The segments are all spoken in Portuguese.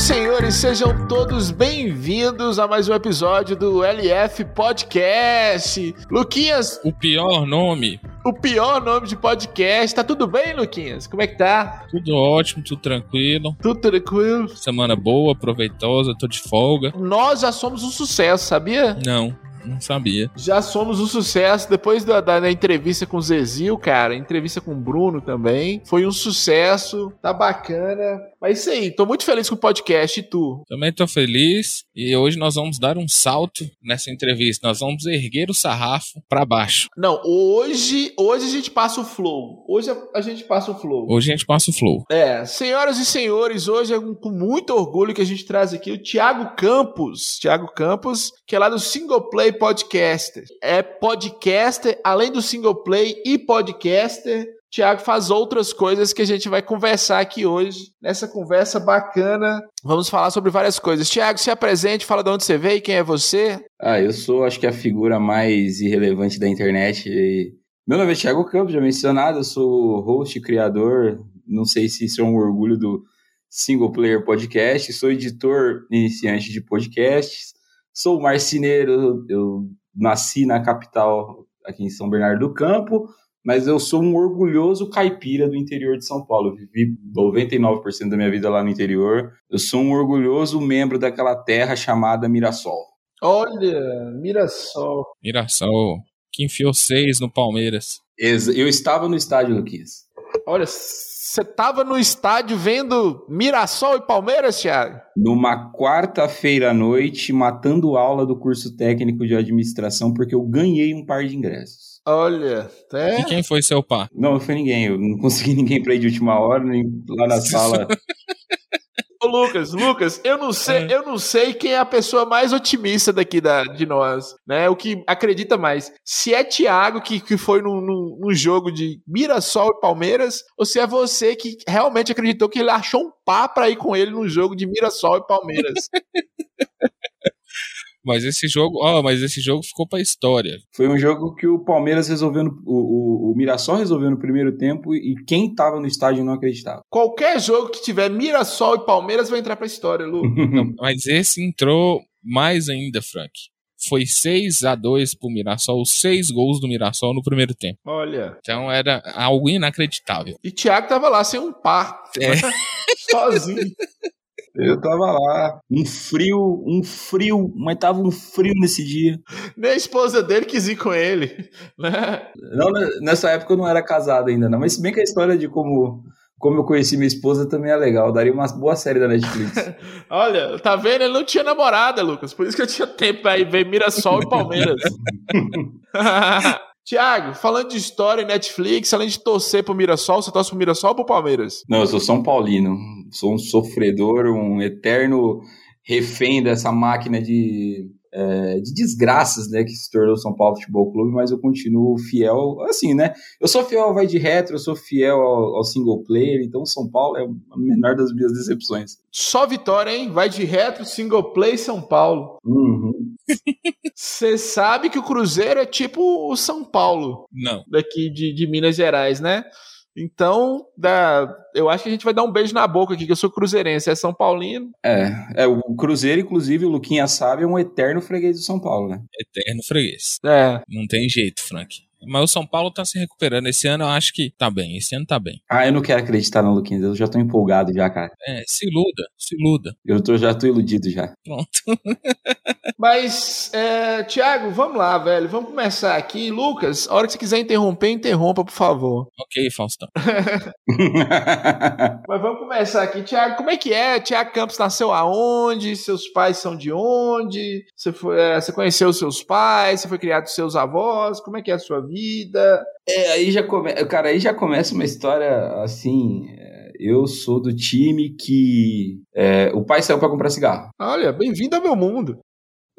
Senhores, sejam todos bem-vindos a mais um episódio do LF Podcast. Luquinhas, O pior nome. o pior nome de podcast. Tá tudo bem, Luquinhas? Como é que tá? Tudo ótimo, tudo tranquilo. Tudo tranquilo? Semana boa, proveitosa, tô de folga. Nós já somos um sucesso, sabia? Não, não sabia. Já somos um sucesso. Depois da, da- da entrevista com o Zezil, cara, entrevista com o Bruno também. Foi um sucesso, tá bacana. Mas isso aí, tô muito feliz com o podcast e tu. Também tô feliz e hoje nós vamos dar um salto nessa entrevista. Nós vamos erguer o sarrafo pra baixo. Não, hoje, hoje a gente passa o flow. Hoje a, a gente passa o flow. Hoje a gente passa o flow. É, senhoras e senhores, hoje é com com muito orgulho que a gente traz aqui o Thiago Campos. Thiago Campos, que é lá do Single Play Podcaster. É podcaster, além do Single Play e podcaster. Thiago faz outras coisas que a gente vai conversar aqui hoje. Nessa conversa bacana, vamos falar sobre várias coisas. Thiago, se apresente, fala de onde você veio, quem é você. Ah, eu sou, acho que a figura mais irrelevante da internet. Meu nome é Thiago Campos, já mencionado, eu sou host criador, não sei se isso é um orgulho do Single Player Podcast, sou editor iniciante de podcasts, sou marceneiro, eu nasci na capital, aqui em São Bernardo do Campo, mas eu sou um orgulhoso caipira do interior de São Paulo. Eu vivi 99% da minha vida lá no interior. Eu sou um orgulhoso membro daquela terra chamada Mirassol. Olha, Mirassol. Mirassol, que enfiou seis no Palmeiras. Eu estava no estádio, Luquinhas. Olha, você tava no estádio vendo Mirassol e Palmeiras, Thiago? Numa quarta-feira à noite, matando aula do curso técnico de administração, porque eu ganhei um par de ingressos. Olha, é. E quem foi seu pá? Não, não foi ninguém. Eu não consegui ninguém para ir de última hora, nem lá na sala. Ô, Lucas, Lucas, eu não sei, eu não sei quem é a pessoa mais otimista daqui da, de nós, né? O que acredita mais. Se é Thiago que, que foi num, num, num jogo de Mirassol e Palmeiras, ou se é você que realmente acreditou que ele achou um pá pra ir com ele num jogo de Mirassol e Palmeiras. Mas esse jogo, ó, mas esse jogo ficou pra história. Foi um jogo que o Palmeiras resolveu, no, o, o, o Mirassol resolveu no primeiro tempo e quem estava no estádio não acreditava. Qualquer jogo que tiver Mirassol e Palmeiras vai entrar pra história, Lu. Mas esse entrou mais ainda, Frank. Foi 6 a 2 pro Mirassol, seis gols do Mirassol no primeiro tempo. Olha. Então era algo inacreditável. E Thiago tava lá sem um par. É. Sozinho. Eu tava lá, um frio, um frio, mas tava um frio nesse dia. Nem a esposa dele quis ir com ele. Né? Não, né, nessa época eu não era casado ainda, não. Mas se bem que a história de como, como eu conheci minha esposa também é legal. Daria uma boa série da Netflix. Olha, tá vendo? Ele não tinha namorada, Lucas. Por isso que eu tinha tempo ir ver Mirassol e Palmeiras. Tiago, falando de história e Netflix, além de torcer pro Mirassol, você torce pro Mirassol ou pro Palmeiras? não, eu sou São Paulino. Sou um sofredor, um eterno refém dessa máquina de, é, de desgraças, né? Que se tornou o São Paulo Futebol Clube, mas eu continuo fiel, assim, né? Eu sou fiel ao Vai de Retro, eu sou fiel ao, ao single player, então São Paulo é a menor das minhas decepções. Só vitória, hein? Vai de retro, single play São Paulo. Uhum. Você sabe que o Cruzeiro é tipo o São Paulo Não. daqui de, de Minas Gerais, né? Então, dá, eu acho que a gente vai dar um beijo na boca aqui, que eu sou cruzeirense, é São Paulino. É, é, o Cruzeiro, inclusive, o Luquinha sabe, é um eterno freguês do São Paulo, né? Eterno freguês. É. Não tem jeito, Frank. Mas o São Paulo tá se recuperando. Esse ano eu acho que tá bem. Esse ano tá bem. Ah, eu não quero acreditar no Luquinhas, eu já tô empolgado já, cara. É, se iluda, se iluda. Eu tô, já tô iludido já. Pronto. Mas, é, Tiago, vamos lá, velho. Vamos começar aqui. Lucas, a hora que você quiser interromper, interrompa, por favor. ok, Faustão. Mas vamos começar aqui. Tiago, como é que é? Tiago Campos nasceu aonde? Seus pais são de onde? Você, foi, é, você conheceu os seus pais? Você foi criado com seus avós? Como é que é a sua vida? É, aí já come... Cara, aí já começa uma história assim. é, Eu sou do time que é, o pai saiu pra comprar cigarro. Olha, bem-vindo ao meu mundo.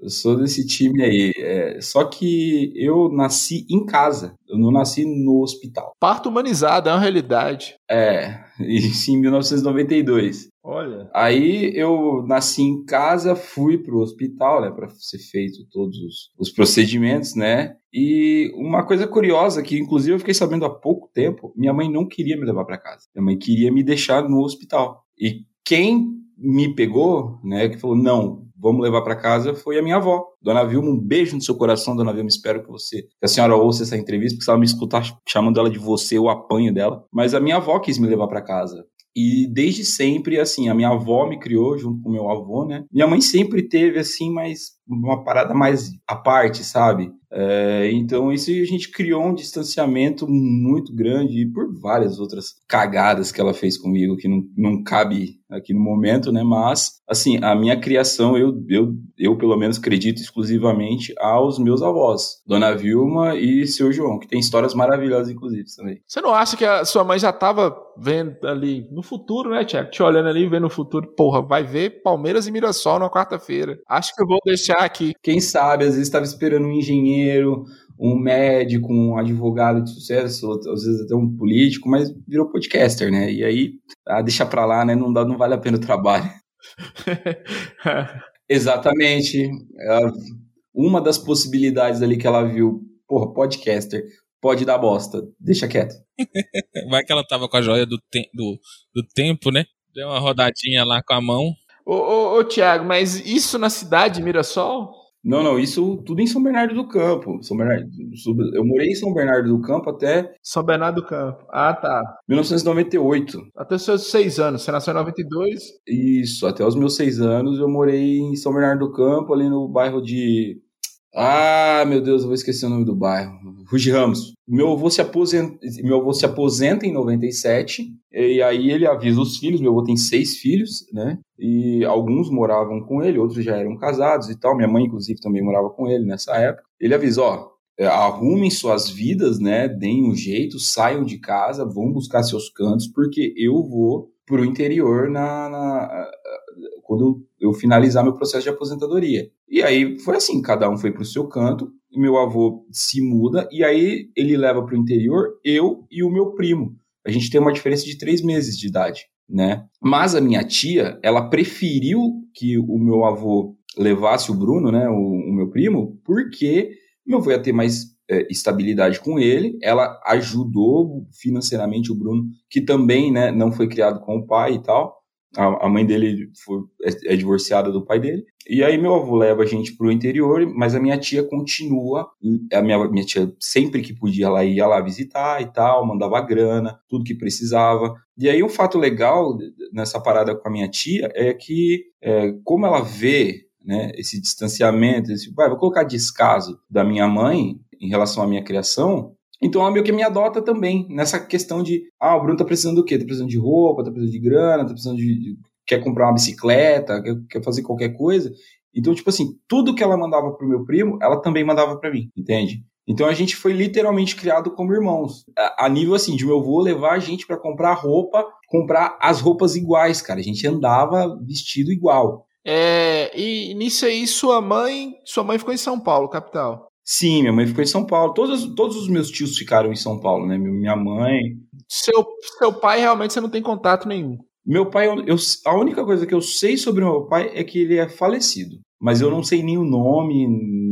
Eu sou desse time aí. é, só que eu nasci em casa. Eu não nasci no hospital. Parto humanizado, é uma realidade. É, isso em 1992. Olha. Aí eu nasci em casa, fui pro hospital, né, para ser feito todos os, os procedimentos, né? E uma coisa curiosa que inclusive eu fiquei sabendo há pouco tempo, minha mãe não queria me levar para casa. Minha mãe queria me deixar no hospital. E quem me pegou, né, que falou, não, vamos levar para casa, foi a minha avó. Dona Vilma, um beijo no seu coração, Dona Vilma, espero que você, que a senhora ouça essa entrevista, porque se ela me escutar chamando ela de você, eu apanho dela. Mas a minha avó quis me levar para casa. E desde sempre, assim, a minha avó me criou junto com meu avô, né? Minha mãe sempre teve, assim, mais uma parada mais à parte, sabe? É, então isso a gente criou um distanciamento muito grande e por várias outras cagadas que ela fez comigo que não, não cabe aqui no momento, né? Mas assim a minha criação eu, eu, eu pelo menos acredito exclusivamente aos meus avós, Dona Vilma e seu João, que tem histórias maravilhosas inclusive também. Você não acha que a sua mãe já estava vendo ali no futuro, né, Tiago? Te olhando ali, vendo no futuro, porra, vai ver Palmeiras e Mirassol na quarta-feira. Acho que eu vou deixar aqui. Quem sabe, às vezes estava esperando um engenheiro, um médico, um advogado de sucesso, às vezes até um político, mas virou podcaster, né? E aí, ah, deixa pra lá, né? Não, dá, não vale a pena o trabalho. Exatamente. Uma das possibilidades ali que ela viu, porra, podcaster, pode dar bosta, deixa quieto. Vai que ela tava com a joia do, te do, do tempo, né? Deu uma rodadinha lá com a mão. Ô, ô, ô Tiago, mas isso na cidade de Mirassol? Não, não, isso tudo em São Bernardo do Campo. São Bernardo, eu morei em São Bernardo do Campo até. São Bernardo do Campo. Ah, tá. 1998. Até os seus seis anos. Você nasceu em 92? Isso, até os meus seis anos eu morei em São Bernardo do Campo, ali no bairro de ah, meu Deus, eu vou esquecer o nome do bairro. Rugi Ramos. Meu avô se aposenta, meu avô se aposenta em 97, e aí ele avisa os filhos, meu avô tem seis filhos, né? E alguns moravam com ele, outros já eram casados e tal. Minha mãe, inclusive, também morava com ele nessa época. Ele avisa, ó, é, arrumem suas vidas, né? Deem um jeito, saiam de casa, vão buscar seus cantos, porque eu vou pro interior na, na quando eu finalizar meu processo de aposentadoria. E aí foi assim, cada um foi para o seu canto, meu avô se muda, e aí ele leva para o interior eu e o meu primo. A gente tem uma diferença de três meses de idade, né? Mas a minha tia, ela preferiu que o meu avô levasse o Bruno, né, o, o meu primo, porque meu avô ia ter mais é, estabilidade com ele. Ela ajudou financeiramente o Bruno, que também, né, não foi criado com o pai e tal. A, a mãe dele foi, é, é, divorciada do pai dele. E aí meu avô leva a gente pro interior, mas a minha tia continua. A minha, minha tia, sempre que podia, ela ia lá visitar e tal, mandava grana, tudo que precisava. E aí um fato legal nessa parada com a minha tia é que, é, como ela vê né, esse distanciamento, esse, vai, vou colocar descaso da minha mãe em relação à minha criação, então ela meio que me adota também nessa questão de, ah, o Bruno tá precisando do quê? Tá precisando de roupa, tá precisando de grana, tá precisando de, de quer comprar uma bicicleta, quer, quer fazer qualquer coisa. Então, tipo assim, tudo que ela mandava pro meu primo, ela também mandava para mim, entende? Então a gente foi literalmente criado como irmãos. A, a nível assim, de meu avô levar a gente para comprar roupa, comprar as roupas iguais, cara. A gente andava vestido igual. É, e nisso aí, sua mãe, sua mãe ficou em São Paulo, capital. Sim, minha mãe ficou em São Paulo. Todos, todos os meus tios ficaram em São Paulo, né? Minha mãe. Seu, seu pai realmente você não tem contato nenhum. Meu pai, eu, a única coisa que eu sei sobre meu pai é que ele é falecido. Mas eu não sei nem o nome,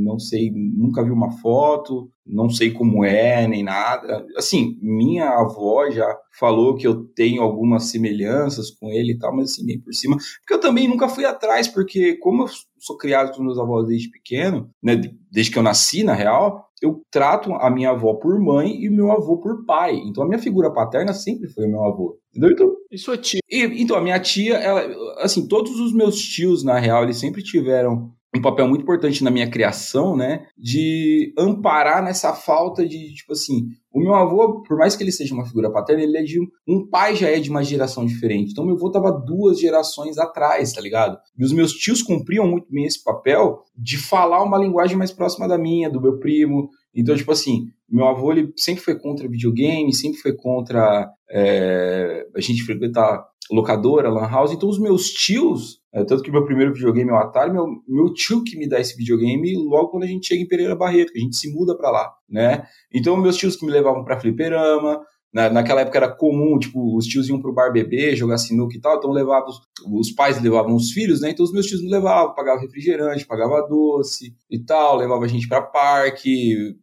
não sei, nunca vi uma foto, não sei como é, nem nada. Assim, minha avó já falou que eu tenho algumas semelhanças com ele e tal, mas assim, bem por cima. Porque eu também nunca fui atrás, porque como eu sou criado com meus avós desde pequeno, né, desde que eu nasci, na real, eu trato a minha avó por mãe e o meu avô por pai. Então a minha figura paterna sempre foi o meu avô. Entendeu? Então, e sua tia? E, então, a minha tia, ela, assim, todos os meus tios, na real, eles sempre tiveram um papel muito importante na minha criação, né? De amparar nessa falta de, tipo assim, o meu avô, por mais que ele seja uma figura paterna, ele é de um pai já é de uma geração diferente. Então meu avô tava duas gerações atrás, tá ligado? E os meus tios cumpriam muito bem esse papel de falar uma linguagem mais próxima da minha, do meu primo. Então, tipo assim, meu avô ele sempre foi contra videogame, sempre foi contra é, a gente frequentar locadora, lan house. Então os meus tios, é, tanto que meu primeiro videogame é o Atari, meu, meu tio que me dá esse videogame logo quando a gente chega em Pereira Barreto, que a gente se muda para lá, né? Então meus tios que me levavam para fliperama, na, naquela época era comum, tipo, os tios iam pro bar beber, jogar sinuca e tal, então levavam, os, os pais levavam os filhos, né? Então os meus tios me levavam, pagavam refrigerante, pagava doce e tal, levava a gente para parque.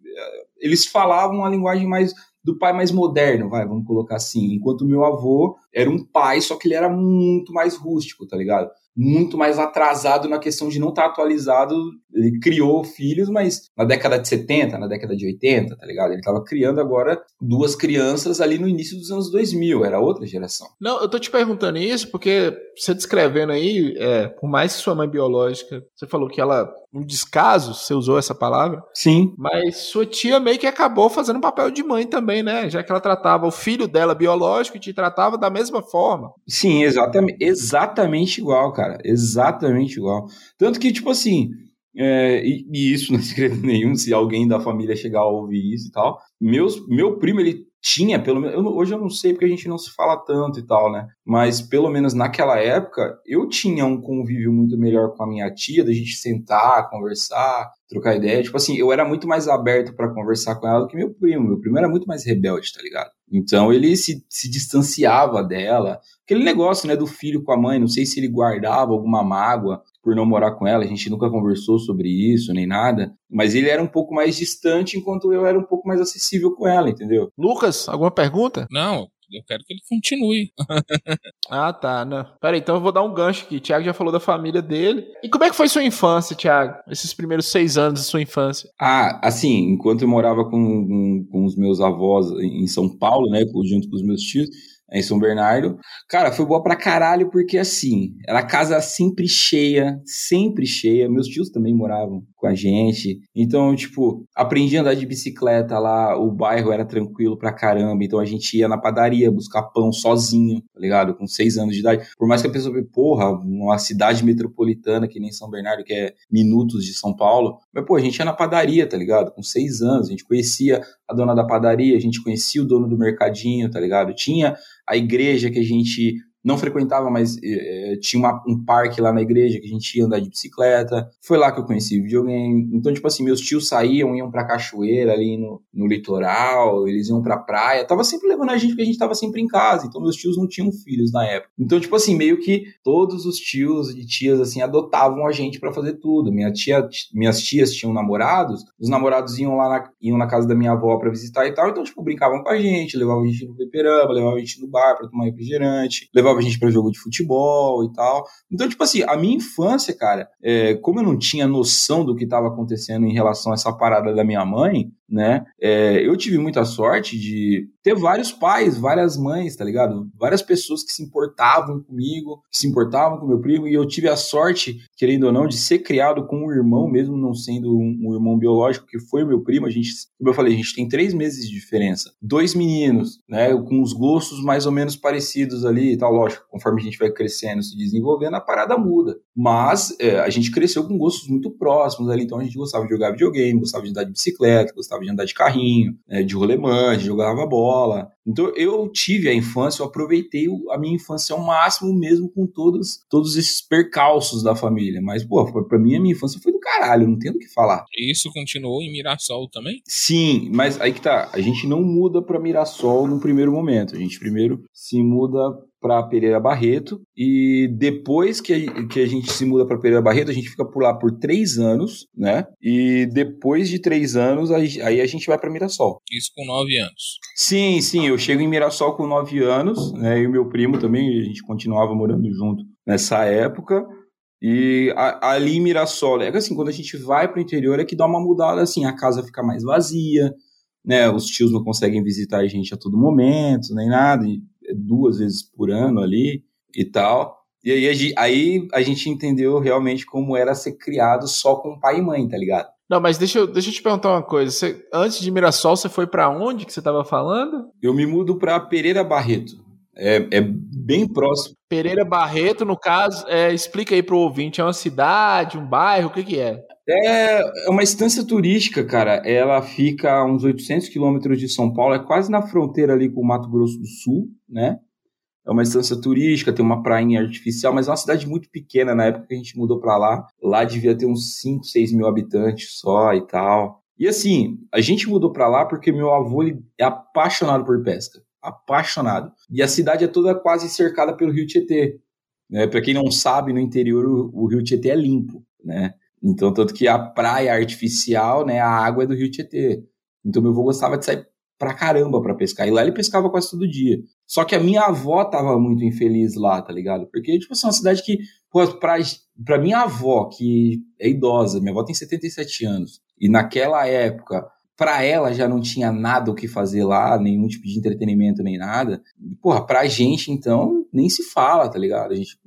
Eles falavam uma linguagem mais do pai mais moderno, vai, vamos colocar assim. Enquanto meu avô era um pai, só que ele era muito mais rústico, tá ligado? Muito mais atrasado na questão de não estar tá atualizado. Ele criou filhos, mas na década de 70, na década de 80, tá ligado? Ele estava criando agora duas crianças ali no início dos anos 2000, era outra geração. Não, eu tô te perguntando isso porque você descrevendo aí, é, por mais que sua mãe biológica, você falou que ela, um descaso, você usou essa palavra? Sim. Mas sua tia meio que acabou fazendo papel de mãe também, né? Já que ela tratava o filho dela biológico e te tratava da mesma forma. Sim, exatamente, exatamente igual, cara cara. Exatamente igual. Tanto que, tipo assim, é, e, e, isso não é segredo nenhum, se alguém da família chegar a ouvir isso e tal. Meus, meu primo, ele tinha, pelo menos, hoje eu não sei porque a gente não se fala tanto e tal, né? Mas pelo menos naquela época, eu tinha um convívio muito melhor com a minha tia, da gente sentar, conversar, trocar ideia. Tipo assim, eu era muito mais aberto para conversar com ela do que meu primo. Meu primo era muito mais rebelde, tá ligado? Então ele se, se distanciava dela. Aquele negócio, né, do filho com a mãe, não sei se ele guardava alguma mágoa por não morar com ela, a gente nunca conversou sobre isso, nem nada, mas ele era um pouco mais distante, enquanto eu era um pouco mais acessível com ela, entendeu? Lucas, alguma pergunta? Não, eu quero que ele continue. ah, tá. Não. Peraí, então eu vou dar um gancho aqui. O Thiago já falou da família dele. E como é que foi sua infância, Thiago? Esses primeiros seis anos da sua infância? Ah, assim, enquanto eu morava com, com, com os meus avós em São Paulo, né, junto com os meus tios, em São Bernardo. Cara, foi boa pra caralho porque assim, era casa sempre cheia, sempre cheia. Meus tios também moravam com a gente. Então, tipo, aprendi a andar de bicicleta lá, o bairro era tranquilo pra caramba. Então a gente ia na padaria buscar pão sozinho, tá ligado? Com seis anos de idade. Por mais que a pessoa, porra, uma cidade metropolitana que nem São Bernardo, que é minutos de São Paulo. Mas, pô, a gente ia na padaria, tá ligado? Com seis anos, a gente conhecia a dona da padaria, a gente conhecia o dono do mercadinho, tá ligado? Tinha a igreja que a gente não frequentava, mas é, tinha uma, um parque lá na igreja que a gente ia andar de bicicleta. Foi lá que eu conheci videogame. Então, tipo assim, meus tios saíam, iam pra cachoeira ali no, no litoral, eles iam pra praia. Tava sempre levando a gente porque a gente tava sempre em casa. Então, meus tios não tinham filhos na época. Então, tipo assim, meio que todos os tios e tias, assim, adotavam a gente para fazer tudo. Minha tia, minhas tias tinham namorados, os namorados iam lá na, iam na casa da minha avó para visitar e tal. Então, tipo, brincavam com a gente, levavam a gente no peperama, levavam a gente no bar pra tomar refrigerante, levavam levava a gente para jogo de futebol e tal. Então, tipo assim, a minha infância, cara, é, como eu não tinha noção do que estava acontecendo em relação a essa parada da minha mãe, né? É, eu tive muita sorte de ter vários pais, várias mães, tá ligado? Várias pessoas que se importavam comigo, que se importavam com meu primo, e eu tive a sorte, querendo ou não, de ser criado com um irmão, mesmo não sendo um, um irmão biológico, que foi meu primo. A gente, como eu falei, a gente tem três meses de diferença. Dois meninos, né? Com os gostos mais ou menos parecidos ali e tal. Lógico, conforme a gente vai crescendo, se desenvolvendo, a parada muda. Mas é, a gente cresceu com gostos muito próximos ali, então a gente gostava de jogar videogame, gostava de andar de bicicleta, gostava gostava de andar de carrinho, né, de rolemã, de jogava bola. Então eu tive a infância, eu aproveitei a minha infância ao máximo mesmo com todos, todos esses percalços da família. Mas, pô, pra mim a minha infância foi do caralho, não tenho o que falar. Isso continuou em Mirassol também? Sim, mas aí que tá, a gente não muda pra Mirassol no primeiro momento. A gente primeiro se muda para Pereira Barreto e depois que a, que a gente se muda para Pereira Barreto, a gente fica por lá por três anos, né? E depois de três anos, aí a gente vai para Mirassol. Isso com nove anos. Sim, sim, eu chego em Mirassol com nove anos, né? E o meu primo também, a gente continuava morando junto nessa época. E a, ali em Mirassol, é que assim, quando a gente vai para o interior é que dá uma mudada, assim, a casa fica mais vazia, né? Os tios não conseguem visitar a gente a todo momento, nem nada. E duas vezes por ano ali e tal. E aí, aí a gente entendeu realmente como era ser criado só com pai e mãe, tá ligado? Não, mas deixa eu, deixa eu te perguntar uma coisa. Você, antes de Mirassol, você foi para onde que você estava falando? Eu me mudo para Pereira Barreto. É, é, bem próximo. Pereira Barreto, no caso, é, explica aí pro ouvinte, é uma cidade, um bairro, o que que é? É, é uma estância turística, cara. Ela fica a uns 800 quilômetros de São Paulo, é quase na fronteira ali com o Mato Grosso do Sul, né? É uma estância turística, tem uma prainha artificial, mas é uma cidade muito pequena. Na época que a gente mudou para lá, lá devia ter uns 5, 6 mil habitantes só e tal. E assim, a gente mudou para lá porque meu avô ele é apaixonado por pesca. Apaixonado. E a cidade é toda quase cercada pelo rio Tietê. Né? Para quem não sabe, no interior o, o rio Tietê é limpo, né? Então, tanto que a praia artificial, né, a água é do rio Tietê. Então, meu avô gostava de sair pra caramba pra pescar. E lá ele pescava quase todo dia. Só que a minha avó tava muito infeliz lá, tá ligado? Porque, tipo assim, é uma cidade que, pô, pra, pra minha avó, que é idosa, minha avó tem 77 anos, e naquela época, pra ela já não tinha nada o que fazer lá, nenhum tipo de entretenimento nem nada. Porra, pra gente, então, nem se fala, tá ligado? A gente,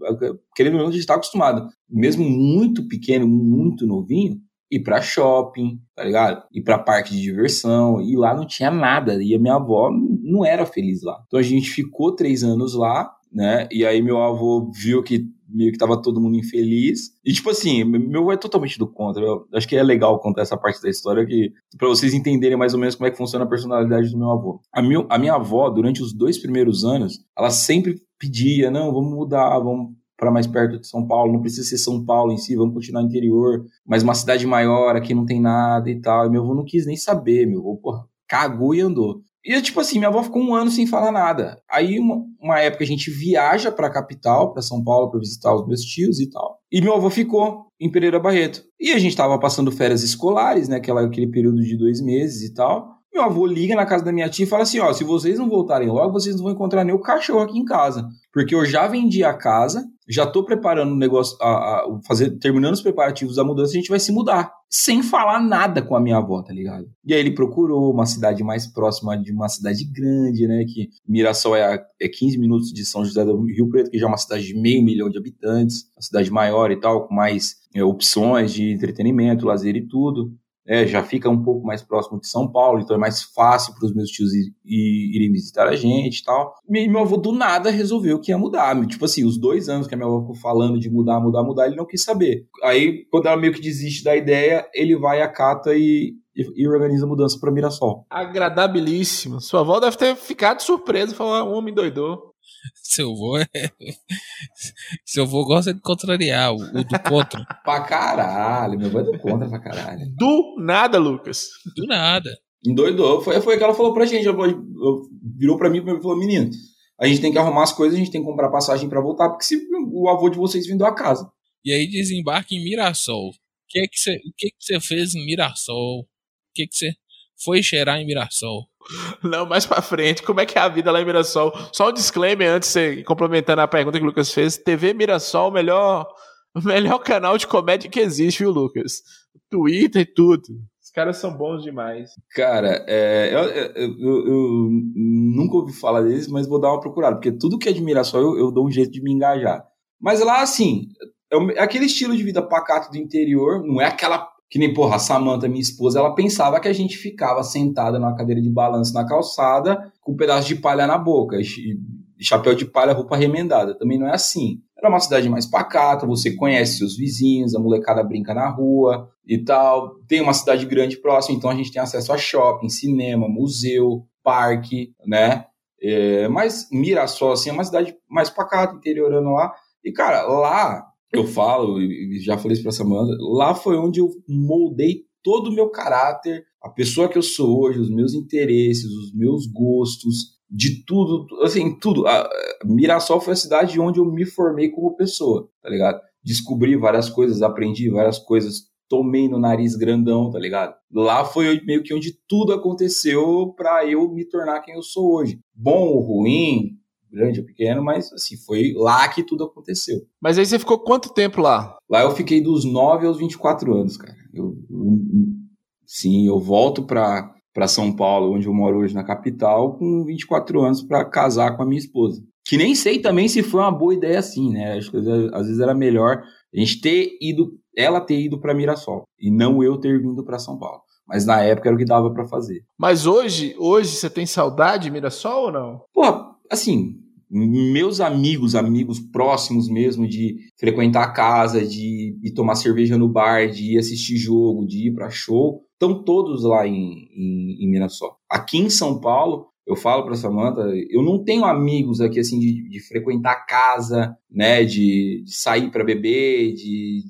querendo ou não, a gente tá acostumado, mesmo muito pequeno, muito novinho, ir pra shopping, tá ligado? Ir pra parque de diversão, e lá não tinha nada, e a minha avó não era feliz lá. Então a gente ficou três anos lá, né? E aí meu avô viu que meio que tava todo mundo infeliz. E tipo assim, meu é totalmente do contra. Eu acho que é legal contar essa parte da história que para vocês entenderem mais ou menos como é que funciona a personalidade do meu avô. A, meu, a minha avó, durante os dois primeiros anos, ela sempre pedia, não, vamos mudar, vamos para mais perto de São Paulo, não precisa ser São Paulo em si, vamos continuar no interior, mas uma cidade maior, aqui não tem nada e tal. E meu avô não quis nem saber, meu avô, porra, cagou e andou. E, tipo assim, minha avó ficou um ano sem falar nada. Aí, uma, uma época, a gente viaja pra capital, pra São Paulo, pra visitar os meus tios e tal. E meu avô ficou em Pereira Barreto. E a gente tava passando férias escolares, né? Aquela, aquele período de dois meses e tal. Meu avô liga na casa da minha tia e fala assim: ó, se vocês não voltarem logo, vocês não vão encontrar nem o cachorro aqui em casa. Porque eu já vendi a casa, já tô preparando o negócio, a, a, fazer, terminando os preparativos da mudança, a gente vai se mudar. Sem falar nada com a minha avó, tá ligado? E aí ele procurou uma cidade mais próxima de uma cidade grande, né? Que Mirassol é, a, é 15 minutos de São José do Rio Preto, que já é uma cidade de meio milhão de habitantes, uma cidade maior e tal, com mais é, opções de entretenimento, lazer e tudo é, já fica um pouco mais próximo de São Paulo, então é mais fácil para os meus tios ir, ir, irem visitar a gente e tal. E meu avô do nada resolveu que ia mudar. Tipo assim, os dois anos que a minha avó ficou falando de mudar, mudar, mudar, ele não quis saber. Aí, quando ela meio que desiste da ideia, ele vai, acata e, e, e organiza a mudança para Mirassol. Agradabilíssimo. Sua avó deve ter ficado surpresa, falar, um homem doidou. Seu avô é. Seu avô gosta de contrariar o, o do contra. pra caralho, meu avô é do contra pra caralho. Do nada, Lucas. Do nada. Endoidou. Foi, foi o que ela falou pra gente. Ela virou pra mim e falou: menino, a gente tem que arrumar as coisas, a gente tem que comprar passagem para voltar, porque se o avô de vocês vindo a casa. E aí desembarque em Mirassol. O que que você que que fez em Mirassol? O que que você foi cheirar em Mirassol? Não, mais pra frente, como é que é a vida lá em Mirassol? Só um disclaimer antes, complementando a pergunta que o Lucas fez. TV Mirassol, melhor, melhor canal de comédia que existe, viu, Lucas? Twitter e tudo. Os caras são bons demais. Cara, é, eu, eu, eu, eu, nunca ouvi falar deles, mas vou dar uma procurada, porque tudo que é de Mirassol eu, eu dou um jeito de me engajar. Mas lá, assim, é aquele estilo de vida pacato do interior, não é aquela que nem, porra, a Samanta, minha esposa, ela pensava que a gente ficava sentada numa cadeira de balanço na calçada, com um pedaço de palha na boca, chapéu de palha, roupa remendada. Também não é assim. Era uma cidade mais pacata, você conhece seus vizinhos, a molecada brinca na rua e tal. Tem uma cidade grande próxima, então a gente tem acesso a shopping, cinema, museu, parque, né? É, mas Mirassol, assim, é uma cidade mais pacata, interiorando lá. E, cara, lá eu falo, e já falei isso pra Samanta, lá foi onde eu moldei todo o meu caráter, a pessoa que eu sou hoje, os meus interesses, os meus gostos, de tudo, assim, tudo. A Mirassol foi a cidade onde eu me formei como pessoa, tá ligado? Descobri várias coisas, aprendi várias coisas, tomei no nariz grandão, tá ligado? Lá foi meio que onde tudo aconteceu para eu me tornar quem eu sou hoje. Bom ou ruim, grande ou pequeno, mas assim, foi lá que tudo aconteceu. Mas aí você ficou quanto tempo lá? Lá eu fiquei dos 9 aos 24 anos, cara. Eu, eu sim, eu volto para para São Paulo, onde eu moro hoje na capital, com 24 anos para casar com a minha esposa. Que nem sei também se foi uma boa ideia assim, né? Acho que às vezes era melhor a gente ter ido, ela ter ido para Mirassol e não eu ter vindo para São Paulo. Mas na época era o que dava para fazer. Mas hoje, hoje você tem saudade de Mirassol ou não? Pô, assim, meus amigos, amigos próximos mesmo, de frequentar a casa, de ir tomar cerveja no bar, de ir assistir jogo, de ir para show, estão todos lá em, em, em Mirassol. Aqui em São Paulo, eu falo para Samantha, eu não tenho amigos aqui assim de, de frequentar casa, né, de, de sair para beber, de, de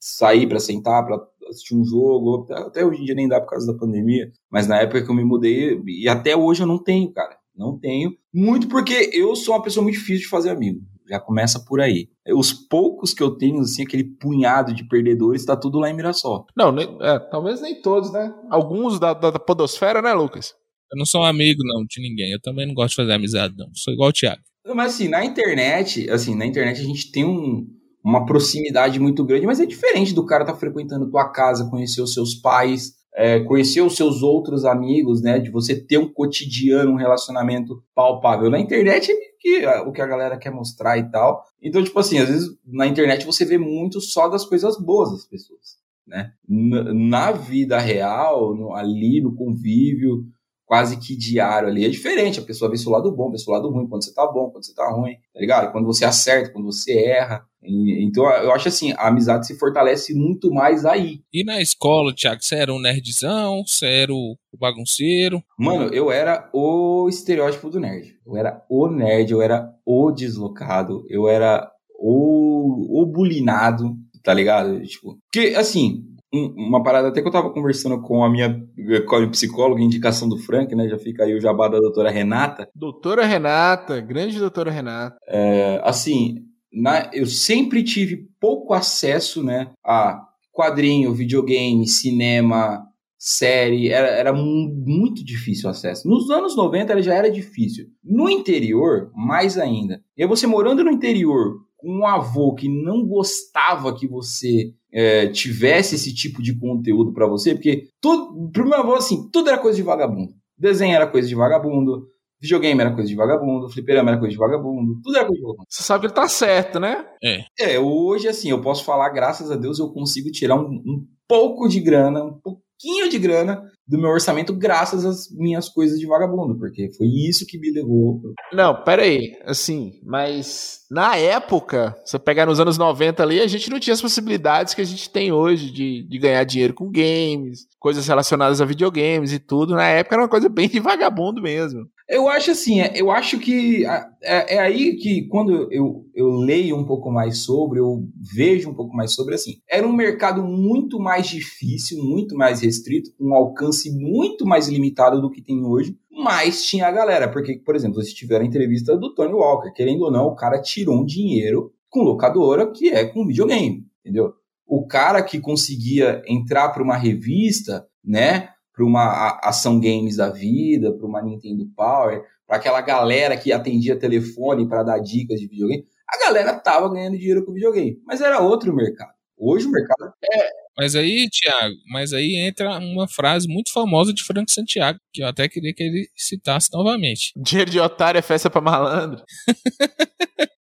sair para sentar para assistir um jogo. Até hoje em dia nem dá por causa da pandemia, mas na época que eu me mudei e até hoje eu não tenho, cara. Não tenho. Muito porque eu sou uma pessoa muito difícil de fazer amigo. Já começa por aí. Os poucos que eu tenho, assim, aquele punhado de perdedores, está tudo lá em Mirassol. Não, é, talvez nem todos, né? Alguns da, da, da podosfera, né, Lucas? Eu não sou amigo, não, de ninguém. Eu também não gosto de fazer amizade, não. Sou igual o Thiago. Mas assim, na internet, assim, na internet a gente tem um, uma proximidade muito grande, mas é diferente do cara estar tá frequentando tua casa, conhecer os seus pais, é, conhecer os seus outros amigos, né? De você ter um cotidiano, um relacionamento palpável. Na internet é que, o que a galera quer mostrar e tal. Então, tipo assim, às vezes na internet você vê muito só das coisas boas das pessoas, né? Na vida real, no, ali no convívio, quase que diário ali, é diferente. A pessoa vê seu lado bom, vê seu lado ruim, quando você tá bom, quando você tá ruim, tá ligado? Quando você acerta, quando você erra. Então, eu acho assim, a amizade se fortalece muito mais aí. E na escola, Thiago, você era um nerdzão? Você era o bagunceiro? Mano, eu era o estereótipo do nerd. Eu era o nerd, eu era o deslocado, eu era o, o bulinado, tá ligado? Tipo, porque, assim, uma parada até que eu tava conversando com a minha, com a psicóloga, indicação do Frank, né? Já fica aí o jabá da doutora Renata. Doutora Renata, grande doutora Renata. É, assim, na, eu sempre tive pouco acesso, né, a quadrinho, videogame, cinema, série, era, era muito difícil o acesso. Nos anos 90 já era difícil. No interior, mais ainda. E você morando no interior, com um avô que não gostava que você é, tivesse esse tipo de conteúdo para você, porque tudo, pro meu avô, assim, tudo era coisa de vagabundo. Desenho era coisa de vagabundo, videogame era coisa de vagabundo, fliperama era coisa de vagabundo, tudo era coisa de vagabundo. Você sabe que ele tá certo, né? É. É, hoje, assim, eu posso falar, graças a Deus, eu consigo tirar um, um pouco de grana, um pouquinho de grana do meu orçamento graças às minhas coisas de vagabundo, porque foi isso que me levou. Não, pera aí, assim, mas na época, você pegar nos anos 90 ali, a gente não tinha as possibilidades que a gente tem hoje de, de ganhar dinheiro com games, coisas relacionadas a videogames e tudo. Na época era uma coisa bem de vagabundo mesmo. Eu acho assim, é, eu acho que é, é, aí que quando eu, eu leio um pouco mais sobre, eu vejo um pouco mais sobre, assim, era um mercado muito mais difícil, muito mais restrito, com um alcance muito mais limitado do que tem hoje, mas tinha a galera, porque, por exemplo, vocês tiveram a entrevista do Tony Walker, querendo ou não, o cara tirou um dinheiro com locadora, que é com videogame, entendeu? O cara que conseguia entrar para uma revista, né, para uma ação games da vida, para uma Nintendo Power, para aquela galera que atendia telefone para dar dicas de videogame, a galera tava ganhando dinheiro com videogame, mas era outro mercado. Hoje o mercado é mas aí, Tiago, mas aí entra uma frase muito famosa de Frank Santiago, que eu até queria que ele citasse novamente. Dinheiro de otário é festa pra malandro.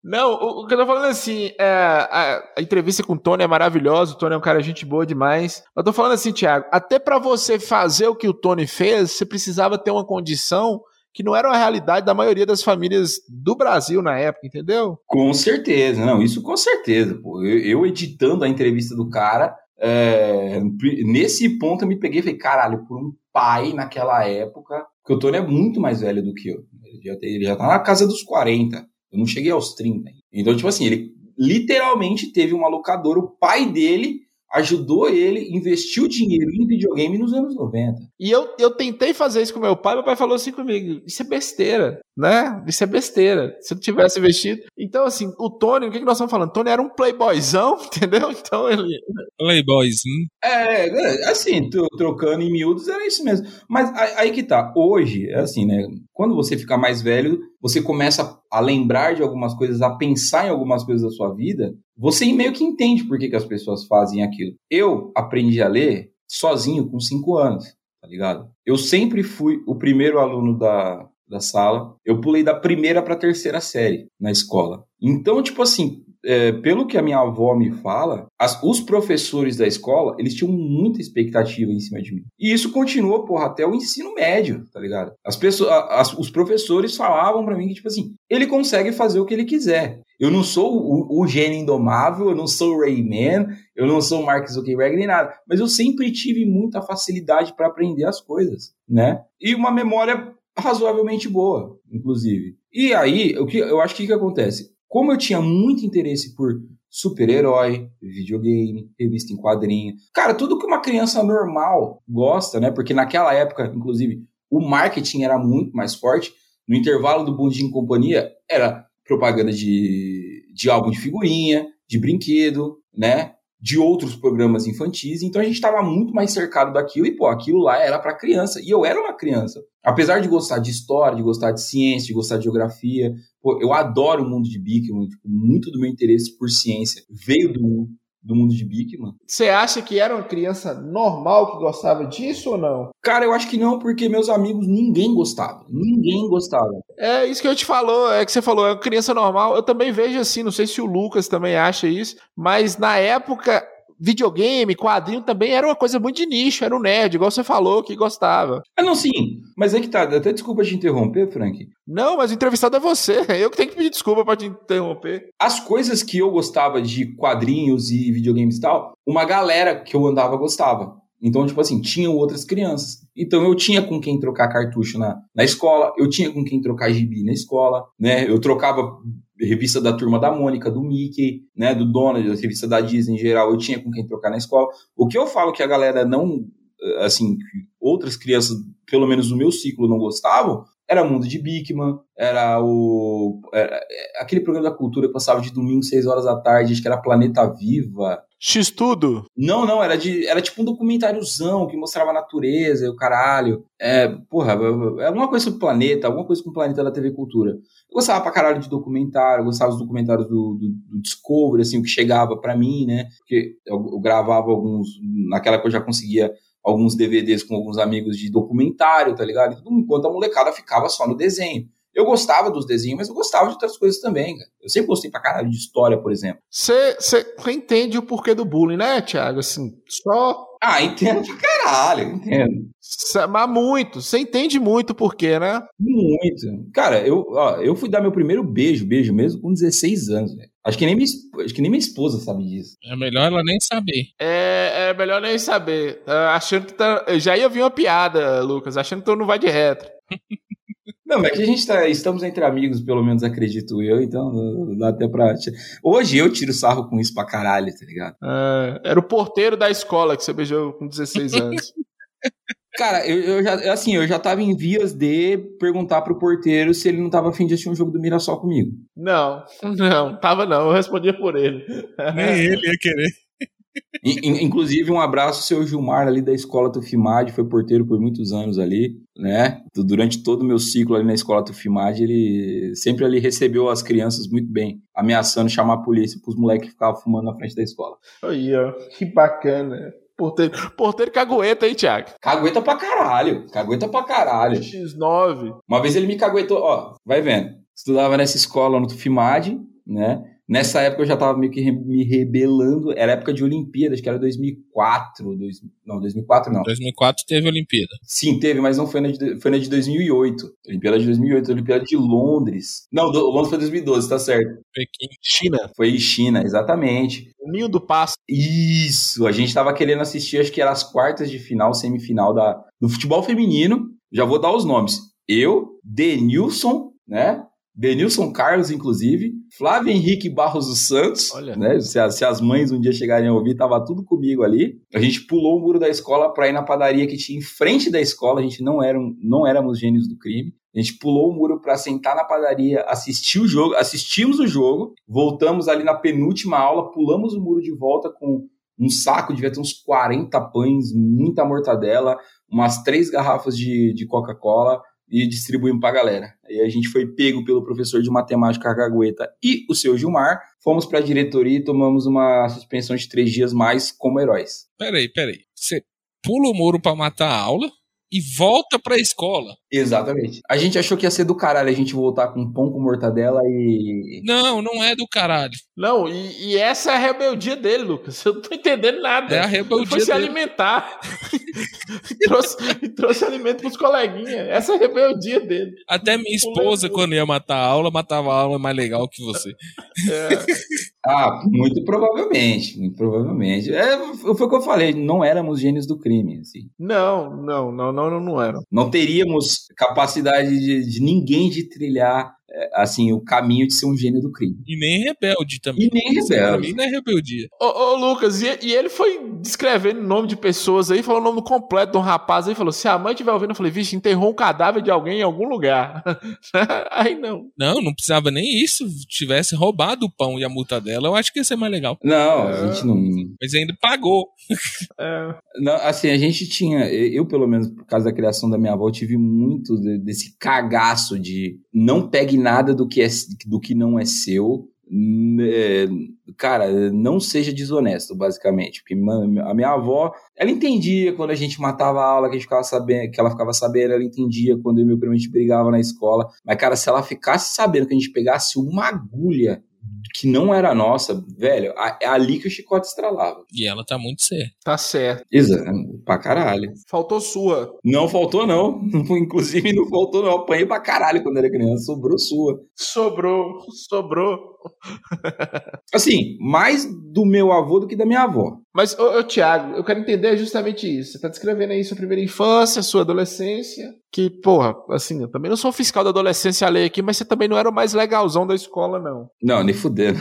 Não, o, o, que eu tô falando é assim, é, a, a, entrevista com o Tony é maravilhosa, o Tony é um cara gente boa demais. Eu tô falando assim, Thiago, até para você fazer o que o Tony fez, você precisava ter uma condição que não era a realidade da maioria das famílias do Brasil na época, entendeu? Com certeza, não, isso com certeza. Pô. Eu, eu editando a entrevista do cara, é, nesse ponto eu me peguei e falei, caralho, por um pai naquela época, porque o Tony é muito mais velho do que eu. Ele já, ele já tá na casa dos 40. Eu não cheguei aos 30. Então, tipo assim, ele literalmente teve uma locadora, o pai dele ajudou ele, investiu dinheiro em videogame nos anos 90. E eu, eu tentei fazer isso com meu pai, meu pai falou assim comigo: isso é besteira, né? Isso é besteira. Se eu tivesse investido. Então, assim, o Tony, o que, que nós estamos falando? O Tony era um playboyzão, entendeu? Então ele. Playboyzinho. É, é assim, trocando em miúdos era isso mesmo. Mas aí que tá. Hoje, é assim, né? Quando você fica mais velho, você começa a lembrar de algumas coisas, a pensar em algumas coisas da sua vida, você meio que entende por que, que as pessoas fazem aquilo. Eu aprendi a ler sozinho com cinco anos, tá ligado? Eu sempre fui o primeiro aluno da, da sala. Eu pulei da primeira para a terceira série na escola. Então, tipo assim, é, pelo que a minha avó me fala, as, os professores da escola, eles tinham muita expectativa em cima de mim. E isso continuou, porra, até o ensino médio, tá ligado? As pessoas, as, os professores falavam para mim que, tipo assim, ele consegue fazer o que ele quiser. Eu não sou o, o gênio indomável, eu não sou o Rayman, eu não sou o Mark Zuckerberg nem nada, mas eu sempre tive muita facilidade para aprender as coisas, né? E uma memória razoavelmente boa, inclusive. E aí, o que eu acho que, que acontece? Como eu tinha muito interesse por super-herói, videogame, revista em quadrinho, cara, tudo que uma criança normal gosta, né? Porque naquela época, inclusive, o marketing era muito mais forte. No intervalo do Bundinho Companhia, era propaganda de, de álbum de figurinha, de brinquedo, né? De outros programas infantis, então a gente estava muito mais cercado daquilo e, pô, aquilo lá era para criança. E eu era uma criança. Apesar de gostar de história, de gostar de ciência, de gostar de geografia, pô, eu adoro o mundo de Bickman, tipo, muito do meu interesse por ciência veio do, do mundo de Bickman. Você acha que era uma criança normal que gostava disso ou não? Cara, eu acho que não, porque meus amigos, ninguém gostava. Ninguém gostava. É isso que eu te falou, é que você falou, é uma criança normal. Eu também vejo assim, não sei se o Lucas também acha isso, mas na época videogame, quadrinho também era uma coisa muito de nicho, era um nerd, igual você falou, que gostava. Ah, não, sim. Mas é que tá, até desculpa te interromper, Frank. Não, mas o entrevistado é você. Eu que tenho que pedir desculpa pra te interromper. As coisas que eu gostava de quadrinhos e videogames e tal, uma galera que eu andava gostava. Então, tipo assim, tinham outras crianças. Então, eu tinha com quem trocar cartucho na, na escola, eu tinha com quem trocar gibi na escola, né? Eu trocava revista da Turma da Mônica, do Mickey, né? Do Donald, revista da Disney em geral, eu tinha com quem trocar na escola. O que eu falo que a galera não, assim, outras crianças, pelo menos no meu ciclo, não gostavam, era Mundo de Bickman, era o. Era, aquele programa da cultura que passava de domingo, 6 horas da tarde, acho que era Planeta Viva. X tudo? Não, não, era, de, era tipo um documentáriozão que mostrava a natureza e o caralho. É, porra, é alguma coisa sobre o planeta, alguma coisa com o planeta da TV Cultura. Eu gostava pra caralho de documentário, gostava dos documentários do, do, do Discovery, assim, o que chegava para mim, né? Porque eu, eu gravava alguns. Naquela que eu já conseguia alguns DVDs com alguns amigos de documentário, tá ligado? Enquanto a molecada ficava só no desenho. Eu gostava dos desenhos, mas eu gostava de outras coisas também, cara. Eu sempre gostei pra caralho de história, por exemplo. Você entende o porquê do bullying, né, Thiago? Assim, só. Ah, entendo pra caralho, entendo. Mas muito, você entende muito o porquê, né? Muito. Cara, eu, ó, eu fui dar meu primeiro beijo, beijo mesmo, com 16 anos, velho. Acho que, nem minha, acho que nem minha esposa sabe disso. É melhor ela nem saber. É, é melhor nem saber. Uh, achando que tá. Já ia vir uma piada, Lucas, achando que tu não vai de retro. Não, mas é que a gente tá, estamos entre amigos, pelo menos acredito eu, então dá até pra. Hoje eu tiro sarro com isso pra caralho, tá ligado? É, era o porteiro da escola que você beijou com 16 anos. Cara, eu, eu, já, assim, eu já tava em vias de perguntar pro porteiro se ele não tava afim de assistir um jogo do Mirassol comigo. Não, não, tava não, eu respondia por ele. Nem ele ia querer. Inclusive, um abraço ao seu Gilmar ali da escola Tufimad, foi porteiro por muitos anos ali, né? Durante todo o meu ciclo ali na escola Tufimad, ele sempre ali recebeu as crianças muito bem, ameaçando chamar a polícia pros moleques que ficavam fumando na frente da escola. Aí, ó, que bacana. Porteiro, porteiro cagueta, hein, Thiago? Cagueta pra caralho. Cagueta pra caralho. X9. Uma vez ele me caguetou, ó, vai vendo. Estudava nessa escola no Tufimad, né? Nessa época eu já tava meio que me rebelando. Era época de Olimpíadas, que era 2004. Dois, não, 2004 não. 2004 teve Olimpíada. Sim, teve, mas não foi na de, foi na de 2008. Olimpíada de 2008, Olimpíada de Londres. Não, do, Londres foi 2012, tá certo. Pequim. China. Foi China, exatamente. O ninho do passo. Isso, a gente tava querendo assistir, acho que era as quartas de final, semifinal da, do futebol feminino. Já vou dar os nomes. Eu, Denilson, né? Denilson Carlos, inclusive, Flávio Henrique Barros dos Santos, Olha. né? Se as, se as, mães um dia chegarem a ouvir, tava tudo comigo ali. A gente pulou o muro da escola para ir na padaria que tinha em frente da escola. A gente não, era, não éramos gênios do crime. A gente pulou o muro para sentar na padaria, assistir o jogo, assistimos o jogo, voltamos ali na penúltima aula, pulamos o muro de volta com um saco, devia ter uns 40 pães, muita mortadela, umas três garrafas de, de Coca-Cola e distribuímos para a galera. Aí a gente foi pego pelo professor de matemática Cagueta e o seu Gilmar, fomos para a diretoria e tomamos uma suspensão de três dias mais como heróis. Peraí, peraí. Você pula o muro para matar a aula? e volta pra escola. Exatamente. A gente achou que ia ser do caralho a gente voltar com pão com mortadela e. Não, não é do caralho. Não, e, e essa é a rebeldia dele, Lucas. Eu não tô entendendo nada. É a rebeldia Ele foi se alimentar. e, trouxe, trouxe alimento pros coleguinhas. Essa é a rebeldia dele. Até minha esposa, quando ia matar a aula, matava a aula mais legal que você. É. Ah, muito provavelmente, muito provavelmente. É, foi o que eu falei, não éramos gênios do crime, assim. Não, não, não, não, não, não eram. Não teríamos capacidade de, de ninguém de trilhar assim, o caminho de ser um gênio do crime. E nem rebelde também. E nem pra rebelde. mim não é rebeldia. Ô, ô, Lucas, e, e ele foi descrevendo o nome de pessoas aí, falou o nome completo de um rapaz aí, falou: se a mãe estiver ouvindo, eu falei, vixe, enterrou um cadáver de alguém em algum lugar. aí não. Não, não precisava nem isso. Tivesse roubado o pão e a multa dela, eu acho que ia ser mais legal. Não, a gente não. Mas ainda pagou. É, Não, assim, a gente tinha, eu pelo menos por causa da criação da minha avó, eu tive muito de- desse cagaço de não pegue nada do que, é, do que não é seu. né, Cara, não seja desonesto, basicamente. Porque a minha avó, ela entendia quando a gente matava a aula, que, a gente ficava sabendo, que ela ficava sabendo, ela entendia quando eu e meu primo a gente brigava na escola. Mas, cara, se ela ficasse sabendo que a gente pegasse uma agulha que não era nossa, velho, é ali que o chicote estralava. E ela tá muito certa. tá certo. Exato, pra caralho. Faltou sua. Não faltou, não. Inclusive, não faltou, não. Apanhei pra caralho quando era criança. Sobrou sua. Sobrou, sobrou. Assim, mais do meu avô do que da minha avó. Mas, ô, ô Thiago, eu quero entender justamente isso. Você tá descrevendo aí sua primeira infância, sua adolescência. Que, porra, assim, eu também não sou fiscal da adolescência alheia aqui, mas você também não era o mais legalzão da escola, não. Não, nem fudendo.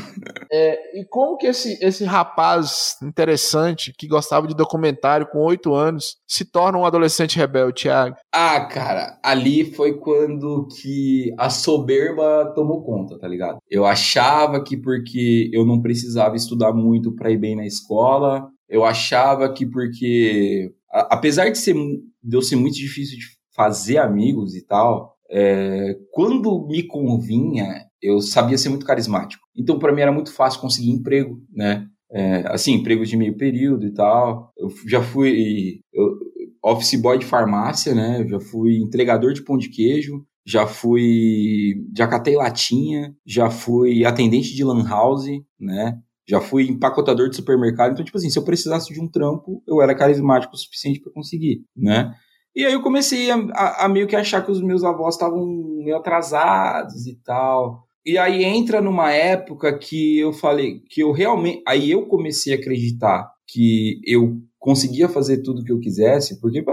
É, e como que esse, esse rapaz interessante, que gostava de documentário com oito anos, se torna um adolescente rebelde, Thiago? Ah, cara, ali foi quando que a soberba tomou conta, tá ligado? Eu achava que porque eu não precisava estudar muito pra ir bem na escola, eu achava que porque, apesar de ser de eu ser muito difícil de fazer amigos e tal, é, quando me convinha, eu sabia ser muito carismático. Então, pra mim era muito fácil conseguir emprego, né? É, assim, empregos de meio período e tal. Eu já fui eu- office boy de farmácia, né? Eu já fui entregador de pão de queijo, já fui. Já catei latinha, já fui atendente de lan house, né? Já fui empacotador de supermercado. Então, tipo assim, se eu precisasse de um trampo, eu era carismático o suficiente para conseguir, né? E aí eu comecei a, a- a meio que achar que os meus avós estavam meio atrasados e tal. E aí entra numa época que eu falei que eu realmente. Aí eu comecei a acreditar que eu conseguia fazer tudo que eu quisesse, porque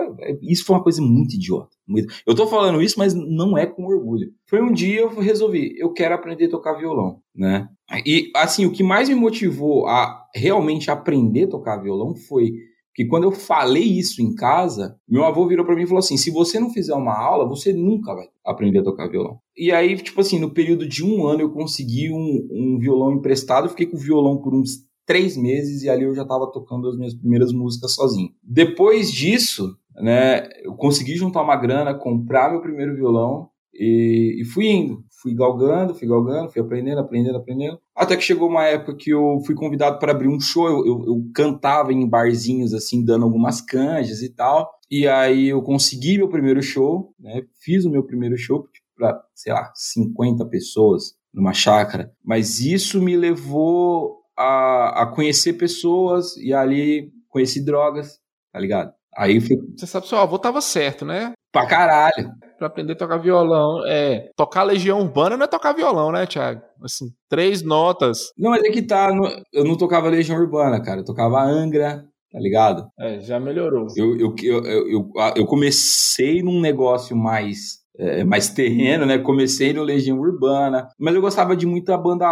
isso foi uma coisa muito idiota. muito- Eu tô falando isso, mas não é com orgulho. Foi um dia eu resolvi, eu quero aprender a tocar violão, né? E assim, o que mais me motivou a realmente aprender a tocar violão foi que quando eu falei isso em casa, meu avô virou para mim e falou assim: se você não fizer uma aula, você nunca vai aprender a tocar violão. E aí, tipo assim, no período de um ano eu consegui um, um violão emprestado, fiquei com o violão por uns três meses e ali eu já estava tocando as minhas primeiras músicas sozinho. Depois disso, né, eu consegui juntar uma grana, comprar meu primeiro violão e, e fui indo. Fui galgando, fui galgando, fui aprendendo, aprendendo, aprendendo. Até que chegou uma época que eu fui convidado para abrir um show. Eu, eu, eu cantava em barzinhos, assim, dando algumas canjas e tal. E aí eu consegui meu primeiro show, né? Fiz o meu primeiro show para, sei lá, 50 pessoas numa chácara. Mas isso me levou a, a conhecer pessoas e ali conheci drogas, tá ligado? Aí foi Você sabe, seu avô tava certo, né? pra caralho. Pra aprender a tocar violão. É. Tocar Legião Urbana não é tocar violão, né, Thiago? Assim, três notas. Não, mas é que tá. eu não tocava Legião Urbana, cara. Eu tocava Angra, tá ligado? É, já melhorou. Eu, eu, eu, eu comecei num negócio mais. É, mais terreno, né? Comecei no Legião Urbana, mas eu gostava de muita banda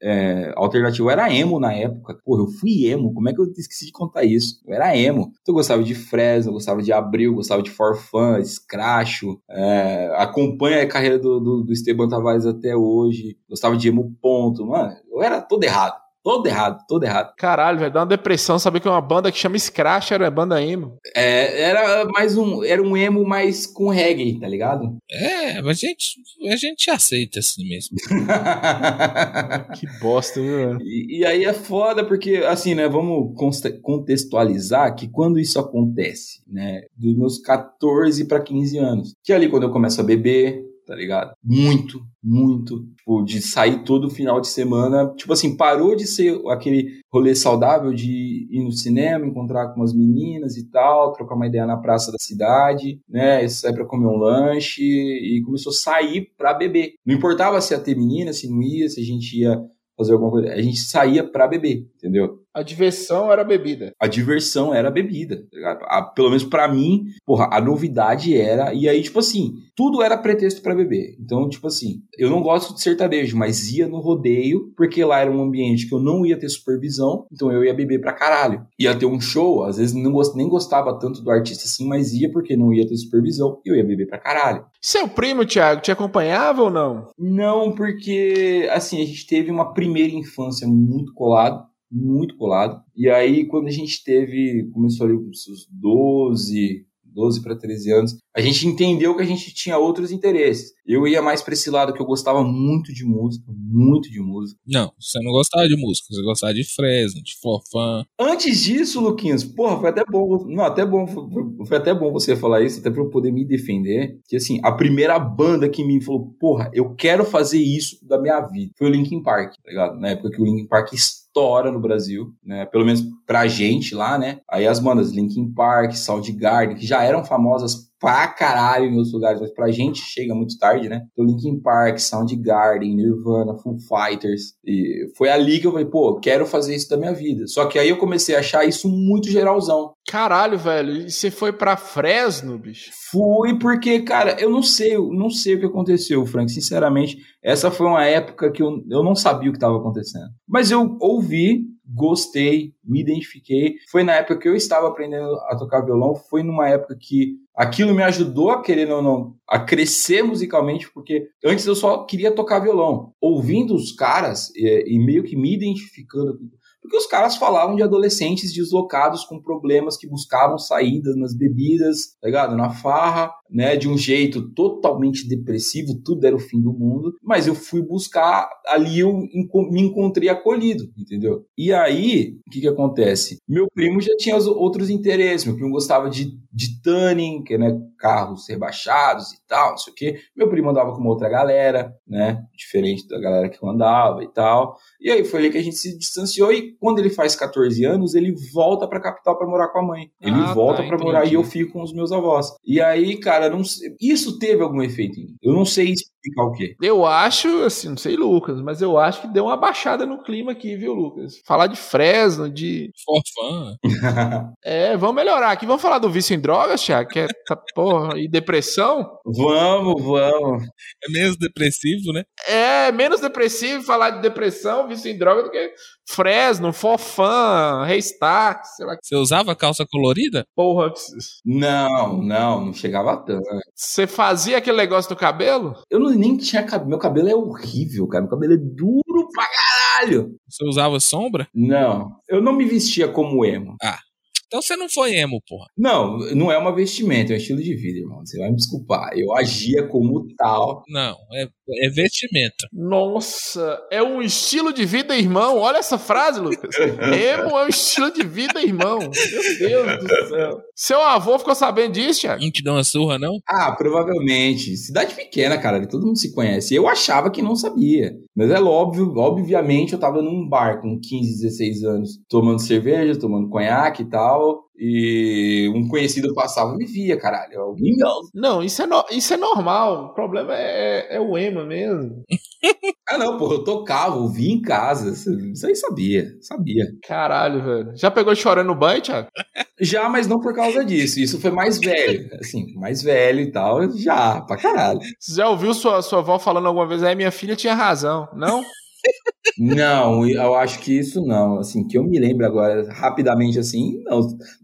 é, alternativa. Eu era emo na época. Porra, eu fui emo. Como é que eu esqueci de contar isso? Eu era emo. Então eu gostava de Fresno, gostava de Abril, gostava de Forfã, Scratcho. É, acompanha a carreira do, do, do Esteban Tavares até hoje. Gostava de emo ponto. Mano, eu era todo errado. Todo errado, todo errado. Caralho, vai dar uma depressão saber que uma banda que chama Scratch era banda emo. É, era mais um. Era um emo mais com reggae, tá ligado? É, mas a gente, a gente aceita assim mesmo. Que bosta, viu? e, e aí é foda porque, assim, né? Vamos contextualizar que quando isso acontece, né? Dos meus 14 para 15 anos. Que é ali quando eu começo a beber, tá ligado? Muito, muito. Tipo, de sair todo final de semana. Tipo assim, parou de ser aquele rolê saudável de ir no cinema, encontrar com umas meninas e tal, trocar uma ideia na praça da cidade, né? Sair pra comer um lanche e começou a sair pra beber. Não importava se ia ter menina, se não ia, se a gente ia fazer alguma coisa. A gente saía pra beber, entendeu? A diversão era a bebida. A diversão era a bebida. Tá a, pelo menos para mim, porra, a novidade era. E aí, tipo assim, tudo era pretexto para beber. Então, tipo assim, eu não gosto de sertanejo, mas ia no rodeio, porque lá era um ambiente que eu não ia ter supervisão, então eu ia beber pra caralho. Ia ter um show, às vezes não gost, nem gostava tanto do artista assim, mas ia porque não ia ter supervisão e eu ia beber pra caralho. Seu primo, Thiago, te acompanhava ou não? Não, porque, assim, a gente teve uma primeira infância muito colado muito colado. E aí, quando a gente teve, começou ali com os 12, 12 para 13 anos, a gente entendeu que a gente tinha outros interesses. Eu ia mais para esse lado que eu gostava muito de música, muito de música. Não, você não gostava de música, você gostava de Fresno, de Forfã. Antes disso, Luquinhas, porra, foi até bom, não, até bom, foi, foi até bom você falar isso, até para eu poder me defender, que assim, a primeira banda que me falou, porra, eu quero fazer isso da minha vida, foi o Linkin Park, tá ligado? Na época que o Linkin Park estoura no Brasil, né? Pelo menos pra gente lá, né? Aí as bandas Linkin Park, Soundgarden, que já eram famosas pra caralho em outros lugares, mas pra gente chega muito tarde, né? Então, Linkin Park, Soundgarden, Nirvana, Foo Fighters. E foi ali que eu falei, pô, quero fazer isso da minha vida. Só que aí eu comecei a achar isso muito geralzão. Caralho, velho, e você foi pra Fresno, bicho? Fui porque, cara, eu não sei, eu não sei o que aconteceu, Frank, sinceramente. Essa foi uma época que eu, eu não sabia o que estava acontecendo. Mas eu ouvi, gostei, me identifiquei. Foi na época que eu estava aprendendo a tocar violão, foi numa época que aquilo me ajudou a querer ou não a crescer musicalmente, porque antes eu só queria tocar violão. Ouvindo os caras e, e meio que me identificando porque os caras falavam de adolescentes deslocados com problemas que buscavam saídas nas bebidas, tá ligado? Na farra, né? De um jeito totalmente depressivo, tudo era o fim do mundo. Mas eu fui buscar, ali eu me encontrei acolhido, entendeu? E aí, o que que acontece? Meu primo já tinha outros interesses, meu primo gostava de, de tuning, que é né, carros rebaixados e tal, não sei o quê. Meu primo andava com uma outra galera, né? Diferente da galera que eu andava e tal. E aí foi ali que a gente se distanciou e quando ele faz 14 anos, ele volta pra capital para morar com a mãe. Ele ah, volta tá, para morar e eu fico com os meus avós. E aí, cara, não isso teve algum efeito em mim. Eu não sei explicar o quê. Eu acho, assim, não sei, Lucas, mas eu acho que deu uma baixada no clima aqui, viu, Lucas? Falar de Fresno, de. Forfã. é, vamos melhorar aqui. Vamos falar do vício em drogas, Thiago, que é, tá, porra, e depressão? Vamos, vamos. É menos depressivo, né? É, menos depressivo falar de depressão, vício em droga do que Fresno, Fofã, Restart, sei lá. Você usava calça colorida? Porra. Não, não, não chegava tanto. Você fazia aquele negócio do cabelo? Eu não, nem tinha cabelo. Meu cabelo é horrível, cara. Meu cabelo é duro pra caralho. Você usava sombra? Não. Eu não me vestia como emo. Ah. Então você não foi emo, porra. Não, não é uma vestimenta, é um estilo de vida, irmão. Você vai me desculpar. Eu agia como tal. Não, é, é vestimenta. Nossa, é um estilo de vida, irmão. Olha essa frase, Lucas. emo é um estilo de vida, irmão. Meu Deus do céu. Seu avô ficou sabendo disso, Thiago? Não te deu uma surra, não? Ah, provavelmente. Cidade pequena, cara, todo mundo se conhece. Eu achava que não sabia. Mas é óbvio, obviamente eu tava num bar com 15, 16 anos, tomando cerveja, tomando conhaque e tal e um conhecido passava e me via, caralho. Alguém não. Não, isso é, no, isso é normal. O problema é, é, é o ema mesmo. ah, não, pô, eu tocava, ouvia em casa. Isso aí sabia, sabia. Caralho, velho. Já pegou chorando no banho, Thiago? Já, mas não por causa disso. Isso foi mais velho. Assim, mais velho e tal. Já, pra caralho. Você já ouviu sua, sua avó falando alguma vez? Aí minha filha tinha razão, não? Não, eu acho que isso não. Assim, que eu me lembro agora, rapidamente assim, não.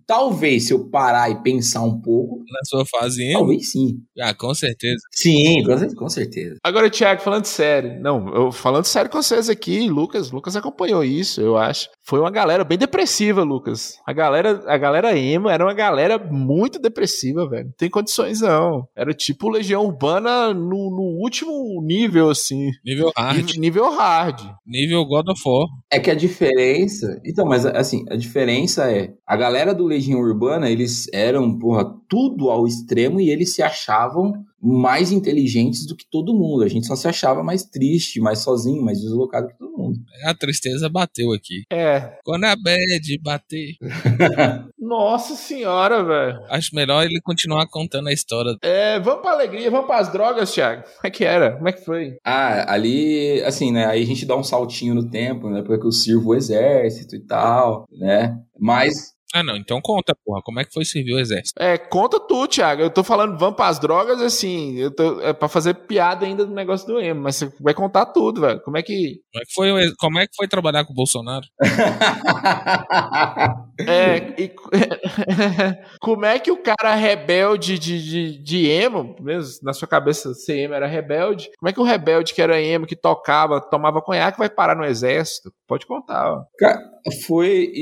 Talvez se eu parar e pensar um pouco. Na sua fase emo? Talvez sim. Ah, com certeza. Sim, com certeza. Agora, Thiago, falando sério. Não, eu falando sério com vocês aqui, Lucas. Lucas acompanhou isso, eu acho. Foi uma galera bem depressiva, Lucas. A galera, a galera emo era uma galera muito depressiva, velho. Não tem condições, não. Era tipo Legião Urbana no, no último nível, assim. Nível hard. Nível, nível hard. Nível God of War. É que a diferença. Então, mas assim, a diferença é. A galera do Legião Urbana, eles eram, porra, tudo ao extremo e eles se achavam mais inteligentes do que todo mundo. A gente só se achava mais triste, mais sozinho, mais deslocado que todo mundo. A tristeza bateu aqui. É. Quando a bad bater. Nossa senhora, velho. Acho melhor ele continuar contando a história. É, vamos pra alegria, vamos pras drogas, Thiago. Como é que era? Como é que foi? Ah, ali, assim, né? Aí a gente dá um saltinho no tempo, né? Porque eu sirvo o exército e tal, né? Mas ah, não, então conta, porra. Como é que foi servir o exército? É, conta tu, Thiago. Eu tô falando, vamos pras drogas, assim, eu tô, é pra fazer piada ainda do negócio do emo, mas você vai contar tudo, velho. Como é que. Como é que foi, como é que foi trabalhar com o Bolsonaro? é, e, como é que o cara rebelde de, de, de emo, mesmo na sua cabeça ser emo era rebelde, como é que o rebelde que era emo, que tocava, tomava conhaque, vai parar no exército? Pode contar, ó. Cara, foi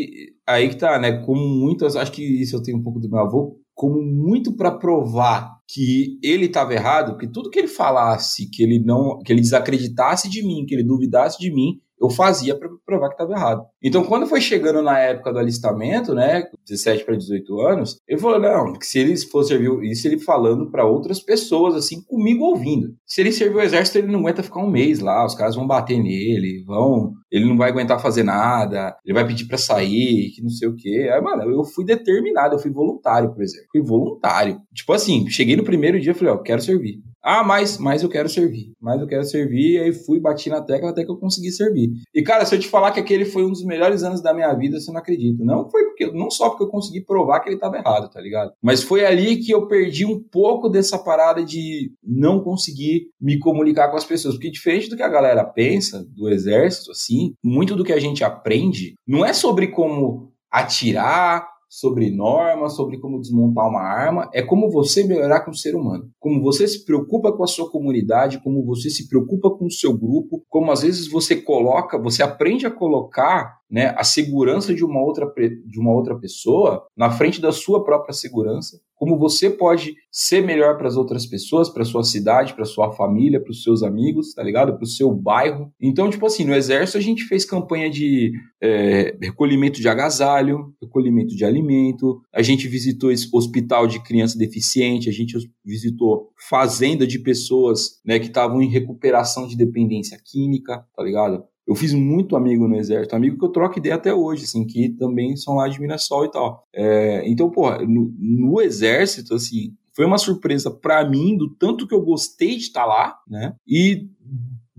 aí que tá, né? Como muitas, acho que isso eu tenho um pouco do meu avô, como muito para provar que ele estava errado, porque tudo que ele falasse, que ele não, que ele desacreditasse de mim, que ele duvidasse de mim, eu fazia para provar que estava errado. Então, quando foi chegando na época do alistamento, né, 17 para 18 anos, ele falou: não, que se ele for servir isso, ele falando para outras pessoas, assim, comigo ouvindo. Se ele servir o exército, ele não aguenta ficar um mês lá, os caras vão bater nele, vão. Ele não vai aguentar fazer nada, ele vai pedir para sair, que não sei o quê. Aí, mano, eu fui determinado, eu fui voluntário, por exemplo. Fui voluntário. Tipo assim, cheguei no primeiro dia e falei: ó, quero servir. Ah, mas, mas eu quero servir. Mas eu quero servir. E aí fui, bati na tecla até que eu consegui servir. E, cara, se eu te falar que aquele foi um dos melhores anos da minha vida, você não acredita. Não foi porque, não só porque eu consegui provar que ele estava errado, tá ligado? Mas foi ali que eu perdi um pouco dessa parada de não conseguir me comunicar com as pessoas. Porque diferente do que a galera pensa do exército, assim, muito do que a gente aprende não é sobre como atirar sobre normas, sobre como desmontar uma arma, é como você melhorar como ser humano. Como você se preocupa com a sua comunidade, como você se preocupa com o seu grupo, como às vezes você coloca, você aprende a colocar né, a segurança de uma outra de uma outra pessoa na frente da sua própria segurança, como você pode ser melhor para as outras pessoas, para sua cidade, para sua família, para os seus amigos, tá ligado? Para o seu bairro. Então, tipo assim, no exército a gente fez campanha de é, recolhimento de agasalho, recolhimento de alimento, a gente visitou esse hospital de criança deficiente, a gente visitou fazenda de pessoas né, que estavam em recuperação de dependência química, tá ligado? Eu fiz muito amigo no exército, amigo que eu troco ideia até hoje, assim, que também são lá de Mirassol e tal. É, então, pô, no, no, exército, assim, foi uma surpresa para mim do tanto que eu gostei de estar tá lá, né? E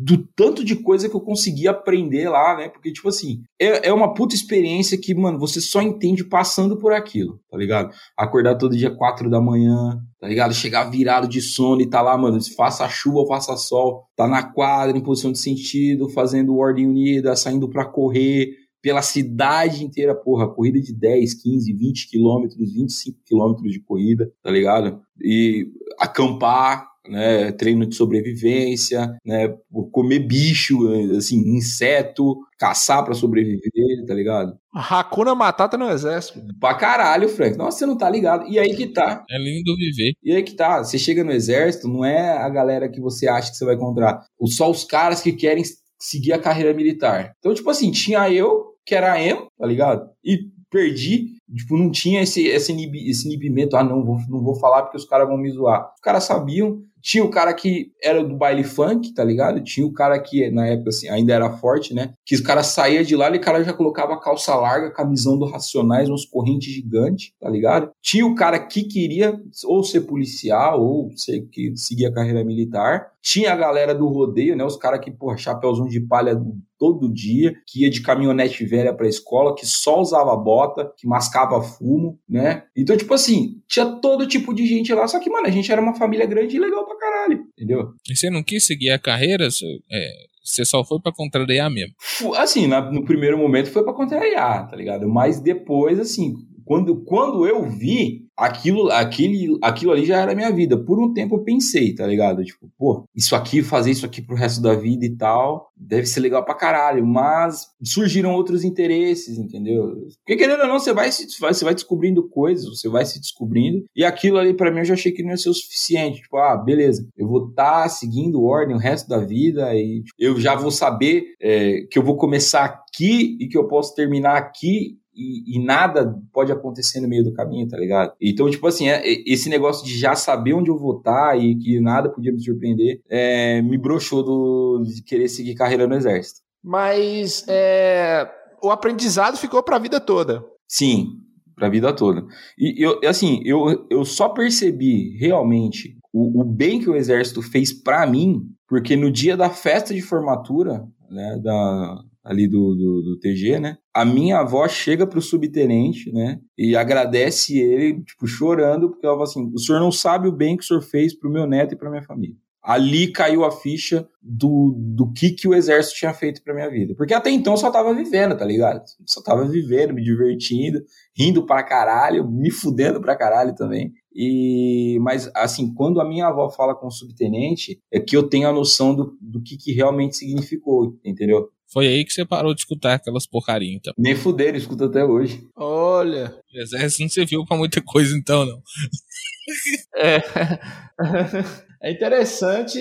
do tanto de coisa que eu consegui aprender lá, né? Porque, tipo assim, é, é uma puta experiência que, mano, você só entende passando por aquilo, tá ligado? Acordar todo dia quatro da manhã, tá ligado? Chegar virado de sono e tá lá, mano, faça chuva faça sol, tá na quadra, em posição de sentido, fazendo ordem unida, saindo para correr, pela cidade inteira, porra, corrida de 10, 15, 20 quilômetros, 25 quilômetros de corrida, tá ligado? E acampar, né, treino de sobrevivência, né, comer bicho, assim, inseto, caçar para sobreviver, tá ligado? Hakuna Matata no exército. Pra caralho, Frank. Nossa, você não tá ligado. E aí que tá. É lindo viver. E aí que tá. Você chega no exército, não é a galera que você acha que você vai encontrar. Só os caras que querem seguir a carreira militar. Então, tipo assim, tinha eu, que era emo, tá ligado? E perdi Tipo, não tinha esse, esse, inib, esse inibimento, ah, não vou, não vou falar porque os caras vão me zoar. Os caras sabiam. Tinha o cara que era do baile funk, tá ligado? Tinha o cara que, na época, assim, ainda era forte, né? Que o cara saía de lá e o cara já colocava calça larga, camisão do Racionais, umas correntes gigantes, tá ligado? Tinha o cara que queria ou ser policial ou ser, que seguir a carreira militar. Tinha a galera do rodeio, né? Os caras que, porra, chapéuzão de palha todo dia, que ia de caminhonete velha pra escola, que só usava bota, que mascava fumo, né? Então, tipo assim, tinha todo tipo de gente lá, só que, mano, a gente era uma família grande e legal pra caralho, entendeu? E você não quis seguir a carreira? É, você só foi para contrariar mesmo? Assim, no primeiro momento foi para contrariar, tá ligado? Mas depois, assim, quando, quando eu vi, aquilo, aquele, aquilo ali já era minha vida. Por um tempo eu pensei, tá ligado? Tipo, pô, isso aqui, fazer isso aqui pro resto da vida e tal, deve ser legal pra caralho. Mas surgiram outros interesses, entendeu? Porque querendo ou não, você vai, se, você vai descobrindo coisas, você vai se descobrindo. E aquilo ali para mim eu já achei que não ia ser o suficiente. Tipo, ah, beleza, eu vou estar tá seguindo ordem o resto da vida e tipo, eu já vou saber é, que eu vou começar aqui e que eu posso terminar aqui e, e, nada pode acontecer no meio do caminho, tá ligado? Então, tipo assim, é, esse negócio de já saber onde eu vou estar tá e que nada podia me surpreender, é, me broxou do, de querer seguir carreira no exército. Mas é, o aprendizado ficou para a vida toda. Sim, para a vida toda. E eu, assim, eu, eu só percebi realmente o, o bem que o exército fez para mim, porque no dia da festa de formatura, né, da, ali do, do, do, TG, né? A minha avó chega pro subtenente, né? E agradece ele, tipo, chorando, porque ela fala assim: o senhor não sabe o bem que o senhor fez pro meu neto e pra minha família. Ali caiu a ficha do, do que, que o exército tinha feito pra minha vida. Porque até então eu só tava vivendo, tá ligado? Só tava vivendo, me divertindo, rindo pra caralho, me fudendo pra caralho também. E, mas, assim, quando a minha avó fala com o subtenente, é que eu tenho a noção do, do que, que realmente significou, entendeu? Foi aí que você parou de escutar aquelas porcaria, então. Nem fuder, escuta até hoje. Olha. O exército não serviu pra muita coisa, então, não. é. É interessante,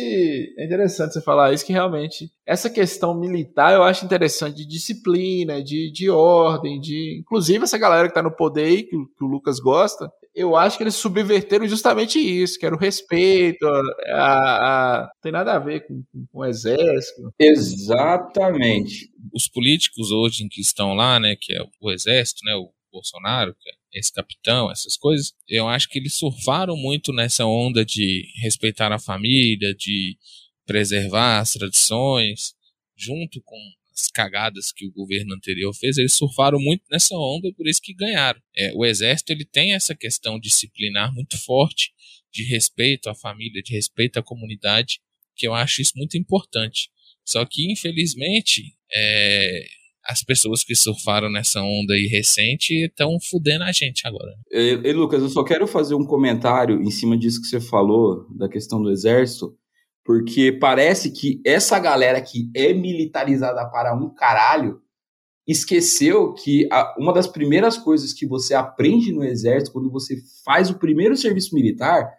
é interessante você falar isso, que realmente essa questão militar eu acho interessante, de disciplina, de, de ordem, de. Inclusive, essa galera que tá no poder aí, que, que o Lucas gosta, eu acho que eles subverteram justamente isso, que era o respeito, a, a, tem nada a ver com, com, com, o exército. Exatamente. Os políticos hoje que estão lá, né, que é o exército, né, o Bolsonaro, que é esse capitão, essas coisas, eu acho que eles surfaram muito nessa onda de respeitar a família, de preservar as tradições, junto com as cagadas que o governo anterior fez, eles surfaram muito nessa onda por isso que ganharam. É, o exército ele tem essa questão disciplinar muito forte de respeito à família, de respeito à comunidade, que eu acho isso muito importante. Só que, infelizmente, é, as pessoas que surfaram nessa onda aí recente estão fudendo a gente agora. E, e, Lucas, eu só quero fazer um comentário em cima disso que você falou, da questão do exército, porque parece que essa galera que é militarizada para um caralho esqueceu que a, uma das primeiras coisas que você aprende no exército quando você faz o primeiro serviço militar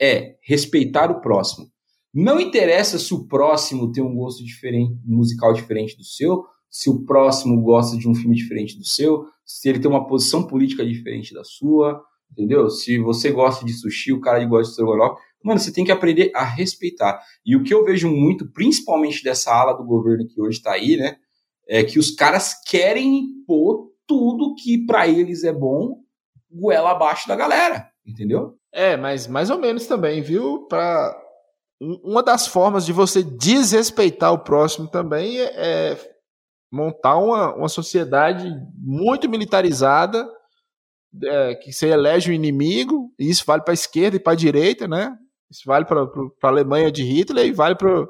é respeitar o próximo. Não interessa se o próximo tem um gosto diferente, musical diferente do seu, se o próximo gosta de um filme diferente do seu, se ele tem uma posição política diferente da sua, entendeu? Se você gosta de sushi, o cara gosta de estrogonofe, mano, você tem que aprender a respeitar. E o que eu vejo muito, principalmente dessa ala do governo que hoje está aí, né, é que os caras querem impor tudo que para eles é bom goela abaixo da galera, entendeu? É, mas mais ou menos também, viu? Para uma das formas de você desrespeitar o próximo também é, é montar uma, uma sociedade muito militarizada, é, que você elege o um inimigo, e isso vale para a esquerda e para a direita, né? Isso vale para a Alemanha de Hitler e vale para.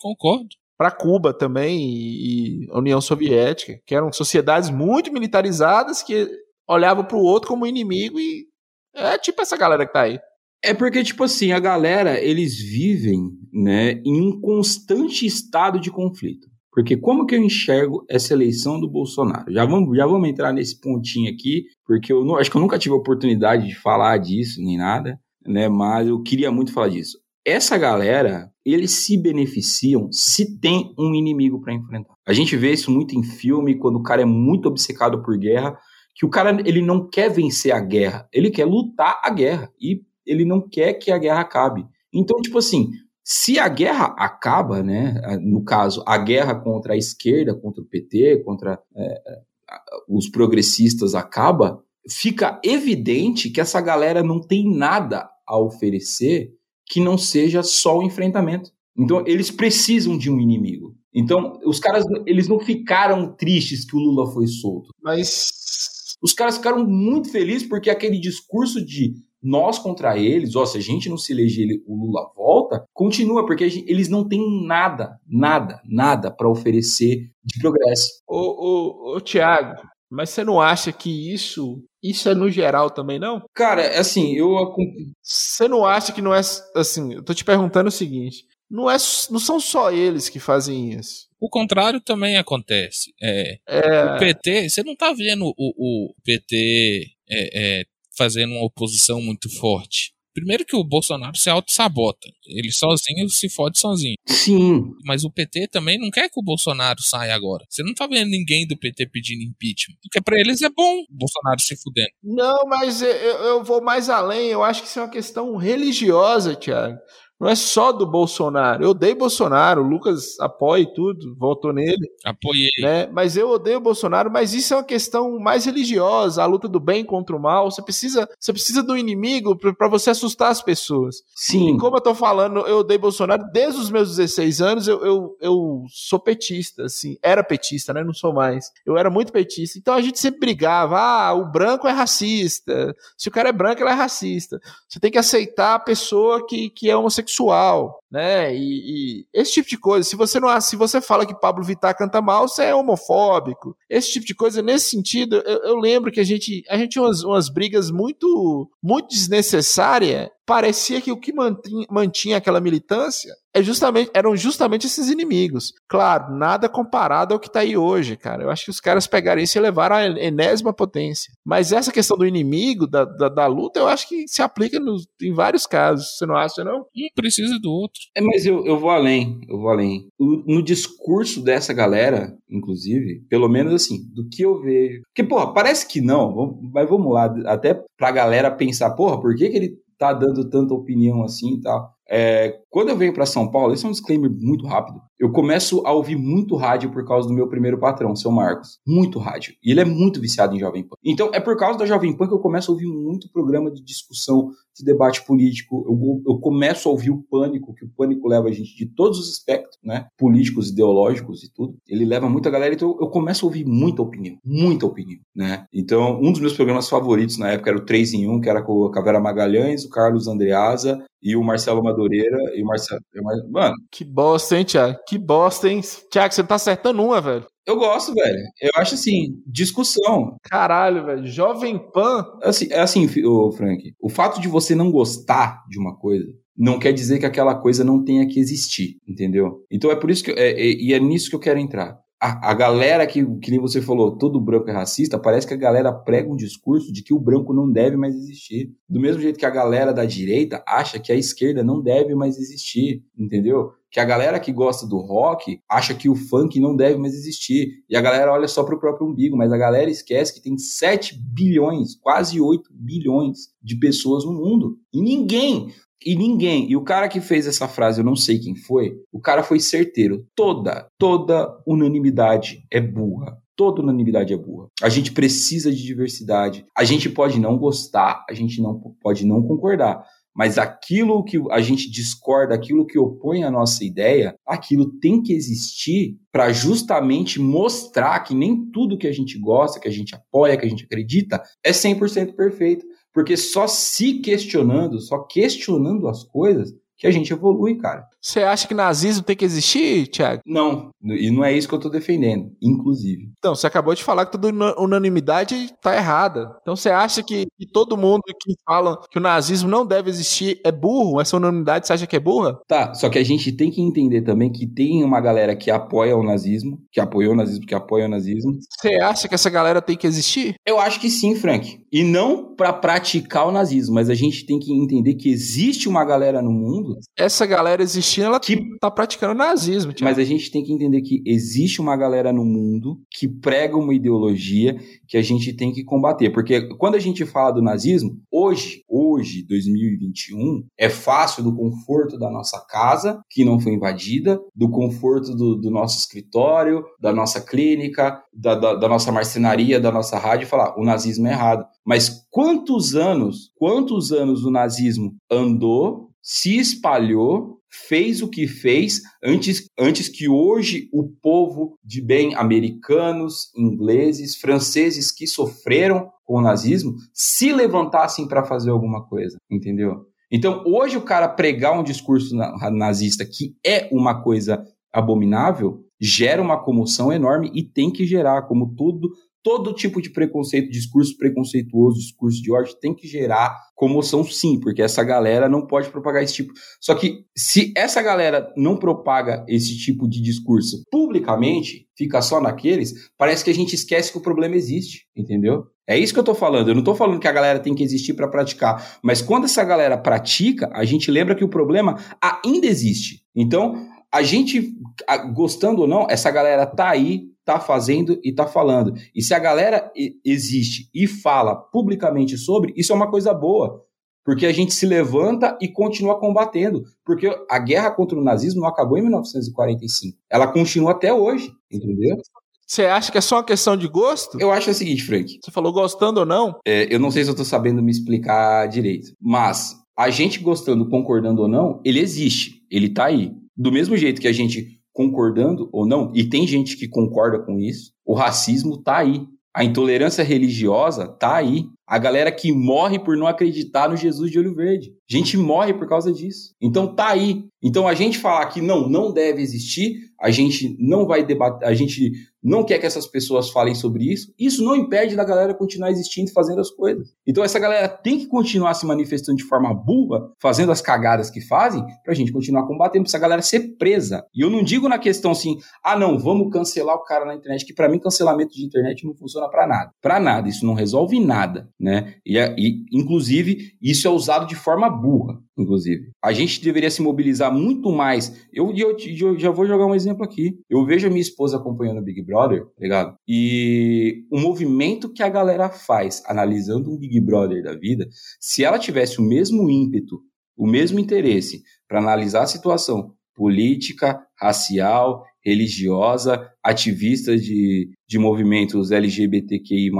Concordo. Para Cuba também e, e União Soviética, que eram sociedades muito militarizadas que olhavam para o outro como inimigo e é tipo essa galera que tá aí. É porque, tipo assim, a galera, eles vivem né, em um constante estado de conflito. Porque como que eu enxergo essa eleição do Bolsonaro? Já vamos, já vamos entrar nesse pontinho aqui, porque eu não, acho que eu nunca tive a oportunidade de falar disso, nem nada, né? Mas eu queria muito falar disso. Essa galera, eles se beneficiam se tem um inimigo para enfrentar. A gente vê isso muito em filme, quando o cara é muito obcecado por guerra, que o cara ele não quer vencer a guerra, ele quer lutar a guerra e ele não quer que a guerra acabe. Então, tipo assim, se a guerra acaba, né, no caso, a guerra contra a esquerda, contra o PT, contra é, os progressistas acaba, fica evidente que essa galera não tem nada a oferecer que não seja só o enfrentamento. Então, eles precisam de um inimigo. Então, os caras, eles não ficaram tristes que o Lula foi solto. Mas os caras ficaram muito felizes porque aquele discurso de nós contra eles, ó, se a gente não se eleger, o Lula volta, continua, porque gente, eles não têm nada, nada, nada para oferecer de progresso. Ô, ô, ô, Tiago, mas você não acha que isso, isso é no geral também, não? Cara, é assim, eu... Você não acha que não é, assim, eu tô te perguntando o seguinte, não, é, não são só eles que fazem isso. O contrário também acontece. É, é... O PT, você não tá vendo o, o PT é, é, fazendo uma oposição muito forte. Primeiro que o Bolsonaro se auto-sabota. Ele sozinho se fode sozinho. Sim. Mas o PT também não quer que o Bolsonaro saia agora. Você não tá vendo ninguém do PT pedindo impeachment. Porque para eles é bom o Bolsonaro se fudendo. Não, mas eu, eu vou mais além. Eu acho que isso é uma questão religiosa, Thiago. Não é só do Bolsonaro. Eu odeio Bolsonaro, o Lucas apoia e tudo, votou nele. Apoiei. Né? Mas eu odeio Bolsonaro, mas isso é uma questão mais religiosa, a luta do bem contra o mal. Você precisa, você precisa do inimigo para você assustar as pessoas. Sim. E como eu tô falando, eu odeio Bolsonaro desde os meus 16 anos, eu, eu, eu sou petista, assim, era petista, né? Não sou mais. Eu era muito petista. Então a gente sempre brigava, ah, o branco é racista. Se o cara é branco, ele é racista. Você tem que aceitar a pessoa que, que é homossexual, né? E, e, esse tipo de coisa. Se você não, se você fala que Pablo Vittar canta mal, você é homofóbico. Esse tipo de coisa, nesse sentido, eu, eu lembro que a gente, a gente tinha umas, umas brigas muito, muito desnecessárias parecia que o que mantinha, mantinha, aquela militância é justamente, eram justamente esses inimigos. Claro, nada comparado ao que está aí hoje, cara. Eu acho que os caras pegaram isso e levaram a enésima potência. Mas essa questão do inimigo, da, da, da luta, eu acho que se aplica em vários casos. Você não acha, não? Um precisa do outro. É, mas eu, eu vou além, eu vou além. O, no discurso dessa galera, inclusive, pelo menos assim, do que eu vejo. Porque, porra, parece que não, mas vamos lá, até pra galera pensar, porra, por que, que ele tá dando tanta opinião assim e tal. É, quando eu venho para São Paulo, esse é um disclaimer muito rápido. Eu começo a ouvir muito rádio por causa do meu primeiro patrão, seu Marcos. Muito rádio. E ele é muito viciado em Jovem Pan. Então, é por causa da Jovem Pan que eu começo a ouvir muito programa de discussão, de debate político. Eu, eu começo a ouvir o pânico, que o pânico leva a gente de todos os aspectos, né? Políticos, ideológicos e tudo. Ele leva muita galera, então eu começo a ouvir muita opinião. Muita opinião, né? Então, um dos meus programas favoritos na época era o 3 em 1, que era com a Cavera Magalhães, o Carlos Andreasa e o Marcelo Madureira e o Marcelo. Mano. Que bosta, hein, Thiago? Que bosta, hein? Thiago, você tá acertando uma, velho. Eu gosto, velho. Eu acho assim, discussão. Caralho, velho. Jovem Pan. Assim, é assim, o Frank. O fato de você não gostar de uma coisa não quer dizer que aquela coisa não tenha que existir, entendeu? Então é por isso que. É, é, e é nisso que eu quero entrar a, a galera que, que nem você falou, todo branco é racista, parece que a galera prega um discurso de que o branco não deve mais existir. Do mesmo jeito que a galera da direita acha que a esquerda não deve mais existir, entendeu? Que a galera que gosta do rock acha que o funk não deve mais existir. E a galera olha só para o próprio umbigo, mas a galera esquece que tem 7 bilhões, quase 8 bilhões de pessoas no mundo. E ninguém, e ninguém, e o cara que fez essa frase, eu não sei quem foi, o cara foi certeiro. Toda, toda unanimidade é burra. Toda unanimidade é burra. A gente precisa de diversidade. A gente pode não gostar, a gente não pode não concordar. Mas aquilo que a gente discorda, aquilo que opõe a nossa ideia, aquilo tem que existir para justamente mostrar que nem tudo que a gente gosta, que a gente apoia, que a gente acredita, é 100% perfeito. Porque só se questionando, só questionando as coisas, que a gente evolui, cara. Você acha que nazismo tem que existir, Thiago? Não, e não é isso que eu tô defendendo, inclusive. Então, você acabou de falar que toda unanimidade tá errada. Então, você acha que, que, todo mundo que fala que o nazismo não deve existir é burro? Essa unanimidade você acha que é burra? Tá, só que a gente tem que entender também que tem uma galera que apoia o nazismo, que apoiou o nazismo, que apoia o nazismo. Você acha que essa galera tem que existir? Eu acho que sim, Frank. E não para praticar o nazismo, mas a gente tem que entender que existe uma galera no mundo. Essa galera existindo, ela que tá praticando nazismo. Mas a gente tem que entender que existe uma galera no mundo que prega uma ideologia que a gente tem que combater. Porque quando a gente fala do nazismo, hoje, hoje, 2021, é fácil do conforto da nossa casa, que não foi invadida, do conforto do, do nosso escritório, da nossa clínica, da, da, da nossa marcenaria, da nossa rádio, falar o nazismo é errado. Mas quantos anos, quantos anos o nazismo andou, se espalhou, fez o que fez antes, antes que hoje o povo de bem americanos, ingleses, franceses que sofreram com o nazismo se levantassem para fazer alguma coisa, entendeu? Então, hoje o cara pregar um discurso nazista que é uma coisa abominável gera uma comoção enorme e tem que gerar, como tudo todo tipo de preconceito, discurso preconceituoso, discurso de ódio, tem que gerar comoção sim, porque essa galera não pode propagar esse tipo. Só que se essa galera não propaga esse tipo de discurso publicamente, fica só naqueles, parece que a gente esquece que o problema existe, entendeu? É isso que eu tô falando. Eu não tô falando que a galera tem que existir para praticar, mas quando essa galera pratica, a gente lembra que o problema ainda existe. Então, a gente, gostando ou não, essa galera tá aí, tá fazendo e tá falando. E se a galera existe e fala publicamente sobre, isso é uma coisa boa. Porque a gente se levanta e continua combatendo. Porque a guerra contra o nazismo não acabou em 1945. Ela continua até hoje, entendeu? Você acha que é só uma questão de gosto? Eu acho o seguinte, Frank. Você falou gostando ou não? É, eu não sei se eu tô sabendo me explicar direito. Mas a gente gostando, concordando ou não, ele existe. Ele tá aí. Do mesmo jeito que a gente concordando ou não, e tem gente que concorda com isso, o racismo tá aí. A intolerância religiosa tá aí. A galera que morre por não acreditar no Jesus de olho verde. Gente morre por causa disso. Então tá aí. Então a gente falar que não, não deve existir, a gente não vai debater, a gente não quer que essas pessoas falem sobre isso, isso não impede da galera continuar existindo e fazendo as coisas. Então essa galera tem que continuar se manifestando de forma burra, fazendo as cagadas que fazem, pra gente continuar combatendo, pra essa galera ser presa. E eu não digo na questão assim, ah não, vamos cancelar o cara na internet, que para mim cancelamento de internet não funciona para nada. Para nada, isso não resolve nada, né? E, e inclusive isso é usado de forma burra inclusive. A gente deveria se mobilizar muito mais. Eu, eu, eu, já vou jogar um exemplo aqui. Eu vejo a minha esposa acompanhando o Big Brother, tá ligado? E o movimento que a galera faz analisando um Big Brother da vida, se ela tivesse o mesmo ímpeto, o mesmo interesse para analisar a situação política, racial, religiosa, ativistas de, de movimentos LGBTQI+,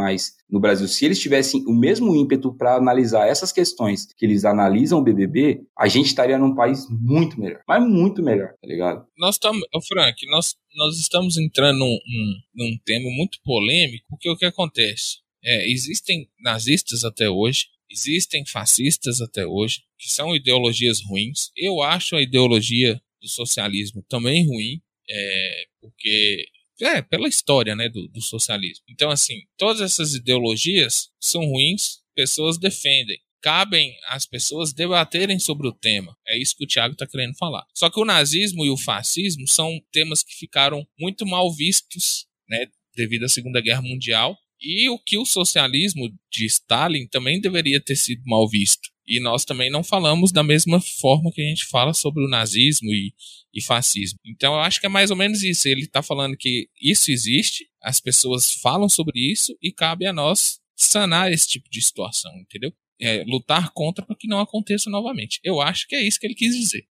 no Brasil, se eles tivessem o mesmo ímpeto para analisar essas questões que eles analisam o BBB, a gente estaria num país muito melhor, mas muito melhor, tá ligado? Nós estamos, Frank, nós, nós estamos entrando num, num, num tema muito polêmico, porque o que acontece? É, existem nazistas até hoje, existem fascistas até hoje, que são ideologias ruins. Eu acho a ideologia do socialismo também ruim, é, porque é pela história né, do, do socialismo. Então, assim, todas essas ideologias são ruins, pessoas defendem cabem às pessoas debaterem sobre o tema. É isso que o Tiago está querendo falar. Só que o nazismo e o fascismo são temas que ficaram muito mal vistos, né, devido à Segunda Guerra Mundial, e o que o socialismo de Stalin também deveria ter sido mal visto. E nós também não falamos da mesma forma que a gente fala sobre o nazismo e, e fascismo. Então eu acho que é mais ou menos isso. Ele está falando que isso existe, as pessoas falam sobre isso e cabe a nós sanar esse tipo de situação, entendeu? É, lutar contra para que não aconteça novamente. Eu acho que é isso que ele quis dizer.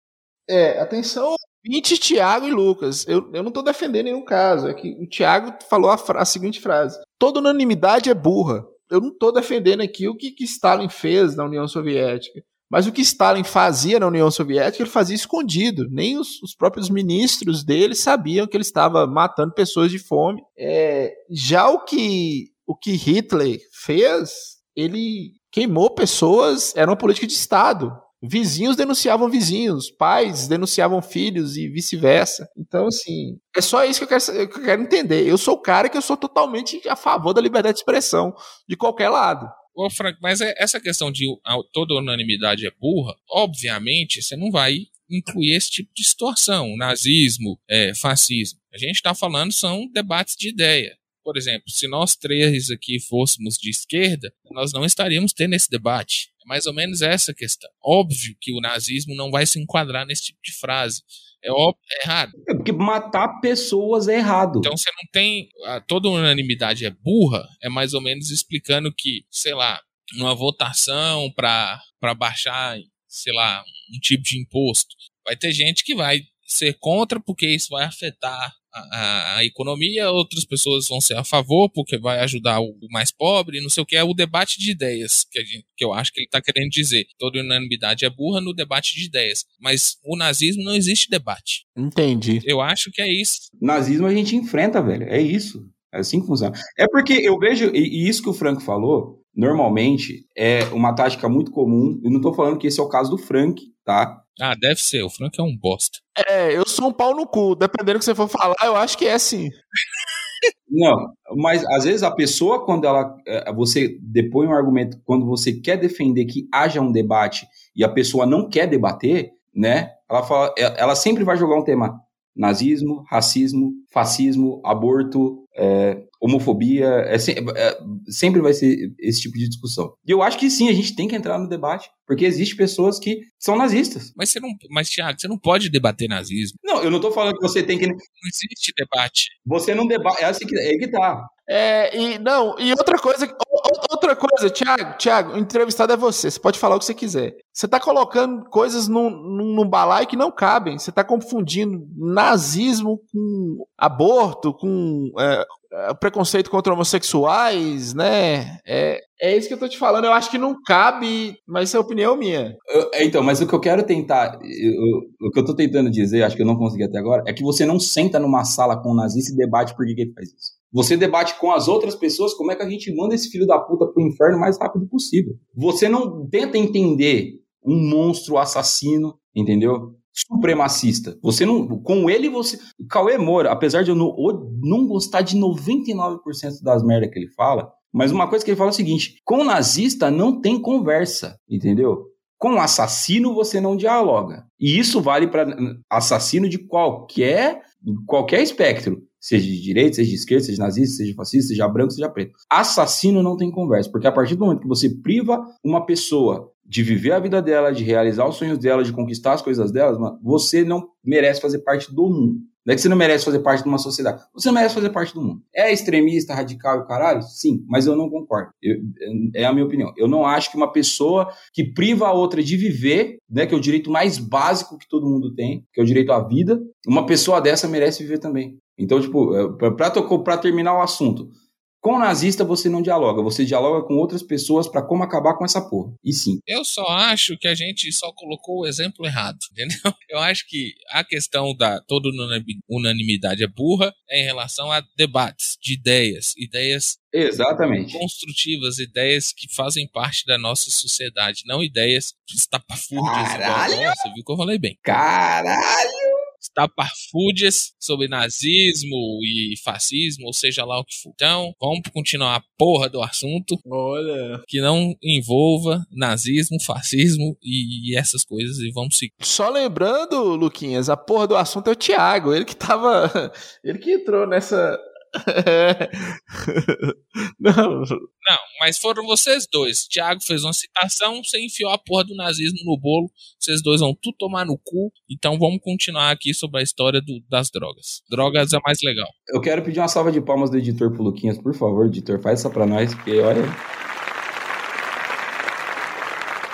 É, atenção, 20 Tiago e Lucas. Eu, eu não estou defendendo nenhum caso. É que o Tiago falou a, a seguinte frase: toda unanimidade é burra eu não estou defendendo aqui o que, que Stalin fez na União Soviética. Mas o que Stalin fazia na União Soviética, ele fazia escondido. Nem os, os próprios ministros dele sabiam que ele estava matando pessoas de fome. É, já o que, o que Hitler fez, ele queimou pessoas, era uma política de Estado. Vizinhos denunciavam vizinhos, pais denunciavam filhos e vice-versa. Então, assim, é só isso que eu, quero, que eu quero entender. Eu sou o cara que eu sou totalmente a favor da liberdade de expressão, de qualquer lado. Ô, Frank, mas é, essa questão de toda unanimidade é burra, obviamente você não vai incluir esse tipo de situação, nazismo, é, fascismo. A gente está falando são debates de ideia. Por exemplo, se nós três aqui fôssemos de esquerda, nós não estaríamos tendo esse debate. É mais ou menos essa questão. Óbvio que o nazismo não vai se enquadrar nesse tipo de frase. É, óbvio, é errado. É porque matar pessoas é errado. Então você não tem. A, toda unanimidade é burra, é mais ou menos explicando que, sei lá, numa votação para baixar, sei lá, um tipo de imposto, vai ter gente que vai ser contra porque isso vai afetar a, a, economia, outras pessoas vão ser a favor porque vai ajudar o, mais pobre, não sei o que, é o debate de ideias que, gente, que eu acho que ele está querendo dizer. Toda unanimidade é burra no debate de ideias, mas o nazismo não existe debate. Entendi. Eu acho que é isso. Nazismo a gente enfrenta, velho, é isso. É assim que funciona. É porque eu vejo, e isso que o Frank falou, normalmente é uma tática muito comum, eu não estou falando que esse é o caso do Frank, tá? Ah, deve ser. O Frank é um bosta. É, eu sou um pau no cu. Dependendo do que você for falar, eu acho que é sim. Não, mas às vezes a pessoa, quando ela. É, você depõe um argumento, quando você quer defender que haja um debate e a pessoa não quer debater, né? Ela, fala, é, ela sempre vai jogar um tema nazismo, racismo, fascismo, aborto, é, homofobia, é, é, sempre vai ser esse tipo de discussão. E eu acho que sim, a gente tem que entrar no debate, porque existem pessoas que são nazistas. Mas você não, mas Thiago, você não pode debater nazismo. Não, eu não tô falando que você tem que. Não existe debate. Você não debate, é assim que, é que tá. É, e não, e outra coisa, outra coisa, Thiago, Thiago, o entrevistado é você, você pode falar o que você quiser. Você tá colocando coisas num, num, num balaio que não cabem. Você tá confundindo nazismo com aborto, com é, é, preconceito contra homossexuais, né? É, é isso que eu tô te falando. Eu acho que não cabe, mas é opinião minha. Eu, é, então, mas o que eu quero tentar, eu, o que eu tô tentando dizer, acho que eu não consegui até agora, é que você não senta numa sala com um nazista e debate por que ele faz isso. Você debate com as outras pessoas como é que a gente manda esse filho da puta pro inferno o mais rápido possível. Você não tenta entender um monstro assassino, entendeu? Supremacista. Você não. Com ele, você. Cauê Moura, apesar de eu não, não gostar de 99% das merdas que ele fala, mas uma coisa que ele fala é o seguinte: com nazista não tem conversa, entendeu? Com assassino você não dialoga. E isso vale para assassino de qualquer qualquer espectro seja de direita, seja de esquerda, seja nazista, seja fascista, seja branco, seja preto. Assassino não tem conversa, porque a partir do momento que você priva uma pessoa de viver a vida dela, de realizar os sonhos dela, de conquistar as coisas delas, você não merece fazer parte do mundo. Não é que você não merece fazer parte de uma sociedade. Você não merece fazer parte do mundo. É extremista, radical e caralho? Sim, mas eu não concordo. Eu, é a minha opinião. Eu não acho que uma pessoa que priva a outra de viver, né, que é o direito mais básico que todo mundo tem, que é o direito à vida, uma pessoa dessa merece viver também. Então, tipo, é, para terminar o assunto, com nazista você não dialoga, você dialoga com outras pessoas para como acabar com essa porra. E sim. Eu só acho que a gente só colocou o exemplo errado, entendeu? Eu acho que a questão da toda unanimidade é burra é em relação a debates de ideias, ideias Exatamente. construtivas, ideias que fazem parte da nossa sociedade, não ideias estapafúrdias. Caralho! Igual, você viu que eu falei bem. Caralho! Estapafúrdias sobre nazismo e fascismo, ou seja lá o que for. Então, vamos continuar a porra do assunto. Olha. Que não envolva nazismo, fascismo e essas coisas e vamos seguir. Só lembrando, Luquinhas, a porra do assunto é o Thiago, ele que tava. Ele que entrou nessa não. Não, mas foram vocês dois. Tiago fez uma citação, você enfiou a porra do nazismo no bolo. Vocês dois vão tudo tomar no cu. Então vamos continuar aqui sobre a história do, das drogas. Drogas é mais legal. Eu quero pedir uma salva de palmas do editor pro Luquinhas, por favor, editor, faz essa pra nós, porque olha.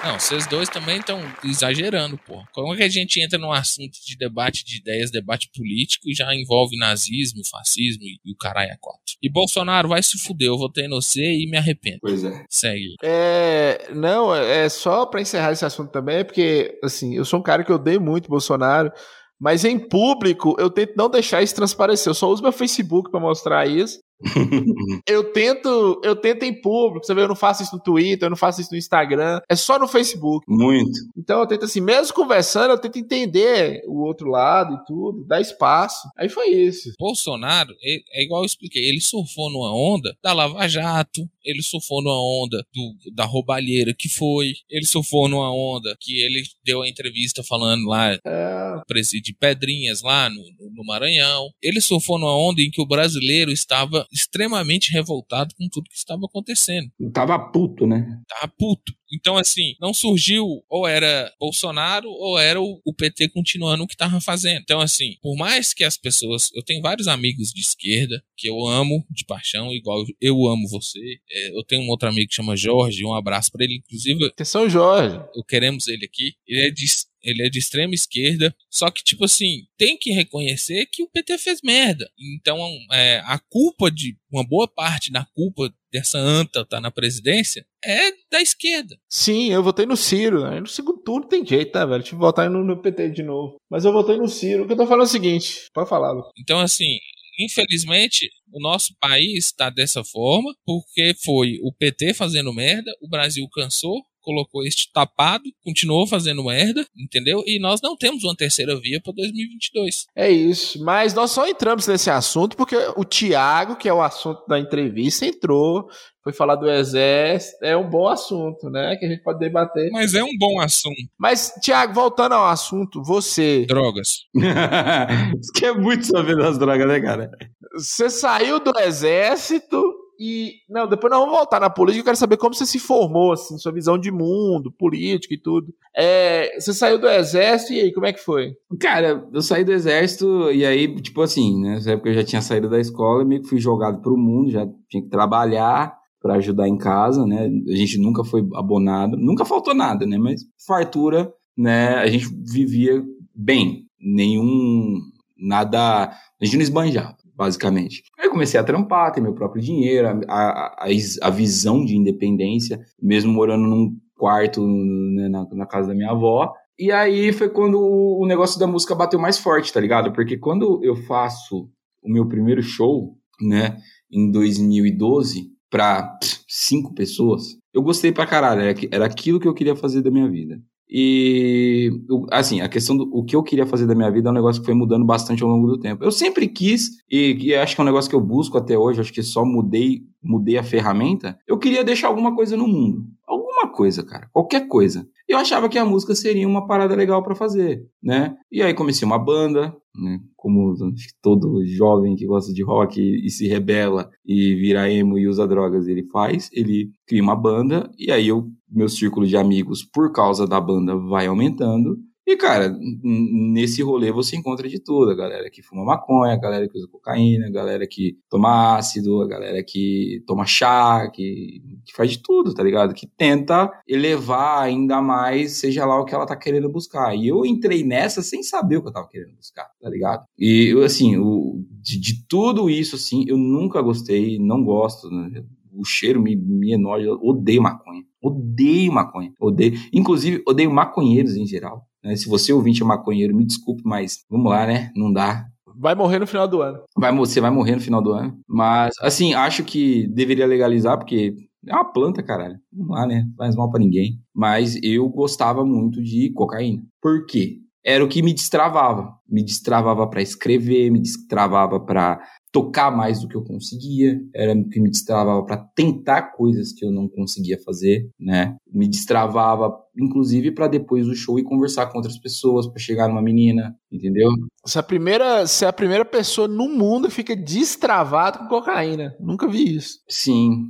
Não, vocês dois também estão exagerando, pô. Como é que a gente entra num assunto de debate de ideias, debate político e já envolve nazismo, fascismo e, e o caralho a quatro? E Bolsonaro vai se fuder, eu votei no C e me arrependo. Pois é. Segue. É, não, é só para encerrar esse assunto também, porque, assim, eu sou um cara que odeio muito Bolsonaro, mas em público eu tento não deixar isso transparecer. Eu só uso meu Facebook para mostrar isso. eu tento, eu tento em público. Você vê, eu não faço isso no Twitter, eu não faço isso no Instagram. É só no Facebook. Muito. Então eu tento assim, mesmo conversando, eu tento entender o outro lado e tudo, dar espaço. Aí foi isso. Bolsonaro, é, é igual eu expliquei, ele surfou numa onda da Lava Jato, ele surfou numa onda do, da roubalheira que foi, ele surfou numa onda que ele deu a entrevista falando lá, é. presídio de Pedrinhas lá no, no Maranhão. Ele surfou numa onda em que o brasileiro estava extremamente revoltado com tudo que estava acontecendo. Tava puto, né? Tava puto. Então, assim, não surgiu ou era Bolsonaro ou era o, o PT continuando o que estava fazendo. Então, assim, por mais que as pessoas. Eu tenho vários amigos de esquerda que eu amo de paixão, igual eu amo você. É, eu tenho um outro amigo que chama Jorge, um abraço para ele, inclusive. Atenção, Jorge. Eu queremos ele aqui. Ele é de ele é de extrema esquerda, só que, tipo assim, tem que reconhecer que o PT fez merda. Então, é, a culpa de, uma boa parte da culpa dessa anta tá na presidência é da esquerda. Sim, eu votei no Ciro. Aí no segundo turno tem jeito, tá, velho? Deixa eu votar no, no PT de novo. Mas eu votei no Ciro. O que eu tô falando é o seguinte, pode falar. Lu. Então, assim, infelizmente, o nosso país está dessa forma porque foi o PT fazendo merda, o Brasil cansou, colocou este tapado, continuou fazendo merda, entendeu? E nós não temos uma terceira via para 2022. É isso. Mas nós só entramos nesse assunto porque o Tiago, que é o assunto da entrevista, entrou, foi falar do exército, é um bom assunto, né? Que a gente pode debater. Mas é um bom assunto. Mas, Tiago, voltando ao assunto, você. Drogas. Isso que é muito saber das drogas, né, cara? Você saiu do exército e, não, depois nós vamos voltar na política. Eu quero saber como você se formou, assim, sua visão de mundo, político e tudo. É, você saiu do exército e aí, como é que foi? Cara, eu saí do exército e aí, tipo assim, né, nessa época eu já tinha saído da escola, meio que fui jogado pro mundo, já tinha que trabalhar para ajudar em casa, né? A gente nunca foi abonado, nunca faltou nada, né? Mas fartura, né? A gente vivia bem, nenhum nada, a gente não esbanjava, basicamente. Aí comecei a trampar, ter meu próprio dinheiro, a, a, a visão de independência, mesmo morando num quarto né, na, na casa da minha avó. E aí foi quando o, negócio da música bateu mais forte, tá ligado? Porque quando eu faço o meu primeiro show, né, em 2012, para cinco pessoas, eu gostei pra caralho. Era, era aquilo que eu queria fazer da minha vida. E, assim, a questão do o que eu queria fazer da minha vida é um negócio que foi mudando bastante ao longo do tempo. Eu sempre quis, e, e acho que é um negócio que eu busco até hoje, acho que só mudei, mudei a ferramenta. Eu queria deixar alguma coisa no mundo. Alguma coisa, cara. Qualquer coisa. Eu achava que a música seria uma parada legal para fazer, né? E aí comecei uma banda, né? Como todo jovem que gosta de rock e, e se rebela e vira emo e usa drogas, ele faz, ele cria uma banda e aí eu meu círculo de amigos por causa da banda vai aumentando e, cara, nesse rolê você encontra de tudo. A galera que fuma maconha, a galera que usa cocaína, a galera que toma ácido, a galera que toma chá, que, que faz de tudo, tá ligado? Que tenta elevar ainda mais, seja lá o que ela tá querendo buscar. E eu entrei nessa sem saber o que eu tava querendo buscar, tá ligado? E, assim, o, de, de tudo isso, assim, eu nunca gostei, não gosto, né? o cheiro me, me enoja, odeio maconha. Odeio maconha. Odeio. Inclusive, odeio maconheiros em geral. Né? Se você ouvinte é maconheiro, me desculpe, mas vamos lá, né? Não dá. Vai morrer no final do ano. Vai, você vai morrer no final do ano. Mas, assim, acho que deveria legalizar, porque é uma planta, caralho. Vamos lá, né? Faz mal para ninguém. Mas eu gostava muito de cocaína. Por quê? Era o que me destravava. Me destravava para escrever, me destravava para tocar mais do que eu conseguia, era o que me destravava para tentar coisas que eu não conseguia fazer, né? Me destravava, inclusive, para depois do show ir conversar com outras pessoas, para chegar numa menina, entendeu? É a primeira, é a primeira pessoa no mundo que fica destravado com cocaína. Nunca vi isso. Sim,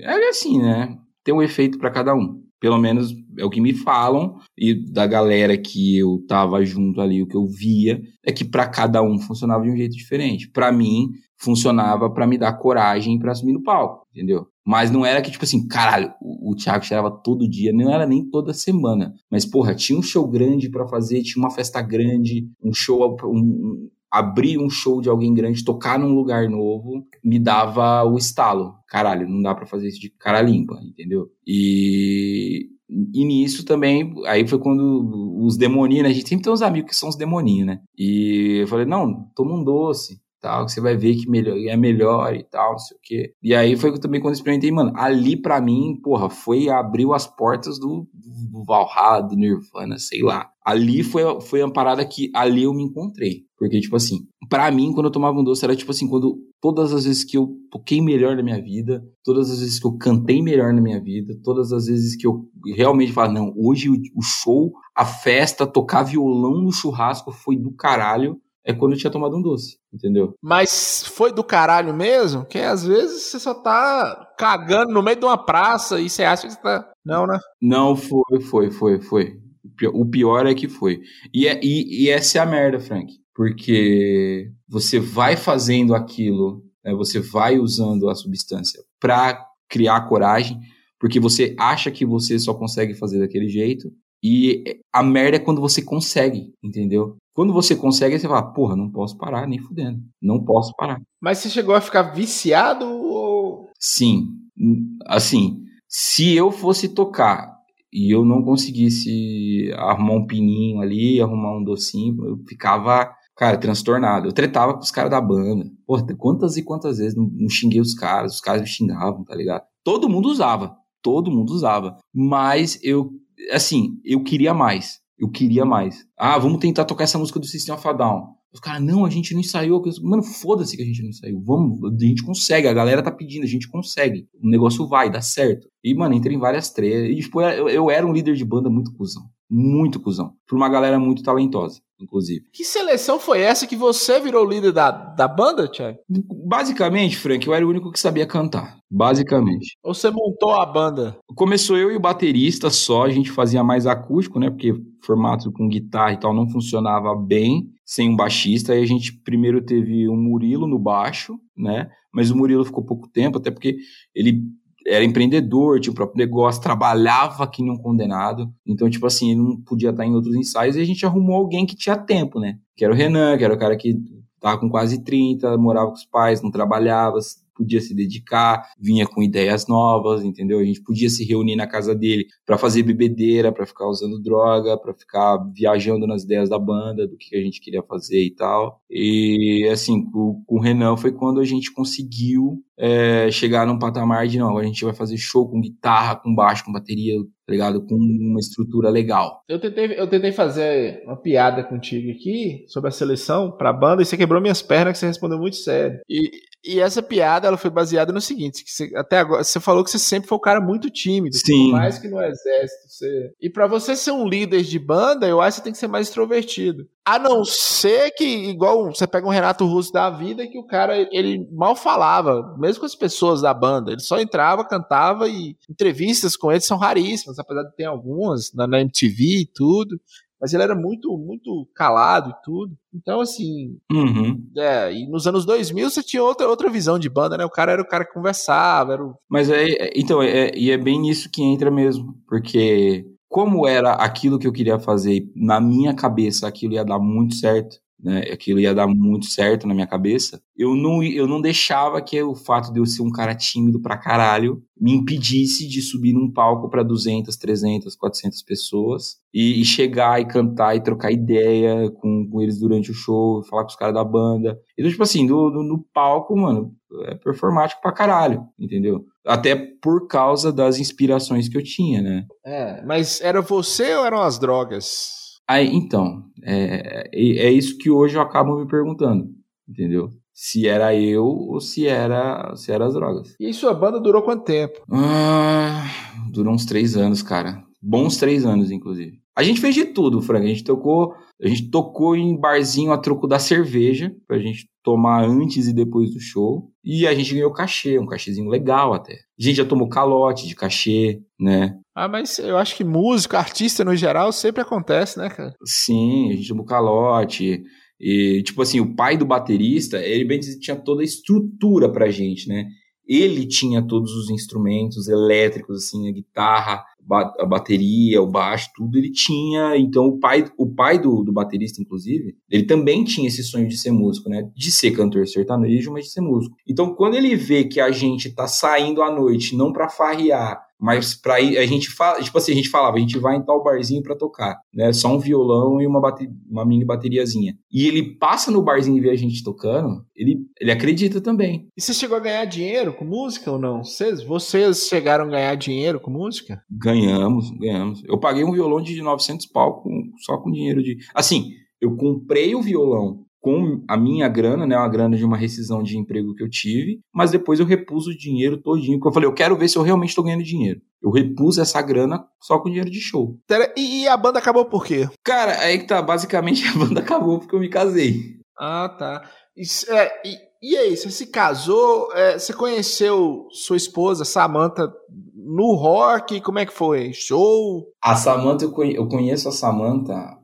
é assim, né? Tem um efeito para cada um. Pelo menos é o que me falam e da galera que eu tava junto ali, o que eu via é que para cada um funcionava de um jeito diferente. Para mim funcionava para me dar coragem para assumir no palco, entendeu? Mas não era que tipo assim, caralho, o, o Thiago cheirava todo dia, não era nem toda semana, mas porra, tinha um show grande para fazer, tinha uma festa grande, um show um, abrir um show de alguém grande, tocar num lugar novo, me dava o estalo. Caralho, não dá para fazer isso de cara limpa, entendeu? E e nisso também, aí foi quando os demoninhos, né? A gente sempre tem uns amigos que são os demoninhos, né? E eu falei, não, toma um doce, tal, que você vai ver que melhor, é melhor e tal, não sei o quê. E aí foi também quando eu experimentei, mano, ali para mim, porra, foi, abriu as portas do, do Valhalla, do Nirvana, sei lá. Ali foi, foi uma parada que ali eu me encontrei. Porque, tipo assim, para mim, quando eu tomava um doce, era tipo assim, quando todas as vezes que eu toquei melhor na minha vida, todas as vezes que eu cantei melhor na minha vida, todas as vezes que eu realmente falava, não, hoje o show, a festa, tocar violão no churrasco foi do caralho, é quando eu tinha tomado um doce, entendeu? Mas foi do caralho mesmo? Que às vezes você só tá cagando no meio de uma praça e você acha que você tá. Não, né? Não, foi, foi, foi, foi. O pior é que foi. E, é, e, e essa é a merda, Frank. Porque você vai fazendo aquilo, né, você vai usando a substância para criar coragem, porque você acha que você só consegue fazer daquele jeito. E a merda é quando você consegue, entendeu? Quando você consegue, você fala, porra, não posso parar nem fudendo. Não posso parar. Mas você chegou a ficar viciado ou. Sim. Assim, se eu fosse tocar e eu não conseguisse arrumar um pininho ali, arrumar um docinho, eu ficava, cara, transtornado. Eu tretava com os caras da banda. Porra, quantas e quantas vezes não, não xinguei os caras, os caras me xingavam, tá ligado? Todo mundo usava. Todo mundo usava. Mas eu, assim, eu queria mais. Eu queria mais. Ah, vamos tentar tocar essa música do System of a Down. Os caras, não, a gente não ensaiou. Mano, foda-se que a gente não ensaiou. Vamos, a gente consegue, a galera tá pedindo, a gente consegue. O negócio vai, dá certo. E, mano, entrei em várias tretas. E, tipo, eu, eu era um líder de banda muito cuzão. Muito cuzão. Por uma galera muito talentosa inclusive. Que seleção foi essa que você virou líder da, da banda, Thiago? Basicamente, Frank, eu era o único que sabia cantar. Basicamente. Ou você montou a banda? Começou eu e o baterista só, a gente fazia mais acústico, né? Porque formato com guitarra e tal não funcionava bem sem um baixista. Aí a gente primeiro teve um Murilo no baixo, né? Mas o Murilo ficou pouco tempo, até porque ele era empreendedor, tinha o próprio negócio, trabalhava aqui num condenado. Então, tipo assim, ele não podia estar em outros ensaios e a gente arrumou alguém que tinha tempo, né? Que era o Renan, que era o cara que tava com quase 30, morava com os pais, não trabalhava, podia se dedicar, vinha com ideias novas, entendeu? A gente podia se reunir na casa dele para fazer bebedeira, para ficar usando droga, para ficar viajando nas ideias da banda, do que a gente queria fazer e tal. E assim, com, com o Renan foi quando a gente conseguiu é, chegar num patamar de não, a gente vai fazer show com guitarra, com baixo, com bateria, tá ligado? Com uma estrutura legal. Eu tentei, eu tentei fazer uma piada contigo aqui sobre a seleção pra banda e você quebrou minhas pernas que você respondeu muito sério. E, e essa piada ela foi baseada no seguinte: que você, até agora você falou que você sempre foi um cara muito tímido, Sim. mais que no exército. Você... E para você ser um líder de banda, eu acho que você tem que ser mais extrovertido. A não ser que, igual você pega um Renato Russo da vida, que o cara ele mal falava, mesmo com as pessoas da banda. Ele só entrava, cantava e entrevistas com ele são raríssimas, apesar de ter algumas na, na MTV e tudo mas ele era muito, muito calado e tudo. Então, assim. Uhum. É, e nos anos 2000 você tinha outra, outra visão de banda, né? O cara era o cara que conversava, era o... Mas é, é então, é, e é bem nisso que entra mesmo, porque como era aquilo que eu queria fazer, na minha cabeça aquilo ia dar muito certo, né, aquilo ia dar muito certo na minha cabeça, eu não, eu não deixava que o fato de eu ser um cara tímido pra caralho me impedisse de subir num palco para 200, 300, 400 pessoas e, e, chegar e cantar e trocar ideia com, com eles durante o show, falar com os caras da banda. Então, tipo assim, no, no, no palco, mano, é performático pra caralho, entendeu? Até por causa das inspirações que eu tinha, né? É, mas era você ou eram as drogas? Aí, então, é, é isso que hoje eu acabo me perguntando, entendeu? Se era eu ou se era, se era as drogas. E sua banda durou quanto tempo? Ah, durou uns três anos, cara. Bons três anos, inclusive. A gente fez de tudo, Frank. A gente tocou, a gente tocou em barzinho a troco da cerveja, pra gente tomar antes e depois do show. E a gente ganhou cachê, um cachezinho legal até. A gente já tomou calote de cachê, né? Ah, mas eu acho que músico, artista no geral, sempre acontece, né, cara? Sim, a gente tomou calote. E, tipo assim, o pai do baterista, ele bem tinha toda a estrutura pra gente, né? Ele tinha todos os instrumentos elétricos, assim, a guitarra, a bateria, o baixo, tudo ele tinha. Então, o pai, o pai do, do baterista, inclusive, ele também tinha esse sonho de ser músico, né? De ser cantor sertanejo, mas de ser músico. Então, quando ele vê que a gente tá saindo à noite, não pra farrear, mas para ir, a gente fala, tipo assim, a gente falava, a gente vai em tal barzinho para tocar, né? Só um violão e uma, bate, uma mini bateriazinha. E ele passa no barzinho e vê a gente tocando, ele, ele acredita também. E você chegou a ganhar dinheiro com música ou não? Vocês, vocês chegaram a ganhar dinheiro com música? Ganhamos, ganhamos. Eu paguei um violão de 900 pau com, só com dinheiro de. Assim, eu comprei o violão com a minha grana, né, uma grana de uma rescisão de emprego que eu tive, mas depois eu repus o dinheiro todinho, porque eu falei, eu quero ver se eu realmente estou ganhando dinheiro. Eu repus essa grana só com dinheiro de show. E, e a banda acabou por quê? Cara, aí que tá, basicamente a banda acabou porque eu me casei. Ah, tá. Isso, é, e, e aí, você se casou, é, você conheceu sua esposa, Samantha, no rock? Como é que foi? Show? A Samantha, eu conheço a Samantha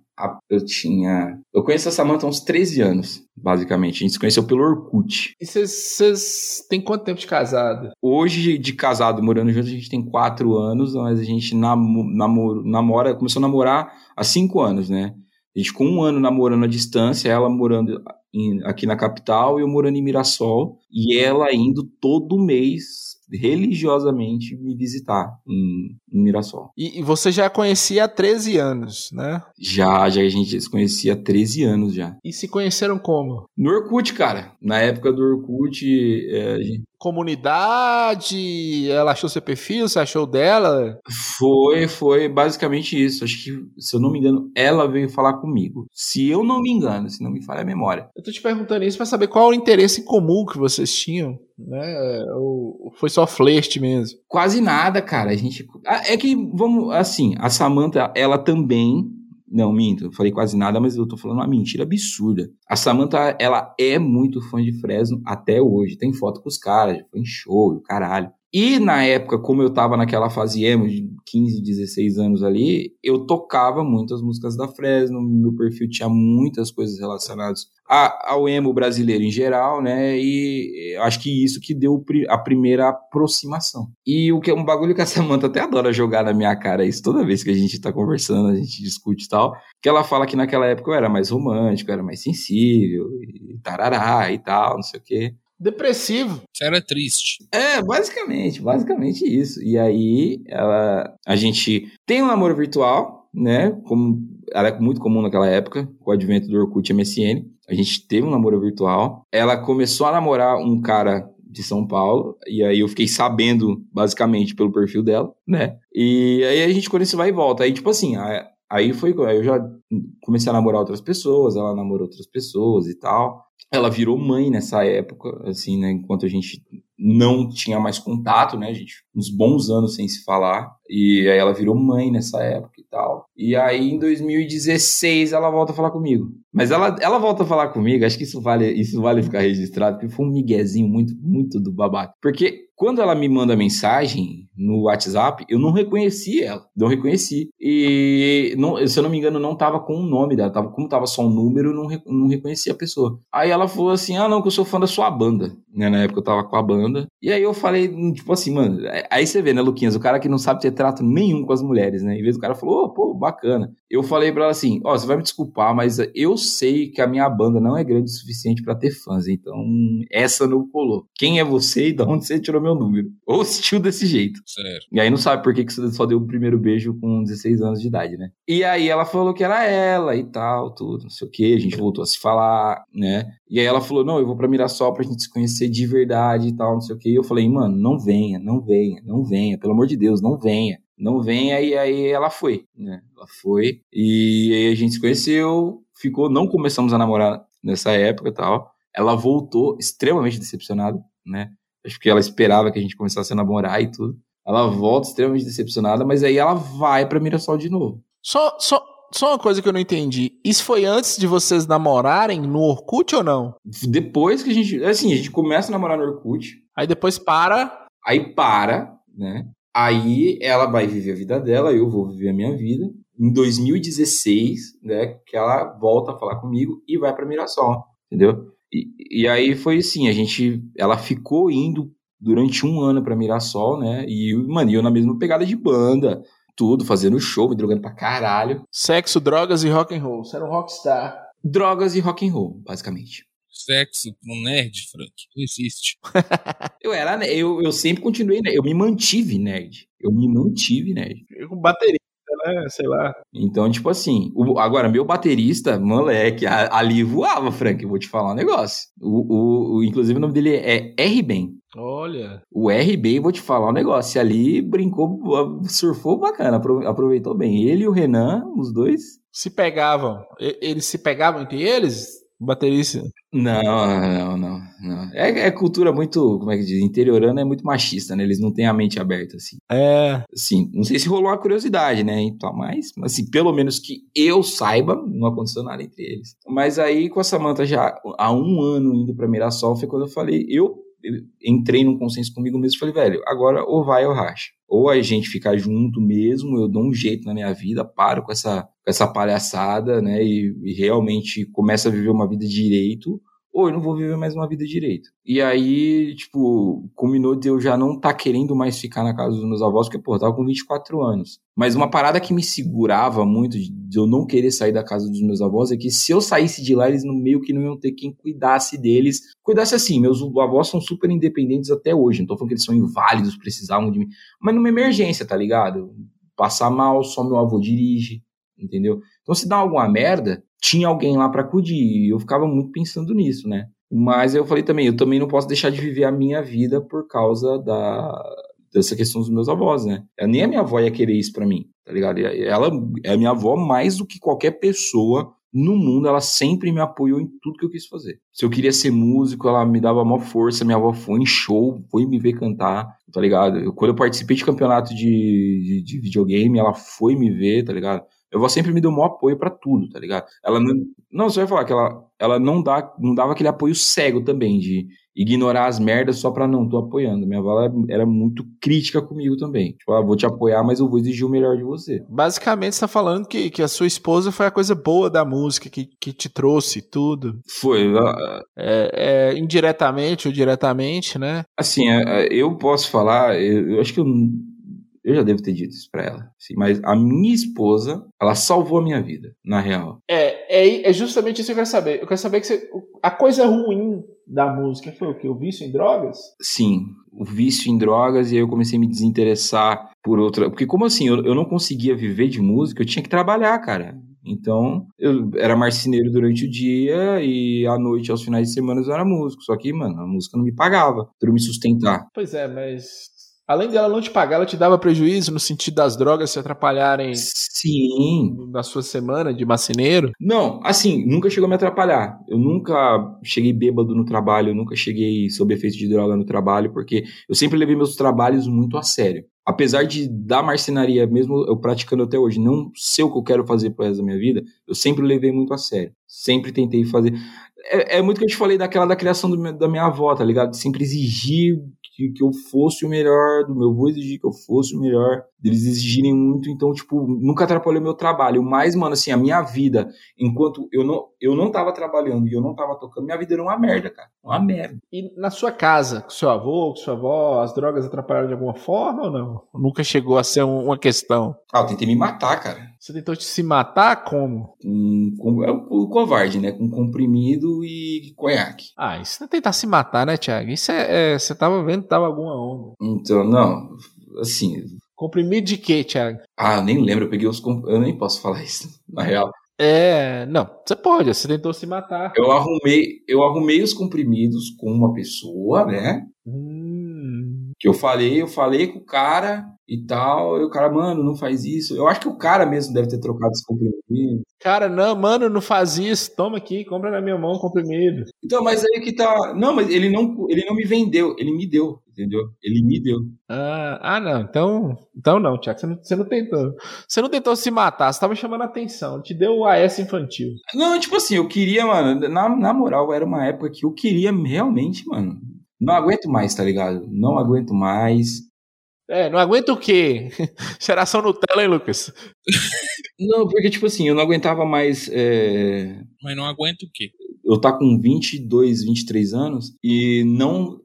eu tinha. Eu conheço a Samantha há uns 13 anos, basicamente. A gente se conheceu pelo Orkut. E vocês têm quanto tempo de casado? Hoje, de casado, morando junto, a gente tem 4 anos, mas a gente namor, namora, começou a namorar há 5 anos, né? A gente com um ano namorando à distância, ela morando em, aqui na capital e eu morando em Mirassol. E ela indo todo mês religiosamente me visitar em, em Mirassol. E, e, você já conhecia há 13 anos, né? Já, já a gente se conhecia há 13 anos já. E se conheceram como? No Orkut, cara. Na época do Orkut, é, gente... Comunidade, ela achou seu perfil, você achou dela? Foi, foi basicamente isso. Acho que, se eu não me engano, ela veio falar comigo. Se eu não me engano, se não me falha a memória. Eu tô te perguntando isso para saber qual o interesse comum que vocês tinham né? Ou foi só flerte mesmo? Quase nada, cara. A gente é que vamos assim, a Samantha, ela também não, minto, falei quase nada, mas eu tô falando uma mentira absurda. A Samantha, ela é muito fã de Fresno até hoje. Tem foto com os caras, foi em show, caralho. E na época, como eu tava naquela fase emo de 15, 16 anos ali, eu tocava muitas músicas da Fresno, meu perfil tinha muitas coisas relacionadas ao emo brasileiro em geral, né? E acho que isso que deu a primeira aproximação. E o que é um bagulho que a Samantha até adora jogar na minha cara isso toda vez que a gente tá conversando, a gente discute e tal, que ela fala que naquela época eu era mais romântico, era mais sensível, e tarará e tal, não sei o quê. Depressivo. Você era triste. É, basicamente, basicamente isso. E aí, ela, a gente tem um namoro virtual, né? Como era muito comum naquela época, com o advento do Orkut MSN. A gente teve um namoro virtual. Ela começou a namorar um cara de São Paulo, e aí eu fiquei sabendo, basicamente, pelo perfil dela, né? E aí a gente conhece vai e volta. Aí, tipo assim, aí foi. Aí eu já comecei a namorar outras pessoas, ela namorou outras pessoas e tal ela virou mãe nessa época, assim, né? Enquanto a gente não tinha mais contato, né? A gente, uns bons anos sem se falar. E aí ela virou mãe nessa época e tal. E aí em 2016 ela volta a falar comigo. Mas ela, ela volta a falar comigo, acho que isso vale, isso vale ficar registrado, porque foi um miguezinho muito, muito do babaca. Porque quando ela me manda mensagem no WhatsApp, eu não reconheci ela. Não reconheci. E, não, se eu não me engano, não tava com o nome dela. Tava, como tava só um número, eu não, não reconheci a pessoa. Aí ela falou assim: Ah, não, que eu sou fã da sua banda. Né, na época eu tava com a banda. E aí eu falei, tipo assim, mano. Aí você vê, né, Luquinhas? O cara que não sabe ter trato nenhum com as mulheres, né? Em vez do cara falou, oh, pô, bacana. Eu falei pra ela assim: Ó, oh, você vai me desculpar, mas eu sei que a minha banda não é grande o suficiente para ter fãs. Então, essa não colou. Quem é você e de onde você tirou meu número? Ou assistiu desse jeito. Certo. E aí não sabe por que, que você só deu o primeiro beijo com 16 anos de idade, né? E aí ela falou que era ela e tal, tudo, não sei o que. A gente voltou a se falar, né? E aí ela falou: não, eu vou pra Mirassol pra gente se conhecer de verdade e tal, não sei o que. E eu falei, mano, não venha, não venha, não venha, pelo amor de Deus, não venha. Não venha, e aí ela foi, né? Ela foi, e aí a gente se conheceu, ficou, não começamos a namorar nessa época e tal. Ela voltou extremamente decepcionada, né? Acho que ela esperava que a gente começasse a namorar e tudo. Ela volta extremamente decepcionada, mas aí ela vai pra Mirassol de novo. Só, só, só uma coisa que eu não entendi. Isso foi antes de vocês namorarem no Orkut ou não? Depois que a gente. Assim, a gente começa a namorar no Orkut. Aí depois para. Aí para, né? Aí ela vai viver a vida dela, eu vou viver a minha vida. Em 2016, né, que ela volta a falar comigo e vai para Mirassol, entendeu? E, e aí foi assim, a gente, ela ficou indo durante um ano para Mirassol, né? E, mano, eu na mesma pegada de banda, tudo, fazendo show, me drogando pra caralho. Sexo, drogas e rock and roll. Você era um rockstar. Drogas e rock and roll, basicamente. Sexo um nerd, Frank, não existe. eu era, eu, eu sempre continuei, eu me mantive nerd. Eu me mantive nerd. Eu com bateria né? Sei lá. Então, tipo assim, o, agora, meu baterista, moleque, ali voava, Frank, eu vou te falar um negócio. O, o, o inclusive, o nome dele é R-Ben. Olha. O RB, vou te falar um negócio. Ali brincou, surfou bacana, aproveitou bem. Ele e o Renan, os dois. Se pegavam. Eles se pegavam entre eles? baterista. Não, não, não, não. É, é, cultura muito, como é que diz, interiorana é muito machista, né? Eles não têm a mente aberta, assim. É. Assim, não sei se rolou a curiosidade, né? Então, mas, assim, pelo menos que eu saiba, não aconteceu nada entre eles. Mas aí, com a Samanta já há um ano indo pra Mirassol, foi quando eu falei, eu entrei num consenso comigo mesmo falei, velho, agora ou vai ou racha. Ou a gente ficar junto mesmo, eu dou um jeito na minha vida, paro com essa, com essa palhaçada, né, e, e realmente começo a viver uma vida direito, ou eu não vou viver mais uma vida direito. E aí, tipo, culminou de eu já não tá querendo mais ficar na casa dos meus avós, porque, pô, eu tava com 24 anos. Mas uma parada que me segurava muito de eu não querer sair da casa dos meus avós é que se eu saísse de lá, eles no meio que não iam ter quem cuidasse deles. Cuidasse assim, meus avós são super independentes até hoje, não tô falando que eles são inválidos, precisavam de mim. Mas numa emergência, tá ligado? Passar mal, só meu avô dirige, entendeu? Então se dá alguma merda, tinha alguém lá para acudir. E eu ficava muito pensando nisso, né? Mas eu falei também, eu também não posso deixar de viver a minha vida por causa da dessa questão dos meus avós, né? Nem a minha avó ia querer isso para mim, tá ligado? Ela é a minha avó mais do que qualquer pessoa no mundo, ela sempre me apoiou em tudo que eu quis fazer. Se eu queria ser músico, ela me dava maior força, minha avó foi em show, foi me ver cantar, tá ligado? Eu, quando eu participei de campeonato de, de, de videogame, ela foi me ver, tá ligado? Eu vou sempre me deu maior apoio para tudo, tá ligado? Ela não, não, você vai falar que ela, ela não dá, não dava aquele apoio cego também de ignorar as merdas só pra não, tô apoiando. Minha avó era muito crítica comigo também. Tipo, ah, vou te apoiar, mas eu vou exigir o melhor de você. Basicamente, você tá falando que, que a sua esposa foi a coisa boa da música, que, que te trouxe tudo. Foi. É, é, indiretamente ou diretamente, né? Assim, é, é, eu posso falar, eu, eu acho que eu eu já devo ter dito isso pra ela. Sim, mas a minha esposa, ela salvou a minha vida, na real. É, é, é justamente isso que eu quero saber. Eu quero saber que você, a coisa ruim da música foi o quê? O vício em drogas? Sim, o vício em drogas, e aí eu comecei a me desinteressar por outra. Porque, como assim? Eu, eu não conseguia viver de música, eu tinha que trabalhar, cara. Então, eu era marceneiro durante o dia e à noite, aos finais de semana, eu era músico. Só que, mano, a música não me pagava para eu me sustentar. Pois é, mas Além dela não te pagar, ela te dava prejuízo no sentido das drogas se atrapalharem Sim. na sua semana de macineiro? Não, assim, nunca chegou a me atrapalhar. Eu nunca cheguei bêbado no trabalho, eu nunca cheguei sob efeito de droga no trabalho, porque eu sempre levei meus trabalhos muito a sério. Apesar de da marcenaria, mesmo eu praticando até hoje, não ser o que eu quero fazer pro resto da minha vida, eu sempre levei muito a sério. Sempre tentei fazer. É, é muito que eu te falei daquela da criação do, da minha avó, tá ligado? Sempre exigir que, que eu fosse o melhor, do meu avô exigir que eu fosse o melhor, deles exigirem muito, então, tipo, nunca atrapalhou meu trabalho. Mas, mano, assim, a minha vida, enquanto eu não, eu não tava trabalhando e eu não tava tocando, minha vida era uma merda, cara. Uma merda. E na sua casa, com seu avô, com sua avó, as drogas atrapalharam de alguma forma ou não? Nunca chegou a ser uma questão? Ah, eu tentei me matar, cara. Você tentou se matar como? Com, com, é o covarde, né? Com comprimido e conhaque. Ah, isso não é tentar se matar, né, Thiago? Isso é, é Você tava vendo que tava alguma onda. Então, não. Assim. Comprimido de quê, Thiago? Ah, eu nem lembro. Eu peguei os. Eu nem posso falar isso, na real. É, não, você pode, você tentou se matar. Eu arrumei, eu arrumei os comprimidos com uma pessoa, né? Hum. Que eu falei, eu falei com o cara, e tal. E o cara, mano, não faz isso. Eu acho que o cara mesmo deve ter trocado esse comprimido. Cara, não, mano, não faz isso. Toma aqui, compra na minha mão comprimido. Então, mas aí que tá. Não, mas ele não, ele não me vendeu, ele me deu, entendeu? Ele me deu. Ah, ah não. Então, então não, Tiago, você não, você não tentou. Você não tentou se matar, você tava chamando a atenção. Te deu o AS infantil. Não, tipo assim, eu queria, mano, na, na moral, era uma época que eu queria realmente, mano. Não aguento mais, tá ligado? Não aguento mais. É, não aguenta o quê? Geração Nutella, hein, Lucas? não, porque, tipo assim, eu não aguentava mais. É... Mas não aguenta o quê? Eu tá com 22, 23 anos e não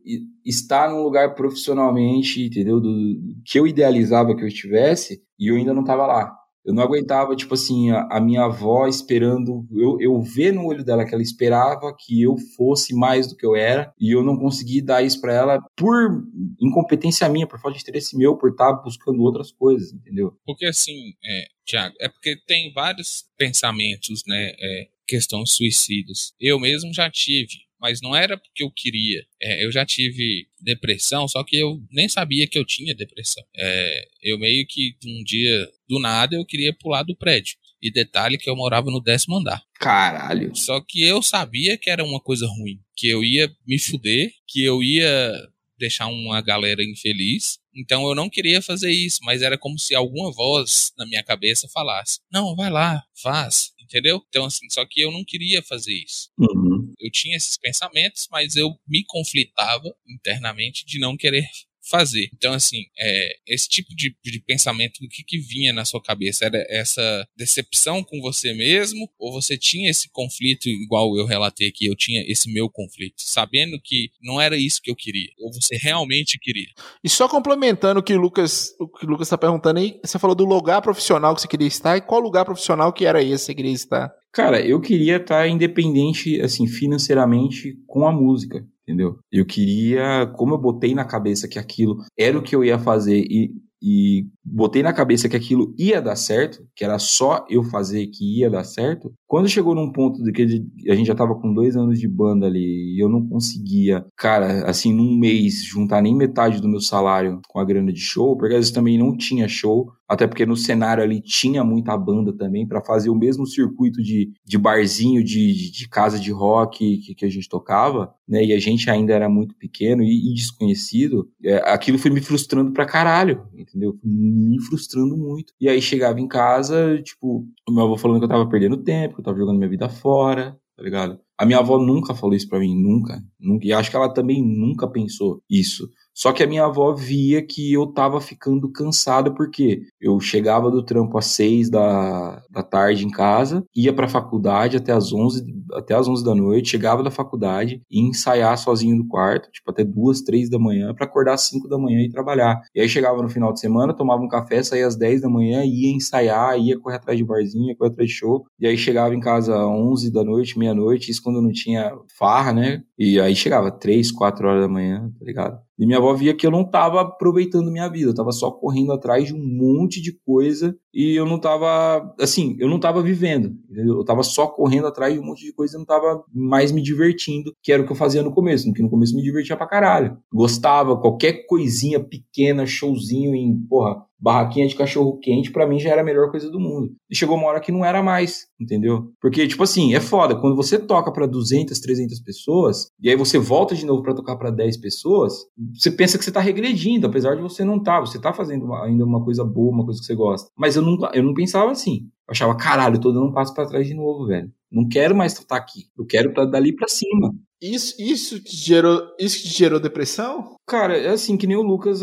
estar num lugar profissionalmente, entendeu? Do, que eu idealizava que eu estivesse e eu ainda não tava lá. Eu não aguentava, tipo assim, a, a, minha avó esperando, eu, eu ver no olho dela que ela esperava que eu fosse mais do que eu era, e eu não consegui dar isso para ela por incompetência minha, por falta de interesse meu, por estar tá buscando outras coisas, entendeu? Porque assim, é, Tiago, é porque tem vários pensamentos, né, é, questões suicidas. Eu mesmo já tive mas não era porque eu queria. É, eu já tive depressão, só que eu nem sabia que eu tinha depressão. É, eu meio que um dia, do nada, eu queria pular do prédio. E detalhe que eu morava no décimo andar. Caralho. Só que eu sabia que era uma coisa ruim. Que eu ia me fuder, que eu ia deixar uma galera infeliz. Então eu não queria fazer isso, mas era como se alguma voz na minha cabeça falasse: Não, vai lá, faz entendeu? Então, assim, só que eu não queria fazer isso. Uhum. Eu tinha esses pensamentos, mas eu me conflitava internamente de não querer fazer. Então, assim, é, esse tipo de, de pensamento, o que, que vinha na sua cabeça? Era essa decepção com você mesmo? Ou você tinha esse conflito, igual eu relatei aqui, eu tinha esse meu conflito, sabendo que não era isso que eu queria? Ou você realmente queria? E só complementando o que o Lucas o que o Lucas está perguntando aí, você falou do lugar profissional que você queria estar e qual lugar profissional que era esse que você queria estar? Cara, eu queria estar independente, assim, financeiramente com a música entendeu? Eu queria, como eu botei na cabeça que aquilo era o que eu ia fazer e, e botei na cabeça que aquilo ia dar certo, que era só eu fazer que ia dar certo. Quando chegou num ponto de que a gente já tava com dois anos de banda ali e eu não conseguia, cara, assim, num mês, juntar nem metade do meu salário com a grana de show, porque às vezes também não tinha show, até porque no cenário ali tinha muita banda também para fazer o mesmo circuito de, de barzinho, de, de, de casa de rock que, que, a gente tocava, né? E a gente ainda era muito pequeno e, e desconhecido. É, aquilo foi me frustrando pra caralho, entendeu? Me frustrando muito. E aí chegava em casa, tipo, o meu avô falando que eu tava perdendo tempo, que eu tava jogando minha vida fora, tá ligado? A minha avó nunca falou isso para mim, nunca, nunca. E acho que ela também nunca pensou isso. Só que a minha avó via que eu tava ficando cansado, porque eu chegava do trampo às seis da, da tarde em casa, ia pra faculdade até às onze, até às onze da noite, chegava da faculdade e ensaiar sozinho no quarto, tipo até duas, três da manhã, para acordar às cinco da manhã e trabalhar. E aí chegava no final de semana, tomava um café, saía às dez da manhã, ia ensaiar, ia correr atrás de barzinho, ia correr atrás de show. E aí chegava em casa às onze da noite, meia-noite, isso quando não tinha farra, né? E aí chegava três, quatro horas da manhã, tá ligado? E minha avó via que eu não estava aproveitando minha vida, eu estava só correndo atrás de um monte de coisa e eu não estava, assim, eu não estava vivendo, entendeu? Eu estava só correndo atrás de um monte de coisa e não estava mais me divertindo, que era o que eu fazia no começo, porque no começo me divertia pra caralho. Gostava, qualquer coisinha pequena, showzinho em, porra, barraquinha de cachorro quente, para mim já era a melhor coisa do mundo. E chegou uma hora que não era mais, entendeu? Porque, tipo assim, é foda. Quando você toca para 200, 300 pessoas, e aí você volta de novo para tocar para 10 pessoas, você pensa que você tá regredindo, apesar de você não tá. Você tá fazendo uma, ainda uma coisa boa, uma coisa que você gosta. Mas eu não, eu não pensava assim. Eu achava, caralho, eu tô dando um passo para trás de novo, velho. Não quero mais estar aqui. Eu quero pra dali para cima. Isso, isso te gerou, isso te gerou depressão? Cara, é assim, que nem o Lucas,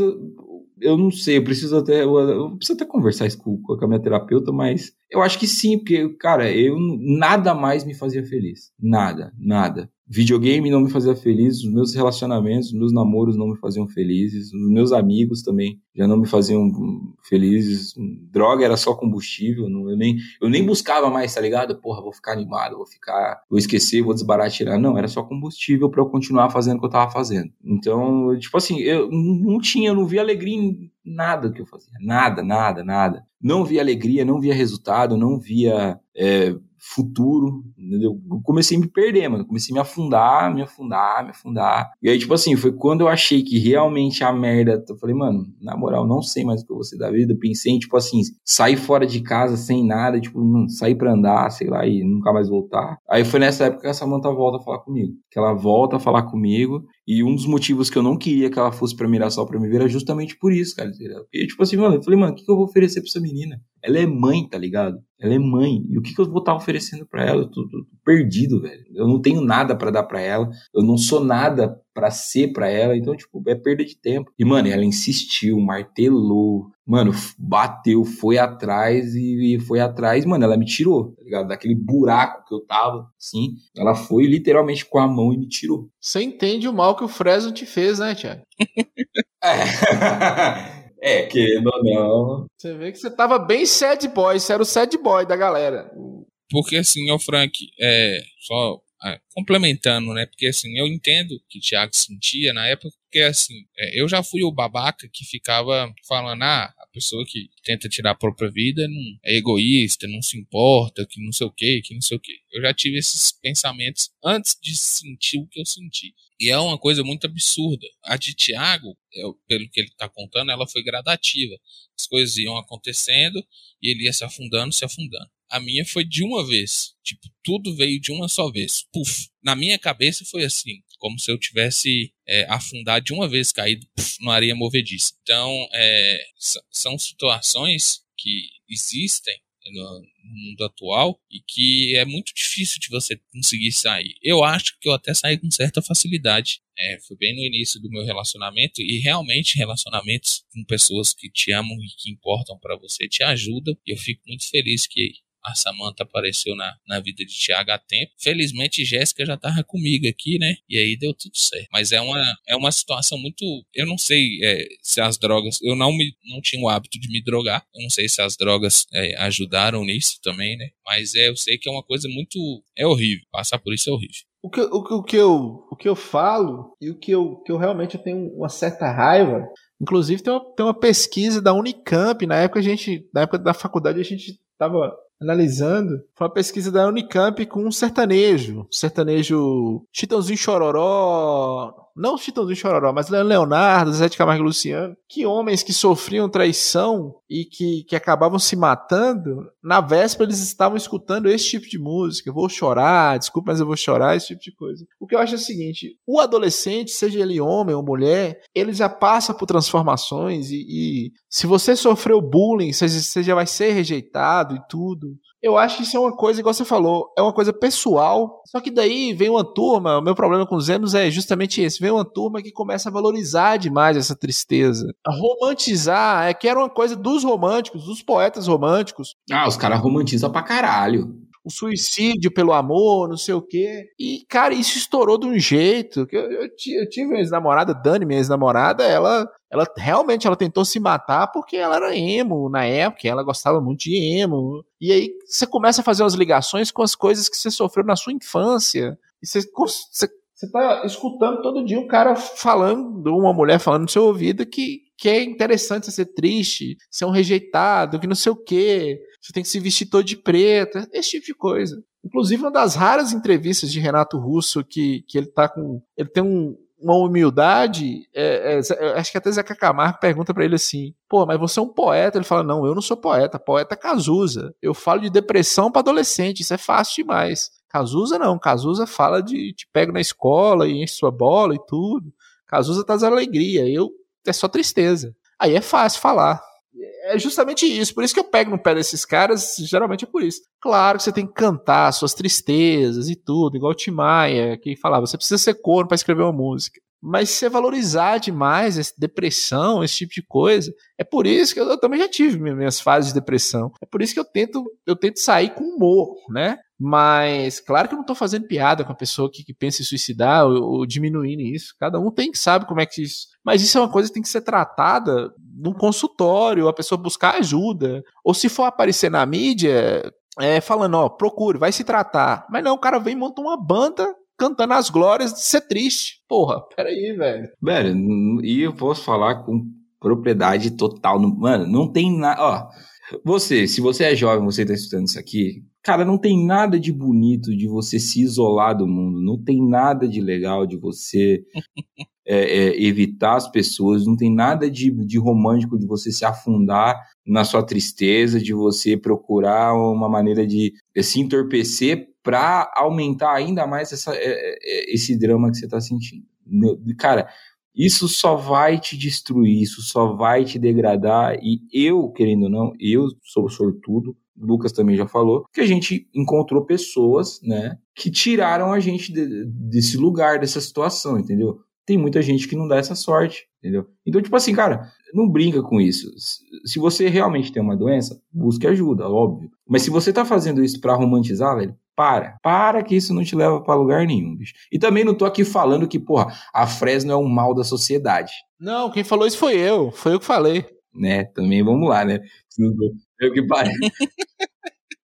eu não sei, eu preciso até. Eu, eu preciso até conversar isso com, com, a minha terapeuta, mas eu acho que sim, porque, cara, eu nada mais me fazia feliz. Nada, nada. Videogame não me fazia feliz, os meus relacionamentos, os meus namoros não me faziam felizes, os meus amigos também já não me faziam felizes. Droga era só combustível, não, eu, nem, eu nem buscava mais, tá ligado? Porra, vou ficar animado, vou ficar, vou esquecer, vou desbaratirar. Não, era só combustível para eu continuar fazendo o que eu tava fazendo. Então, tipo assim, eu não tinha, eu não via alegria em nada que eu fazia. Nada, nada, nada. Não via alegria, não via resultado, não via é, futuro, entendeu? Eu comecei a me perder, mano. Comecei a me afundar, me afundar, me afundar. E aí, tipo assim, foi quando eu achei que realmente a merda. Eu falei, mano, na moral, não sei mais o que eu vou ser da vida. pensei em, tipo assim, sair fora de casa sem nada, tipo, sair pra andar, sei lá, e nunca mais voltar. Aí foi nessa época que a Samanta volta a falar comigo. Que ela volta a falar comigo. E um dos motivos que eu não queria que ela fosse pra Mirassol pra me ver era justamente por isso, cara. Porque, tipo assim, mano, eu falei, mano, o que, que eu vou oferecer pra essa menina? Ela é mãe, tá ligado? Ela é mãe. E o que, que eu vou estar tá oferecendo para ela? Eu tô, tô, tô, perdido, velho. Eu não tenho nada para dar para ela. Eu não sou nada para ser para ela. Então, tipo, é perda de tempo. E, mano, ela insistiu, martelou. Mano, bateu, foi atrás e, foi atrás. Mano, ela me tirou, tá ligado? Daquele buraco que eu tava, assim. Ela foi literalmente com a mão e me tirou. Você entende o mal que o Fresno te fez, né, Tiago? é. É, que não, não. Você vê que você tava bem sad boy, você era o sad boy da galera. Porque assim, o Frank, é, só é, complementando, né? Porque assim, eu entendo que Thiago sentia na época, porque assim, é, eu já fui o babaca que ficava falando, ah, a pessoa que tenta tirar a própria vida não é egoísta, não se importa, que não sei o que, que não sei o que. Eu já tive esses pensamentos antes de sentir o que eu senti. E é uma coisa muito absurda. A de Tiago, pelo que ele está contando, ela foi gradativa. As coisas iam acontecendo e ele ia se afundando, se afundando. A minha foi de uma vez. Tipo, tudo veio de uma só vez. Puf. Na minha cabeça foi assim, como se eu tivesse é, afundado de uma vez, caído puf, areia movediça. Então, é, são situações que existem no, mundo atual e que é muito difícil de você conseguir sair. Eu acho que eu até saí com certa facilidade. É, foi bem no início do meu relacionamento e realmente relacionamentos com pessoas que te amam e que importam para você te ajudam. E eu fico muito feliz que a Samantha apareceu na, na vida de Tiago há tempo. Felizmente, Jéssica já tava comigo aqui, né? E aí deu tudo certo. Mas é uma, é uma situação muito. Eu não sei é, se as drogas. Eu não, me, não tinha o hábito de me drogar. Eu não sei se as drogas é, ajudaram nisso também, né? Mas é, eu sei que é uma coisa muito. É horrível. Passar por isso é horrível. O que, o, o, que, eu, o que eu falo e o que eu, que eu realmente tenho uma certa raiva Inclusive tem uma, tem uma pesquisa da Unicamp, na época a gente, na época da faculdade a gente estava analisando, foi uma pesquisa da Unicamp com um sertanejo, sertanejo Chitãozinho Chororó, não Chitãozinho Chororó, mas Leonardo, Zé de Camargo e Luciano, que homens que sofriam traição e que, que acabavam se matando, na véspera eles estavam escutando esse tipo de música, vou chorar, desculpa, mas eu vou chorar, esse tipo de coisa. O que eu acho é o seguinte, o adolescente, seja ele homem ou mulher, ele já passa por transformações e, e se você sofreu bullying, você já vai ser rejeitado e tudo, Eu acho que isso é uma coisa, igual você falou, é uma coisa pessoal. Só que daí vem uma turma, o meu problema com os emos é justamente esse: vem uma turma que começa a valorizar demais essa tristeza. A romantizar, é que era uma coisa dos românticos, dos poetas românticos. Ah, os caras romantizam pra caralho o suicídio pelo amor, não sei o quê. E, cara, isso estourou de um jeito. Que eu, eu, eu tive uma ex-namorada, Dani, minha ex-namorada, ela, ela realmente ela tentou se matar porque ela era emo na época, ela gostava muito de emo. E aí você começa a fazer umas ligações com as coisas que você sofreu na sua infância. E você, você você tá escutando todo dia um cara falando, uma mulher falando no seu ouvido que, que é interessante você ser triste, ser um rejeitado, que não sei o quê, você tem que se vestir todo de preto, esse tipo de coisa. Inclusive, uma das raras entrevistas de Renato Russo que, que ele tá com. Ele tem um, uma humildade. É, é, acho que até Zeca Camargo pergunta para ele assim: pô, mas você é um poeta? Ele fala: não, eu não sou poeta, poeta é Cazuza. Eu falo de depressão para adolescente, isso é fácil demais. Cazuza não, Cazuza fala de te pego na escola e enche sua bola e tudo. Cazuza traz alegria, eu é só tristeza. Aí é fácil falar. É justamente isso, por isso que eu pego no pé desses caras, geralmente é por isso. Claro que você tem que cantar suas tristezas e tudo, igual o Tim Maia, que falava, você precisa ser corno para escrever uma música. Mas se você valorizar demais essa depressão, esse tipo de coisa, é por isso que eu, eu, também já tive minhas fases de depressão. É por isso que eu tento, eu tento sair com humor, né? Mas, claro que eu não estou fazendo piada com a pessoa que, que pensa em suicidar ou, ou, diminuindo isso. Cada um tem que saber como é que isso. Mas isso é uma coisa que tem que ser tratada num consultório, a pessoa buscar ajuda. Ou se for aparecer na mídia, é, falando, ó, procure, vai se tratar. Mas não, o cara vem e monta uma banda cantando as glórias de ser triste. Porra, peraí, velho. Velho, e eu posso falar com propriedade total. Mano, não tem nada. Ó, você, se você é jovem, você tá estudando isso aqui, cara, não tem nada de bonito de você se isolar do mundo. Não tem nada de legal de você é, é, evitar as pessoas. Não tem nada de, de romântico de você se afundar na sua tristeza, de você procurar uma maneira de se entorpecer para aumentar ainda mais essa, é, é, esse drama que você está sentindo. Cara, isso só vai te destruir, isso só vai te degradar. E eu, querendo ou não, eu sou sortudo, Lucas também já falou, que a gente encontrou pessoas, né, que tiraram a gente de, desse lugar, dessa situação, entendeu? Tem muita gente que não dá essa sorte, entendeu? Então, tipo assim, cara, não brinca com isso. Se você realmente tem uma doença, busque ajuda, óbvio. Mas se você tá fazendo isso para romantizar, velho, para. Para que isso não te leva para lugar nenhum, bicho. E também não tô aqui falando que, porra, a Fresno é um mal da sociedade. Não, quem falou isso foi eu. Foi eu que falei. Né, também vamos lá, né? É o que parece.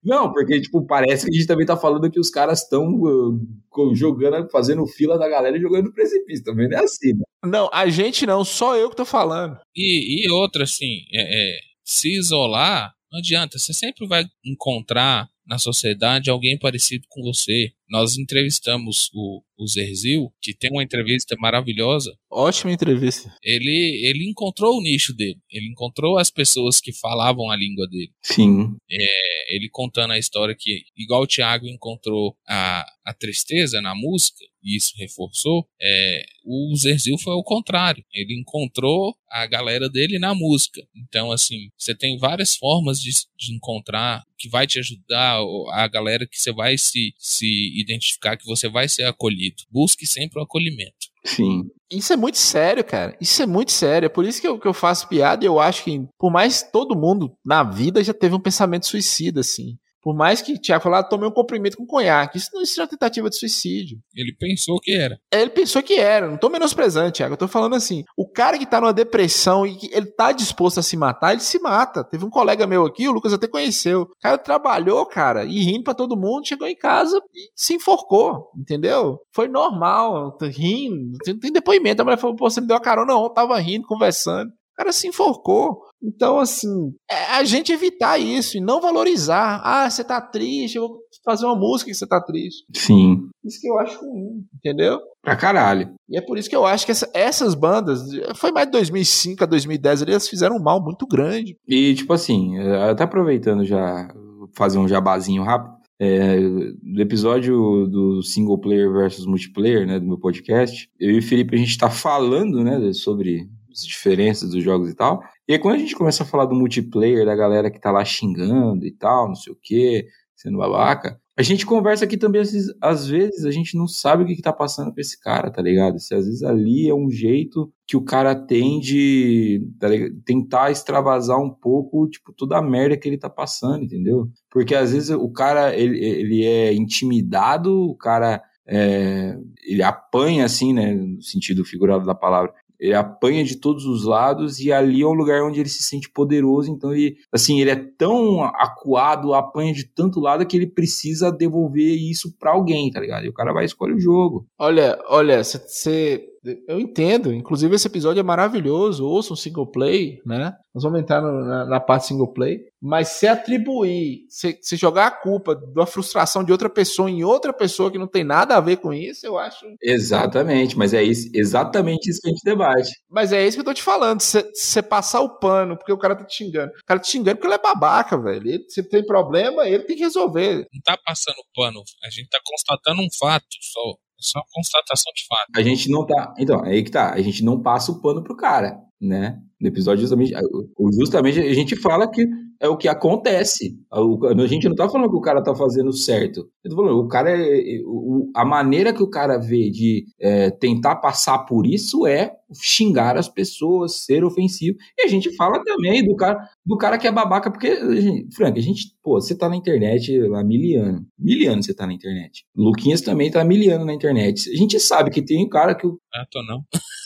Não, porque, tipo, parece que a gente também tá falando que os caras estão uh, jogando, fazendo fila da galera e jogando no precipício. Também não é assim, né? Não, a gente não, só eu que tô falando. E, e outra, assim, é, é, se isolar, não adianta. Você sempre vai encontrar na sociedade alguém parecido com você. Nós entrevistamos o, o Zerzil, que tem uma entrevista maravilhosa. Ótima entrevista. Ele, ele encontrou o nicho dele. Ele encontrou as pessoas que falavam a língua dele. Sim. É, ele contando a história que, igual o Thiago encontrou a, a tristeza na música, e isso reforçou, é, o Zerzil foi o contrário. Ele encontrou a galera dele na música. Então, assim, você tem várias formas de, de encontrar que vai te ajudar, a galera que você vai se, se identificar, que você vai ser acolhido. Busque sempre o acolhimento. Sim. Isso é muito sério, cara. Isso é muito sério. É por isso que eu, que eu faço piada e eu acho que, por mais todo mundo na vida já teve um pensamento suicida, assim. Por mais que o Thiago falou, ah, tomei um comprimido com conhaque. Isso não é uma tentativa de suicídio. Ele pensou que era. Ele pensou que era. Não tô menosprezando, Thiago. Eu tô falando assim. O cara que tá numa depressão e que ele tá disposto a se matar, ele se mata. Teve um colega meu aqui, o Lucas até conheceu. O cara trabalhou, cara, e rindo pra todo mundo, chegou em casa e se enforcou. Entendeu? Foi normal. Rindo. Tem depoimento. A mulher falou, pô, você me deu a carona, não. Tava rindo, conversando. O cara se enforcou. Então, assim, é a gente evitar isso e não valorizar. Ah, você tá triste, eu vou fazer uma música que você tá triste. Sim. Isso que eu acho ruim, entendeu? Pra caralho. E é por isso que eu acho que essa, essas bandas, foi mais de 2005 a 2010 eles fizeram um mal muito grande. E, tipo assim, até aproveitando já, fazer um jabazinho rápido. É, do episódio do single player versus multiplayer, né, do meu podcast, eu e o Felipe a gente tá falando, né, sobre as diferenças dos jogos e tal. E aí, quando a gente começa a falar do multiplayer, da galera que tá lá xingando e tal, não sei o quê, sendo babaca. A gente conversa aqui também, às vezes, a gente não sabe o que, que tá passando pra esse cara, tá ligado? Se às vezes ali é um jeito que o cara tem de tá tentar extravasar um pouco, tipo, toda a merda que ele tá passando, entendeu? Porque às vezes o cara, ele, ele é intimidado, o cara é, ele apanha, assim, né, no sentido figurado da palavra, ele apanha de todos os lados e ali é um lugar onde ele se sente poderoso, então ele, assim, ele é tão acuado, apanha de tanto lado que ele precisa devolver isso para alguém, tá ligado? E o cara vai escolher o jogo. Olha, olha, você eu entendo, inclusive esse episódio é maravilhoso, ouça um single play, né? Nós vamos entrar no, na, na, parte single play, mas se atribuir, se, se, jogar a culpa da frustração de outra pessoa em outra pessoa que não tem nada a ver com isso, eu acho. Exatamente, mas é isso, exatamente isso que a gente debate. Mas é isso que eu tô te falando, você passar o pano porque o cara tá te xingando. O cara tá te xingando porque ele é babaca, velho. Ele, se tem problema, ele tem que resolver. Não tá passando pano, a gente tá constatando um fato só. Só constatação de fato. A gente não tá. Então, é aí que tá. A gente não passa o pano pro cara, né? No episódio, justamente, justamente a gente fala que é o que acontece. A gente não tá falando que o cara tá fazendo certo. Eu tô falando, o cara é, é a maneira que o cara vê de é, tentar passar por isso é xingar as pessoas, ser ofensivo. E a gente fala também do cara, do cara que é babaca, porque, Frank, a gente, pô, você tá na internet há mil anos. Mil anos você tá na internet. Luquinhas também tá mil anos na internet. A gente sabe que tem um cara que. Ah, tô não.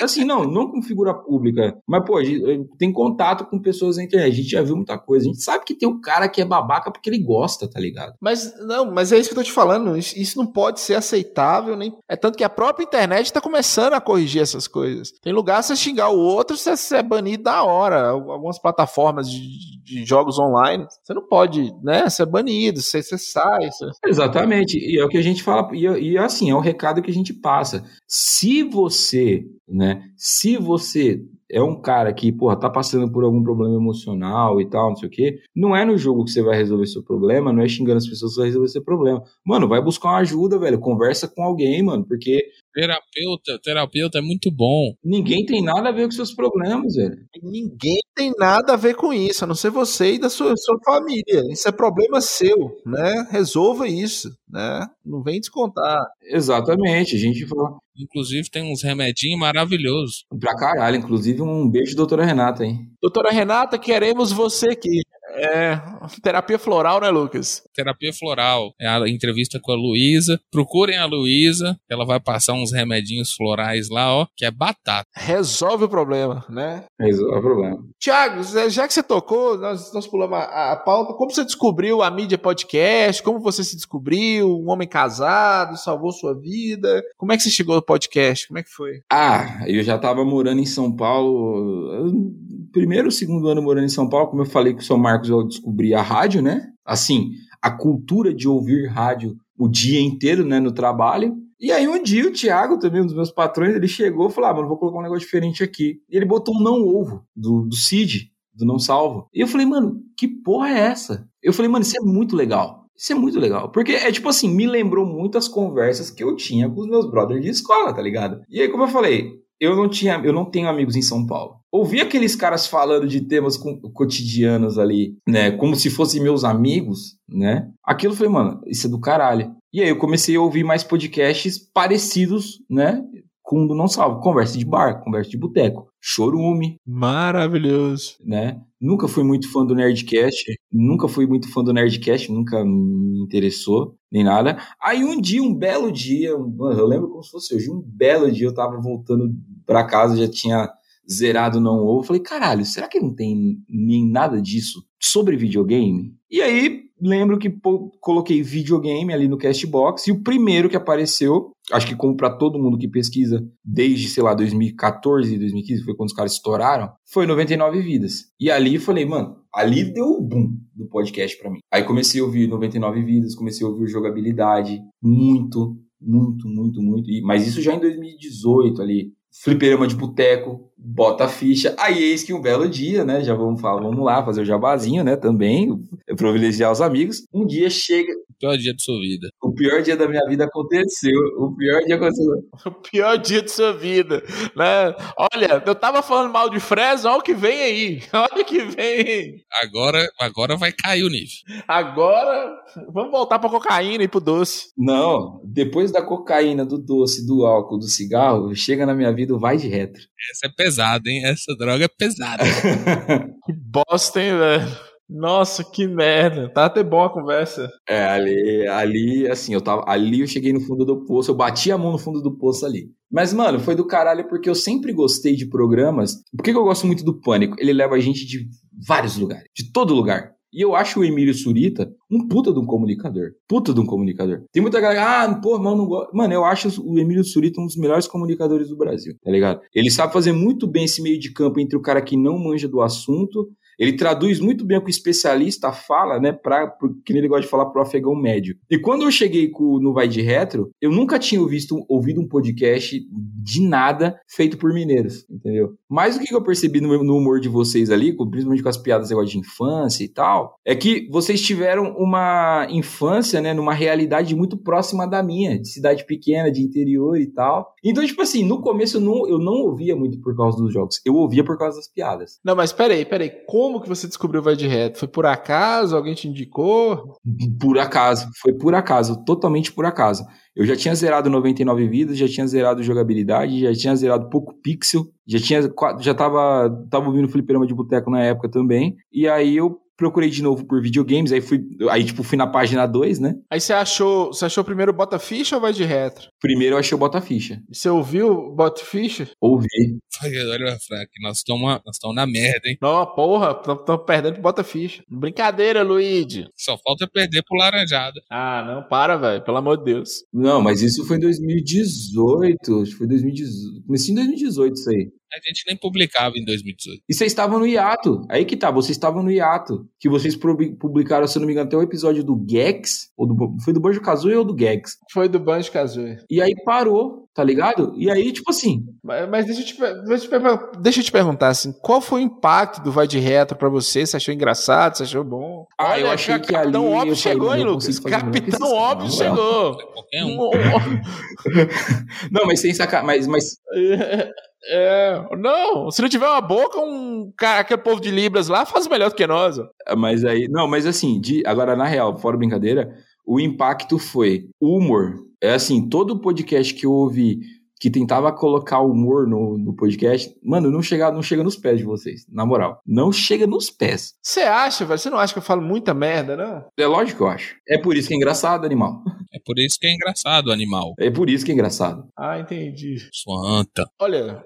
Assim, não, não com figura pública. Mas, pô, gente tem contato com pessoas na internet. A gente já viu muita coisa. A gente sabe que tem um cara que é babaca porque ele gosta, tá ligado? Mas, não, mas é isso que eu tô te falando. Isso, isso não pode ser aceitável. nem É tanto que a própria internet tá começando a corrigir essas coisas. Tem lugar você xingar o outro, você, você é banido da hora. Algumas plataformas de, de, jogos online, você não pode, né? Você é banido, você, você sai. Você... Exatamente. E é o que a gente fala. E, e assim, é o recado que a gente passa. Se você né? Se você é um cara que, porra, tá passando por algum problema emocional e tal, não sei o quê, não é no jogo que você vai resolver seu problema, não é xingando as pessoas que vai resolver seu problema. Mano, vai buscar uma ajuda, velho, conversa com alguém, mano, porque... Terapeuta, terapeuta é muito bom. Ninguém tem nada a ver com seus problemas, velho. Ninguém tem nada a ver com isso, a não ser você e da sua, sua família. Isso é problema seu, né? Resolva isso, né? Não vem descontar. Exatamente, a gente fala... Inclusive tem uns remedinhos maravilhosos. Pra caralho, inclusive um beijo, doutora Renata, hein? Doutora Renata, queremos você aqui. É, terapia floral, né, Lucas? Terapia floral. É a entrevista com a Luísa. Procurem a Luísa, ela vai passar uns remedinhos florais lá, ó, que é batata. Resolve o problema, né? Resolve o problema. Tiago, já que você tocou, nós, nós pulamos a, a pauta. Como você descobriu a mídia podcast? Como você se descobriu? Um homem casado, salvou sua vida? Como é que você chegou no podcast? Como é que foi? Ah, eu já tava morando em São Paulo. Primeiro, segundo ano morando em São Paulo, como eu falei com o seu Marcos eu descobri a rádio, né? Assim, a cultura de ouvir rádio o dia inteiro, né, no trabalho. E aí um dia o Thiago, também um dos meus patrões, ele chegou e falou, ah, mano, vou colocar um negócio diferente aqui. E ele botou um não ovo do, do Cid, do não salvo. E eu falei, mano, que porra é essa? Eu falei, mano, isso é muito legal. Isso é muito legal. Porque é tipo assim, me lembrou muito as conversas que eu tinha com os meus brothers de escola, tá ligado? E aí, como eu falei, eu não tinha, eu não tenho amigos em São Paulo. Ouvi aqueles caras falando de temas cotidianos ali, né, como se fossem meus amigos, né? Aquilo foi, mano, isso é do caralho. E aí eu comecei a ouvir mais podcasts parecidos, né, com o do Não Salvo, conversa de bar, conversa de boteco, chorume. Maravilhoso. Né? Nunca fui muito fã do Nerdcast, nunca fui muito fã do Nerdcast, nunca me interessou, nem nada. Aí um dia, um belo dia, eu lembro como se fosse hoje, um belo dia eu tava voltando para casa, já tinha zerado não ovo. Falei, caralho, será que não tem nem nada disso sobre videogame? E aí lembro que coloquei videogame ali no Castbox e o primeiro que apareceu, acho que como para todo mundo que pesquisa desde, sei lá, 2014, 2015, foi quando os caras estouraram, foi 99 vidas. E ali falei, mano, ali deu o boom do podcast para mim. Aí comecei a ouvir 99 vidas, comecei a ouvir jogabilidade, muito, muito, muito, muito. Mas isso já em 2018 ali fliperama de boteco, bota a ficha. Aí eis que um belo dia, né? Já vamos falar, vamos lá fazer o jabazinho, né? Também, privilegiar os amigos. Um dia chega, pior dia da sua vida. O pior dia da minha vida aconteceu. O pior dia aconteceu. O pior dia da sua vida. Né? Olha, eu tava falando mal de Fresno, olha o que vem aí. Olha o que vem aí. Agora, agora vai cair o nível. Agora, vamos voltar pra cocaína e pro doce. Não, depois da cocaína, do doce, do álcool, do cigarro, chega na minha vida o vai de retro. Essa é pesada, hein? Essa droga é pesada. que bosta, hein, velho? Nossa, que merda. Tá até bom a conversa. É, ali, ali, assim, eu tava. Ali eu cheguei no fundo do poço, eu bati a mão no fundo do poço ali. Mas, mano, foi do caralho porque eu sempre gostei de programas. Por que, que eu gosto muito do Pânico? Ele leva a gente de vários lugares, de todo lugar. E eu acho o Emílio Surita um puta de um comunicador. Puta de um comunicador. Tem muita galera, ah, pô, mano, não gosto. Mano, eu acho o Emílio Surita um dos melhores comunicadores do Brasil, tá ligado? Ele sabe fazer muito bem esse meio de campo entre o cara que não manja do assunto ele traduz muito bem o que o especialista fala, né, para que ele gosta de falar pro afegão médio. E quando eu cheguei com, no Vai de Retro, eu nunca tinha visto, ouvido um podcast de nada feito por mineiros, entendeu? Mas o que eu percebi no, no humor de vocês ali, principalmente com as piadas de infância e tal, é que vocês tiveram uma infância, né, numa realidade muito próxima da minha, de cidade pequena, de interior e tal. Então, tipo assim, no começo eu não, eu não ouvia muito por causa dos jogos, eu ouvia por causa das piadas. Não, mas peraí, peraí, como como que você descobriu Vai de Reto? Foi por acaso? Alguém te indicou? Por acaso, foi por acaso, totalmente por acaso. Eu já tinha zerado 99 vidas, já tinha zerado jogabilidade, já tinha zerado pouco pixel, já tinha já tava tava ouvindo fliperama de boteco na época também. E aí eu procurei de novo por videogames, aí fui, aí tipo fui na página 2, né? Aí você achou, você achou primeiro Bota Ficha ou vai de retro? Primeiro eu achei o Bota Ficha. Você ouviu Bota Ficha? Ouvi. Olha, Frank, nós estamos nós na merda, hein? Não, porra, estamos perdendo pro Bota Ficha. Brincadeira, Luigi. Só falta perder pro Laranjada. Ah, não, para, velho, pelo amor de Deus. Não, mas isso foi em 2018, acho que foi 2018, comecei em 2018 isso aí. A gente nem publicava em 2018. E vocês estavam no hiato. Aí que tá, vocês estavam no hiato. Que vocês publicaram, se eu não me engano, até o episódio do Gex. Ou do, foi do Banjo Kazooie ou do Gex? Foi do Banjo Kazooie. E aí parou, tá ligado? E aí, tipo assim. Mas, mas deixa, eu te, deixa, eu te, deixa eu te perguntar assim: qual foi o impacto do Vai de Retro pra você? Você achou engraçado? Você achou bom? Ah, Olha, eu achei que ali. Capitão Óbvio chegou, hein, Lucas? Capitão Óbvio chegou. Um. não, mas sem sacar. Mas. mas... É, não, se não tiver uma boca, um cara, aquele povo de Libras lá faz melhor do que nós. Mas aí, não, mas assim, de, agora na real, fora brincadeira, o impacto foi humor. É assim, todo podcast que eu ouvi que tentava colocar humor no, no podcast, mano, não chega, não chega nos pés de vocês, na moral. Não chega nos pés. Você acha, velho? Você não acha que eu falo muita merda, não? É lógico que eu acho. É por isso que é engraçado, animal. É por isso que é engraçado, animal. É por isso que é engraçado. Ah, entendi. Sua anta. Olha.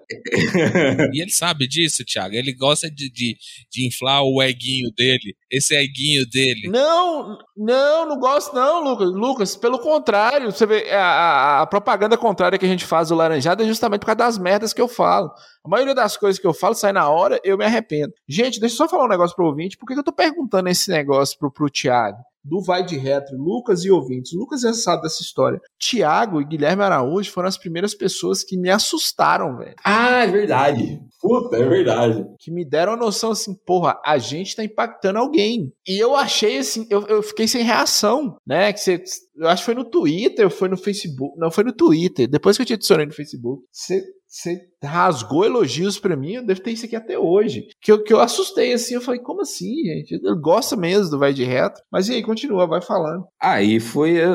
e ele sabe disso, Thiago. Ele gosta de, de, de inflar o eguinho dele. Esse eguinho dele. Não, não, não gosto, não, Lucas. Lucas, pelo contrário, você vê, a, a, a propaganda contrária que a gente faz do laranjada é justamente por causa das merdas que eu falo. A maioria das coisas que eu falo sai na hora, eu me arrependo. Gente, deixa eu só falar um negócio pro ouvinte. Por que eu tô perguntando esse negócio pro, pro Thiago? do Vai de Retro, Lucas e ouvintes. Lucas é sabe dessa história. Tiago e Guilherme Araújo foram as primeiras pessoas que me assustaram, velho. Ah, é verdade. Puta, é verdade. Que me deram a noção assim, porra, a gente tá impactando alguém. E eu achei assim, eu, eu fiquei sem reação, né? Que você, eu acho que foi no Twitter, foi no Facebook. Não, foi no Twitter. Depois que eu te adicionei no Facebook. Você você rasgou elogios para mim, eu devo ter isso aqui até hoje. Que eu, que eu assustei assim, eu falei, como assim, gente? Ele gosta mesmo do Vai de Reto. Mas e aí, continua, vai falando. Aí foi, é,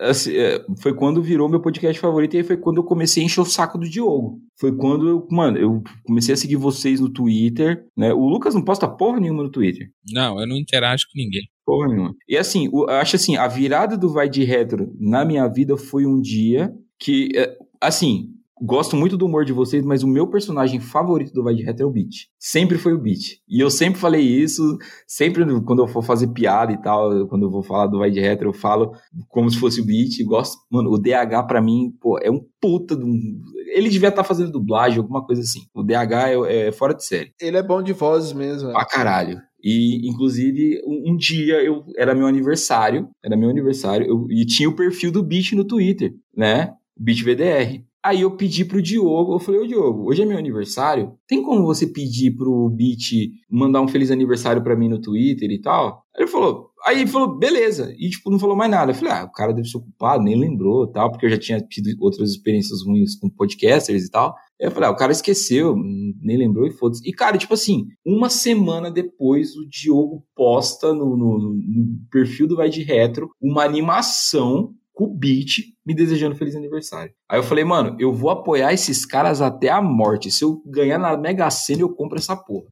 assim, é, foi quando virou meu podcast favorito e aí foi quando eu comecei a encher o saco do Diogo. Foi quando eu, mano, eu comecei a seguir vocês no Twitter, né? O Lucas não posta porra nenhuma no Twitter. Não, eu não interajo com ninguém. Porra nenhuma. E assim, eu acho assim, a virada do Vai de Retro na minha vida foi um dia que, é, assim, gosto muito do humor de vocês, mas o meu personagem favorito do Vai de Reto é o Beat. Sempre foi o Beat. E eu sempre falei isso, sempre quando eu for fazer piada e tal, quando eu vou falar do Vai de Reto, eu falo como se fosse o Beat. Gosto, mano, o DH para mim, pô, é um puta de um... Ele devia estar tá fazendo dublagem, alguma coisa assim. O DH é, é, fora de série. Ele é bom de vozes mesmo. É. Pra caralho. E, inclusive, um, um, dia eu era meu aniversário, era meu aniversário, eu, e tinha o perfil do Beat no Twitter, né? Beat VDR. Aí eu pedi pro Diogo, eu falei, ô Diogo, hoje é meu aniversário, tem como você pedir pro Beat mandar um feliz aniversário para mim no Twitter e tal? Ele falou, aí ele falou, beleza, e tipo, não falou mais nada. Eu falei, ah, o cara deve ser ocupado, nem lembrou tal, porque eu já tinha tido outras experiências ruins com podcasters e tal. Eu falei, ah, o cara esqueceu, nem lembrou e foda-se. E cara, tipo assim, uma semana depois o Diogo posta no, no, no perfil do Vai de Retro uma animação com o beat me desejando feliz aniversário. Aí eu falei, mano, eu vou apoiar esses caras até a morte. Se eu ganhar na Mega Sena, eu compro essa porra.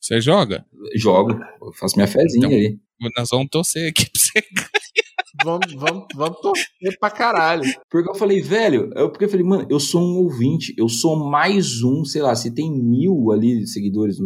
Você joga? Jogo, eu faço minha fezinha então, aí. Nós vamos torcer aqui pra você vamos, vamos, vamos torcer pra caralho. Porque eu falei, velho, eu, porque eu falei, mano, eu sou um ouvinte, eu sou mais um, sei lá, se tem mil ali seguidores,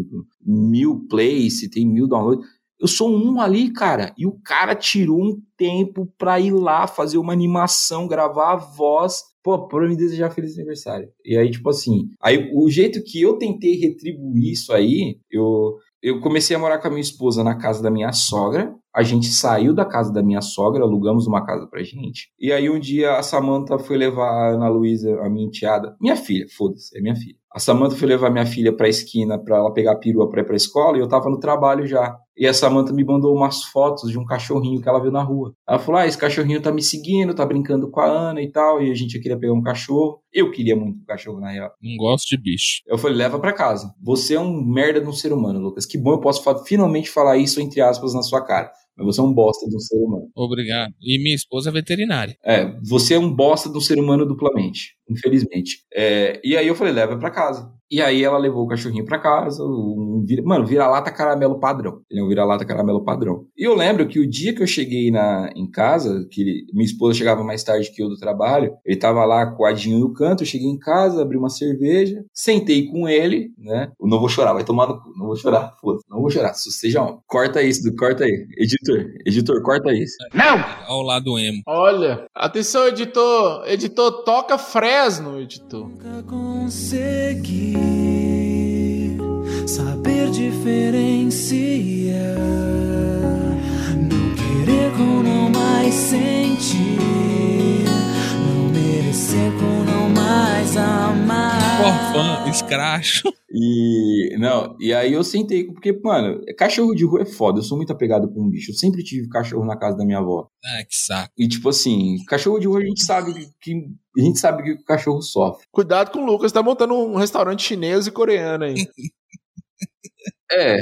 mil plays, se tem mil downloads, eu sou um ali, cara. E o cara tirou um tempo pra ir lá fazer uma animação, gravar a voz, pô, pra me desejar feliz aniversário. E aí, tipo assim, aí o jeito que eu tentei retribuir isso aí, eu, eu comecei a morar com a minha esposa na casa da minha sogra. A gente saiu da casa da minha sogra, alugamos uma casa pra gente. E aí um dia a Samanta foi levar a Ana Luísa, a minha enteada, minha filha, foda-se, é minha filha. A Samanta foi levar minha filha pra esquina pra ela pegar a perua pra ir pra escola e eu tava no trabalho já. E a Samanta me mandou umas fotos de um cachorrinho que ela viu na rua. Ela falou: Ah, esse cachorrinho tá me seguindo, tá brincando com a Ana e tal. E a gente queria pegar um cachorro. Eu queria muito um cachorro, na real. Não gosto de bicho. Eu falei: leva para casa. Você é um merda de um ser humano, Lucas. Que bom eu posso finalmente falar isso, entre aspas, na sua cara. Mas você é um bosta de um ser humano. Obrigado. E minha esposa é veterinária. É, você é um bosta de um ser humano duplamente, infelizmente. É, e aí eu falei: leva para casa. E aí ela levou o cachorrinho para casa, um vira, mano, vira-lata caramelo padrão. Ele é um vira-lata caramelo padrão. E eu lembro que o dia que eu cheguei na, em casa, que minha esposa chegava mais tarde que eu do trabalho, ele tava lá coadinho no canto, eu cheguei em casa, abri uma cerveja, sentei com ele, né? Eu não vou chorar, vai tomar no cu, não vou chorar, foda não vou chorar, seja um. Corta isso, corta aí. Editor, editor, corta isso. Não! Ao lado emo. Olha, atenção, editor, editor, toca Fresno, editor. Nunca consegui saber diferenciar. Não querer com não mais sentir. Não merecer com não mais amar. Porfã, escracho. E, não, e aí eu sentei, porque, mano, cachorro de rua é foda, eu sou muito apegado com um bicho, eu sempre tive cachorro na casa da minha avó. Ah, que saco. E, tipo assim, cachorro de rua a gente sabe que, a gente sabe que o cachorro sofre. Cuidado com o Lucas, tá montando um restaurante chinês e coreano aí. É,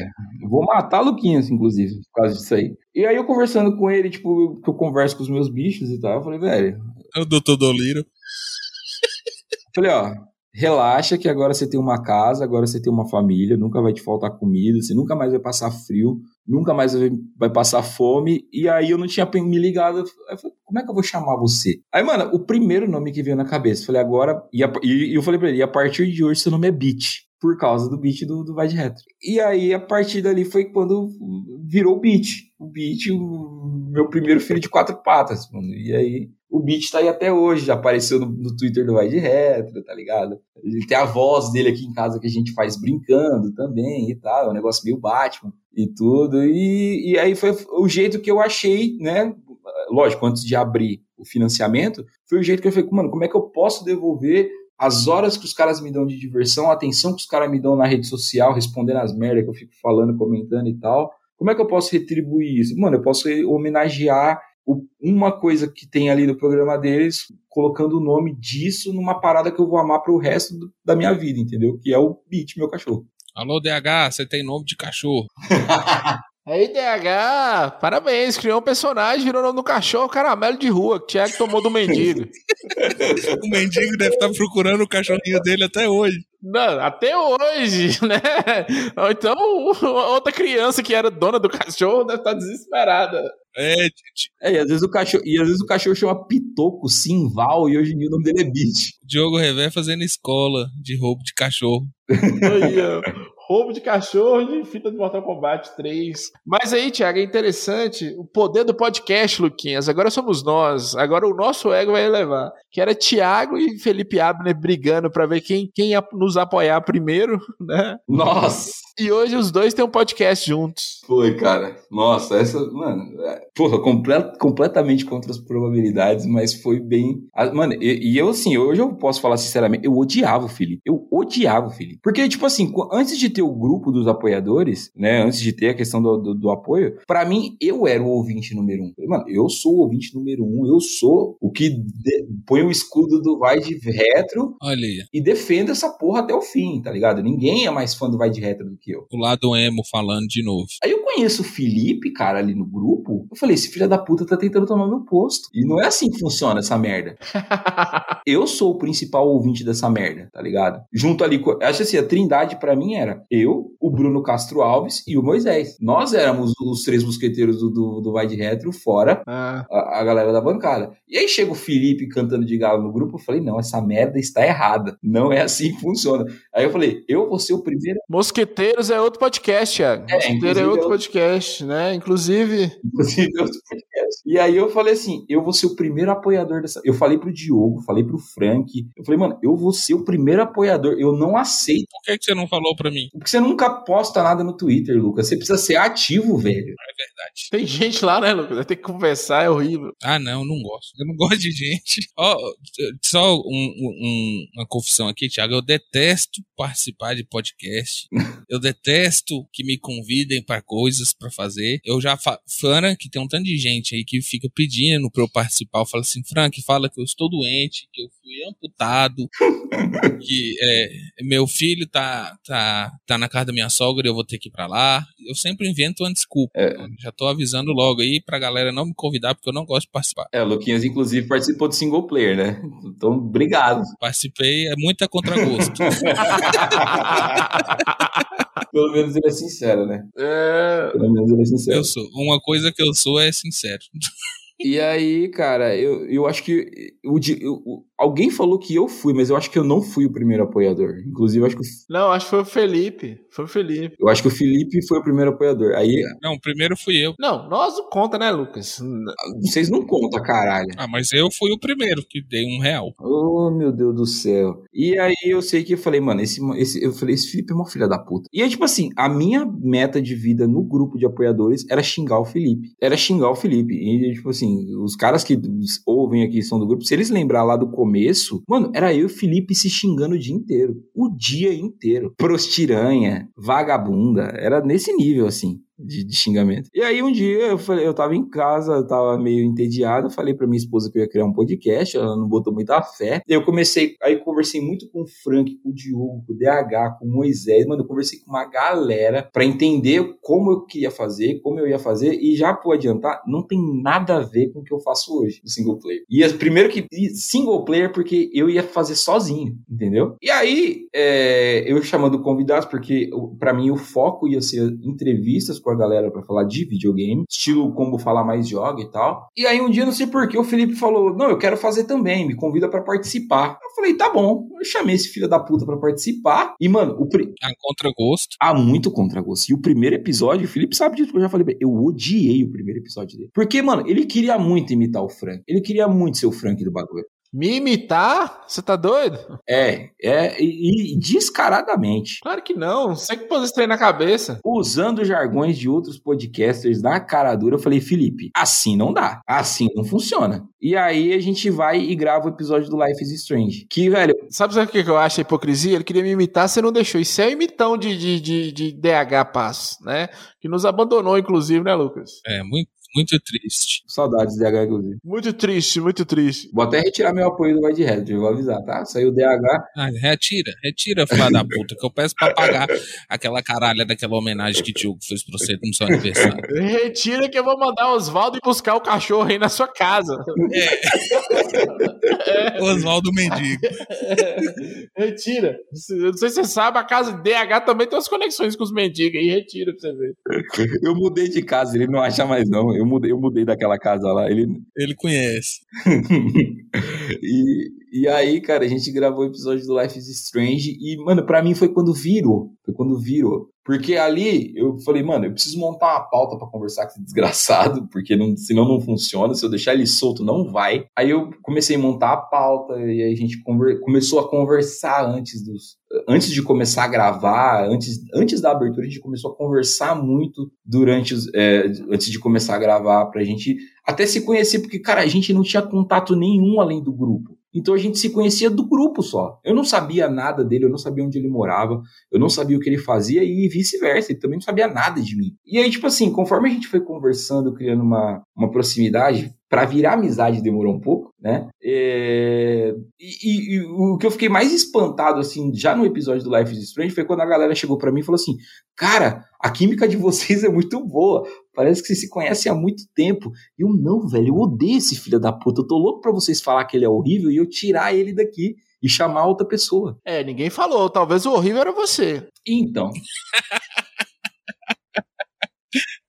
vou matar Luquinhas, inclusive, por causa disso aí. E aí eu conversando com ele, tipo, que eu converso com os meus bichos e tal, eu falei, velho. É o doutor Doliro. Falei, ó, relaxa que agora você tem uma casa, agora você tem uma família, nunca vai te faltar comida, você nunca mais vai passar frio, nunca mais vai passar fome. E aí eu não tinha me ligado, eu falei, como é que eu vou chamar você? Aí, mano, o primeiro nome que veio na cabeça, falei, agora, e, eu falei pra ele, a partir de hoje seu nome é Beat por causa do beat do, do Vai de Retro. E aí, a partir dali foi quando virou o beat. O beat, o meu primeiro filho de quatro patas, mano. E aí, o beat tá aí até hoje, já apareceu no, no Twitter do Vai de Retro, tá ligado? Ele tem a voz dele aqui em casa que a gente faz brincando também e tal, é um negócio meio Batman e tudo. E, e aí foi o jeito que eu achei, né? Lógico, antes de abrir o financiamento, foi o jeito que eu falei, mano, como é que eu posso devolver as horas que os caras me dão de diversão, a atenção que os caras me dão na rede social, respondendo as merdas que eu fico falando, comentando e tal. Como é que eu posso retribuir isso? Mano, eu posso homenagear uma coisa que tem ali no programa deles, colocando o nome disso numa parada que eu vou amar pro resto do, da minha vida, entendeu? Que é o Beat, meu cachorro. Alô, DH, você tem nome de cachorro. Aí, DH, parabéns, criou um personagem, virou nome do cachorro caramelo de rua, que Thiago tomou do mendigo. o mendigo deve estar procurando o cachorrinho dele até hoje. Não, até hoje, né? Ou então, outra criança que era dona do cachorro deve estar desesperada. É, gente. É, e às vezes o cachorro, e às vezes o cachorro chama Pitoco, Simval, e hoje em dia o nome dele é Beat. Diogo Revé fazendo escola de roubo de cachorro. Aí, roubo de cachorro de fita de Mortal Kombat 3. Mas aí, Thiago, é interessante o poder do podcast, Luquinhas. Agora somos nós. Agora o nosso ego vai elevar. Que era Thiago e Felipe Abner brigando para ver quem, quem ia nos apoiar primeiro, né? Nossa! E hoje os dois têm um podcast juntos. Foi, cara. Nossa, essa, mano, é, porra, complet, completamente contra as probabilidades, mas foi bem. Mano, e, e, eu, assim, hoje eu posso falar sinceramente, eu odiava o Felipe. Eu odiava o Felipe. Porque, tipo assim, antes de ter o grupo dos apoiadores, né, antes de ter a questão do, do, do apoio, para mim, eu era o ouvinte número um. Mano, eu sou o ouvinte número um, eu sou o que de, põe o escudo do Vai de Retro Olha e defende essa porra até o fim, tá ligado? Ninguém é mais fã do Vai de Retro do que eu. O lado emo falando de novo. Aí eu conheço o Felipe, cara, ali no grupo. Eu falei, esse filho da puta tá tentando tomar meu posto. E não é assim que funciona essa merda. eu sou o principal ouvinte dessa merda, tá ligado? Junto ali, com, acho assim, a trindade para mim era eu, o Bruno Castro Alves e o Moisés. Nós éramos os três mosqueteiros do, do, do Vai de Retro, fora ah. a, a, galera da bancada. E aí chega o Felipe cantando de galo no grupo, eu falei, não, essa merda está errada. Não é assim que funciona. Aí eu falei, eu vou ser o primeiro... Mosqueteiros é outro podcast, Thiago. É, Mosqueteiro é outro eu... podcast, né? Inclusive... Inclusive é outro podcast. E aí eu falei assim, eu vou ser o primeiro apoiador dessa... Eu falei pro Diogo, falei pro Frank, eu falei, mano, eu vou ser o primeiro apoiador, eu não aceito. Por que, que você não falou pra mim? Porque você nunca posta nada no Twitter, Lucas. Você precisa ser ativo, velho. É verdade. Tem gente lá, né, Lucas? Vai ter que conversar, é horrível. Ah, não, não gosto. Eu não gosto de gente. Oh, só um, um, uma confissão aqui, Thiago. Eu detesto participar de podcast. eu detesto que me convidem para coisas para fazer. Eu já Frank, que tem um tanto de gente aí que fica pedindo para eu participar. Eu falo assim, Frank, fala que eu estou doente, que eu fui amputado, que é, meu filho tá, tá, tá na casa da minha sogra e eu vou ter que ir para lá. Eu sempre invento uma desculpa. É. Já tô avisando logo aí pra galera não me convidar, porque eu não gosto de participar. É, o Luquinhas, inclusive, participou do single player, né? Então, obrigado. Participei, é muito a contragosto. Pelo menos ele é sincero, né? É... Pelo menos ele é sincero. Eu sou. Uma coisa que eu sou é sincero. E aí, cara, eu, eu acho que o, o, alguém falou que eu fui, mas eu acho que eu não fui o primeiro apoiador. Inclusive, eu acho que. Não, acho que foi o Felipe. Foi o Felipe. Eu acho que o Felipe foi o primeiro apoiador. Aí. Não, o primeiro fui eu. Não, nós não conta, né, Lucas? Vocês não contam, caralho. Ah, mas eu fui o primeiro que dei um real. Oh, meu Deus do céu. E aí eu sei que eu falei, mano, esse, esse, eu falei, esse Felipe é uma filha da puta. E aí, tipo assim, a minha meta de vida no grupo de apoiadores era xingar o Felipe. Era xingar o Felipe. E, tipo assim, os caras que ouvem aqui são do grupo, se eles lembrar lá do começo, mano, era eu e o Felipe se xingando o dia inteiro. O dia inteiro. Prostiranha, vagabunda. Era nesse nível, assim de, de, xingamento. E aí um dia eu falei, eu tava em casa, eu tava meio entediado, falei pra minha esposa que eu ia criar um podcast, ela não botou muita fé. Eu comecei, aí conversei muito com o Frank, com o Diogo, com o DH, com o Moisés, mano, eu conversei com uma galera para entender como eu queria fazer, como eu ia fazer, e já por adiantar, não tem nada a ver com o que eu faço hoje no single player. E primeiro que single player porque eu ia fazer sozinho, entendeu? E aí, é, eu chamando convidados, porque para mim o foco ia ser entrevistas com a galera para falar de videogame, estilo como falar mais joga e tal. E aí um dia, não sei porquê, o Felipe falou: Não, eu quero fazer também, me convida para participar. Eu falei: Tá bom. Eu chamei esse filho da puta para participar. E, mano, o. Pri... A contragosto. Ah, muito contragosto. E o primeiro episódio, o Felipe sabe disso, eu já falei, eu odiei o primeiro episódio dele. Porque, mano, ele queria muito imitar o Frank. Ele queria muito ser o Frank do bagulho. Me imitar? Você tá doido? É, é, e, e descaradamente. Claro que não, sei que pôs isso aí na cabeça. Usando jargões de outros podcasters na cara dura, eu falei, Felipe, assim não dá, assim não funciona. E aí a gente vai e grava o episódio do Life is Strange. Que, velho. Sabe, o que eu acho a hipocrisia? Ele queria me imitar, você não deixou. Isso é imitão de, de, de, de DH Pass, né? Que nos abandonou, inclusive, né, Lucas? É, muito, muito triste. Saudades do DH, inclusive. Muito triste, muito triste. Vou até retirar meu apoio do White Red, eu vou avisar, tá? Saiu o DH. Ah, retira, retira, filha da puta, que eu peço pra pagar aquela caralha daquela homenagem que o Tio fez pra você no seu aniversário. Retira que eu vou mandar o Oswaldo ir buscar o cachorro aí na sua casa. É. Oswaldo Mendigo. Retira. Não sei se você sabe, a casa DH também tem umas conexões com os mendigos aí. Retira pra você ver. Eu mudei de casa, ele não acha mais não. Eu Eu mudei, eu mudei daquela casa lá. Ele, ele conhece. e, e aí, cara, a gente gravou o episódio do Life is Strange e, mano, pra mim foi quando virou. Foi quando virou. Porque ali eu falei, mano, eu preciso montar uma pauta para conversar com esse desgraçado, porque não, senão não funciona. Se eu deixar ele solto, não vai. Aí eu comecei a montar a pauta e aí a gente começou a conversar antes dos. Antes de começar a gravar, antes, antes da abertura, a gente começou a conversar muito durante os, é, antes de começar a gravar, pra gente até se conhecer, porque, cara, a gente não tinha contato nenhum além do grupo. Então a gente se conhecia do grupo só. Eu não sabia nada dele, eu não sabia onde ele morava, eu não sabia o que ele fazia e vice-versa. Ele também não sabia nada de mim. E aí, tipo assim, conforme a gente foi conversando, criando uma, uma proximidade, para virar amizade demorou um pouco, né? É... E, e, e, o que eu fiquei mais espantado, assim, já no episódio do Life is Strange, foi quando a galera chegou para mim e falou assim: Cara, a química de vocês é muito boa. Parece que vocês se conhecem há muito tempo. E eu, não, velho, eu odeio esse filho da puta. Eu tô louco pra vocês falar que ele é horrível e eu tirar ele daqui e chamar outra pessoa. É, ninguém falou. Talvez o horrível era você. Então.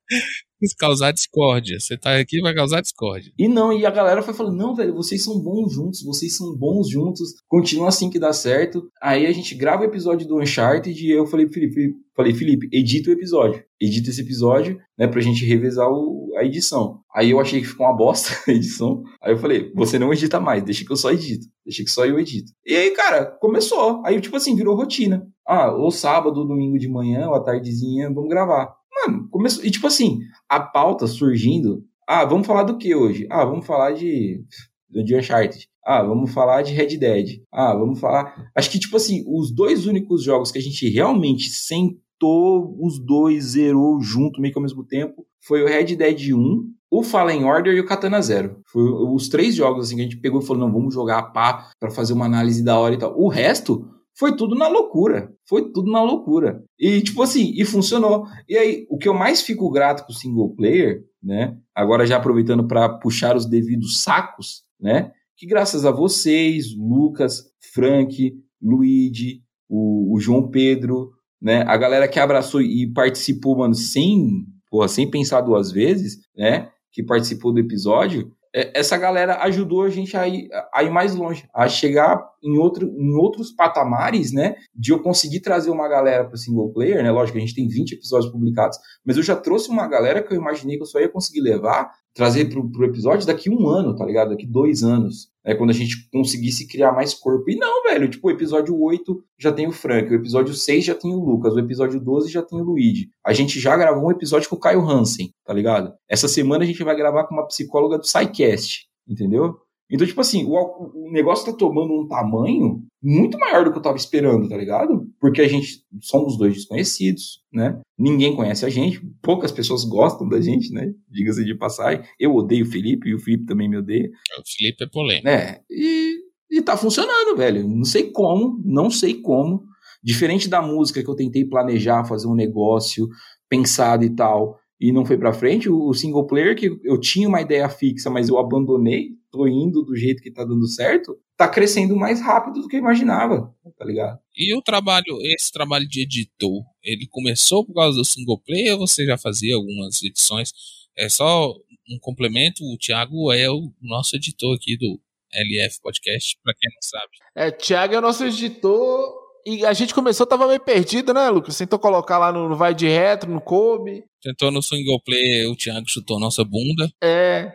causar discórdia. Você tá aqui vai causar discórdia. E não, e a galera foi falando: não, velho, vocês são bons juntos, vocês são bons juntos, continua assim que dá certo. Aí a gente grava o episódio do Uncharted e eu falei, Felipe, falei, Felipe, edita o episódio. Edita esse episódio, né, pra gente revezar o, a edição. Aí eu achei que ficou uma bosta a edição. Aí eu falei, você não edita mais, deixa que eu só edito. Deixa que só eu edito. E aí, cara, começou. Aí, tipo assim, virou rotina. Ah, ou sábado, ou domingo de manhã, ou à tardezinha, vamos gravar. Mano, começou. E tipo assim, a pauta surgindo. Ah, vamos falar do que hoje? Ah, vamos falar de. De Uncharted. Ah, vamos falar de Red Dead. Ah, vamos falar. Acho que, tipo assim, os dois únicos jogos que a gente realmente sentou, os dois zerou junto, meio que ao mesmo tempo, foi o Red Dead 1, o Fallen Order e o Katana Zero. Foi os três jogos assim, que a gente pegou e falou: não, vamos jogar a pá pra fazer uma análise da hora e tal. O resto foi tudo na loucura. Foi tudo na loucura. E, tipo assim, e funcionou. E aí, o que eu mais fico grato com o single player, né? Agora já aproveitando para puxar os devidos sacos, né? Que graças a vocês, Lucas, Frank, Luigi, o, o João Pedro, né? A galera que abraçou e participou, mano, sem, porra, sem pensar duas vezes, né? Que participou do episódio, é, essa galera ajudou a gente a ir, a ir mais longe, a chegar em, outro, em outros patamares, né? De eu conseguir trazer uma galera para single player, né? Lógico, a gente tem 20 episódios publicados, mas eu já trouxe uma galera que eu imaginei que eu só ia conseguir levar, trazer pro, pro episódio daqui um ano, tá ligado? Daqui dois anos. É quando a gente conseguisse criar mais corpo. E não, velho, tipo, o episódio 8 já tem o Frank, o episódio 6 já tem o Lucas, o episódio 12 já tem o Luigi. A gente já gravou um episódio com o Caio Hansen, tá ligado? Essa semana a gente vai gravar com uma psicóloga do SciCast, entendeu? Então, tipo assim, o, o negócio tá tomando um tamanho muito maior do que eu tava esperando, tá ligado? Porque a gente somos dois desconhecidos, né? Ninguém conhece a gente, poucas pessoas gostam da gente, né? Diga-se de passagem. Eu odeio o Felipe e o Felipe também me odeia. O Felipe é polêmico. É, e, e tá funcionando, velho. Não sei como, não sei como. Diferente da música que eu tentei planejar, fazer um negócio pensado e tal, e não foi para frente, o single player que eu tinha uma ideia fixa, mas eu abandonei tô indo do jeito que tá dando certo, tá crescendo mais rápido do que eu imaginava, tá ligado? E o trabalho, esse trabalho de editor, ele começou por causa do single player ou você já fazia algumas edições? É só um complemento, o Thiago é o nosso editor aqui do LF Podcast, para quem não sabe. É, Thiago é o nosso editor e a gente começou, tava meio perdido, né, Lucas? Tentou colocar lá no, no Vai de Retro, no Kobe. Tentou no single player, o Thiago chutou nossa bunda. É,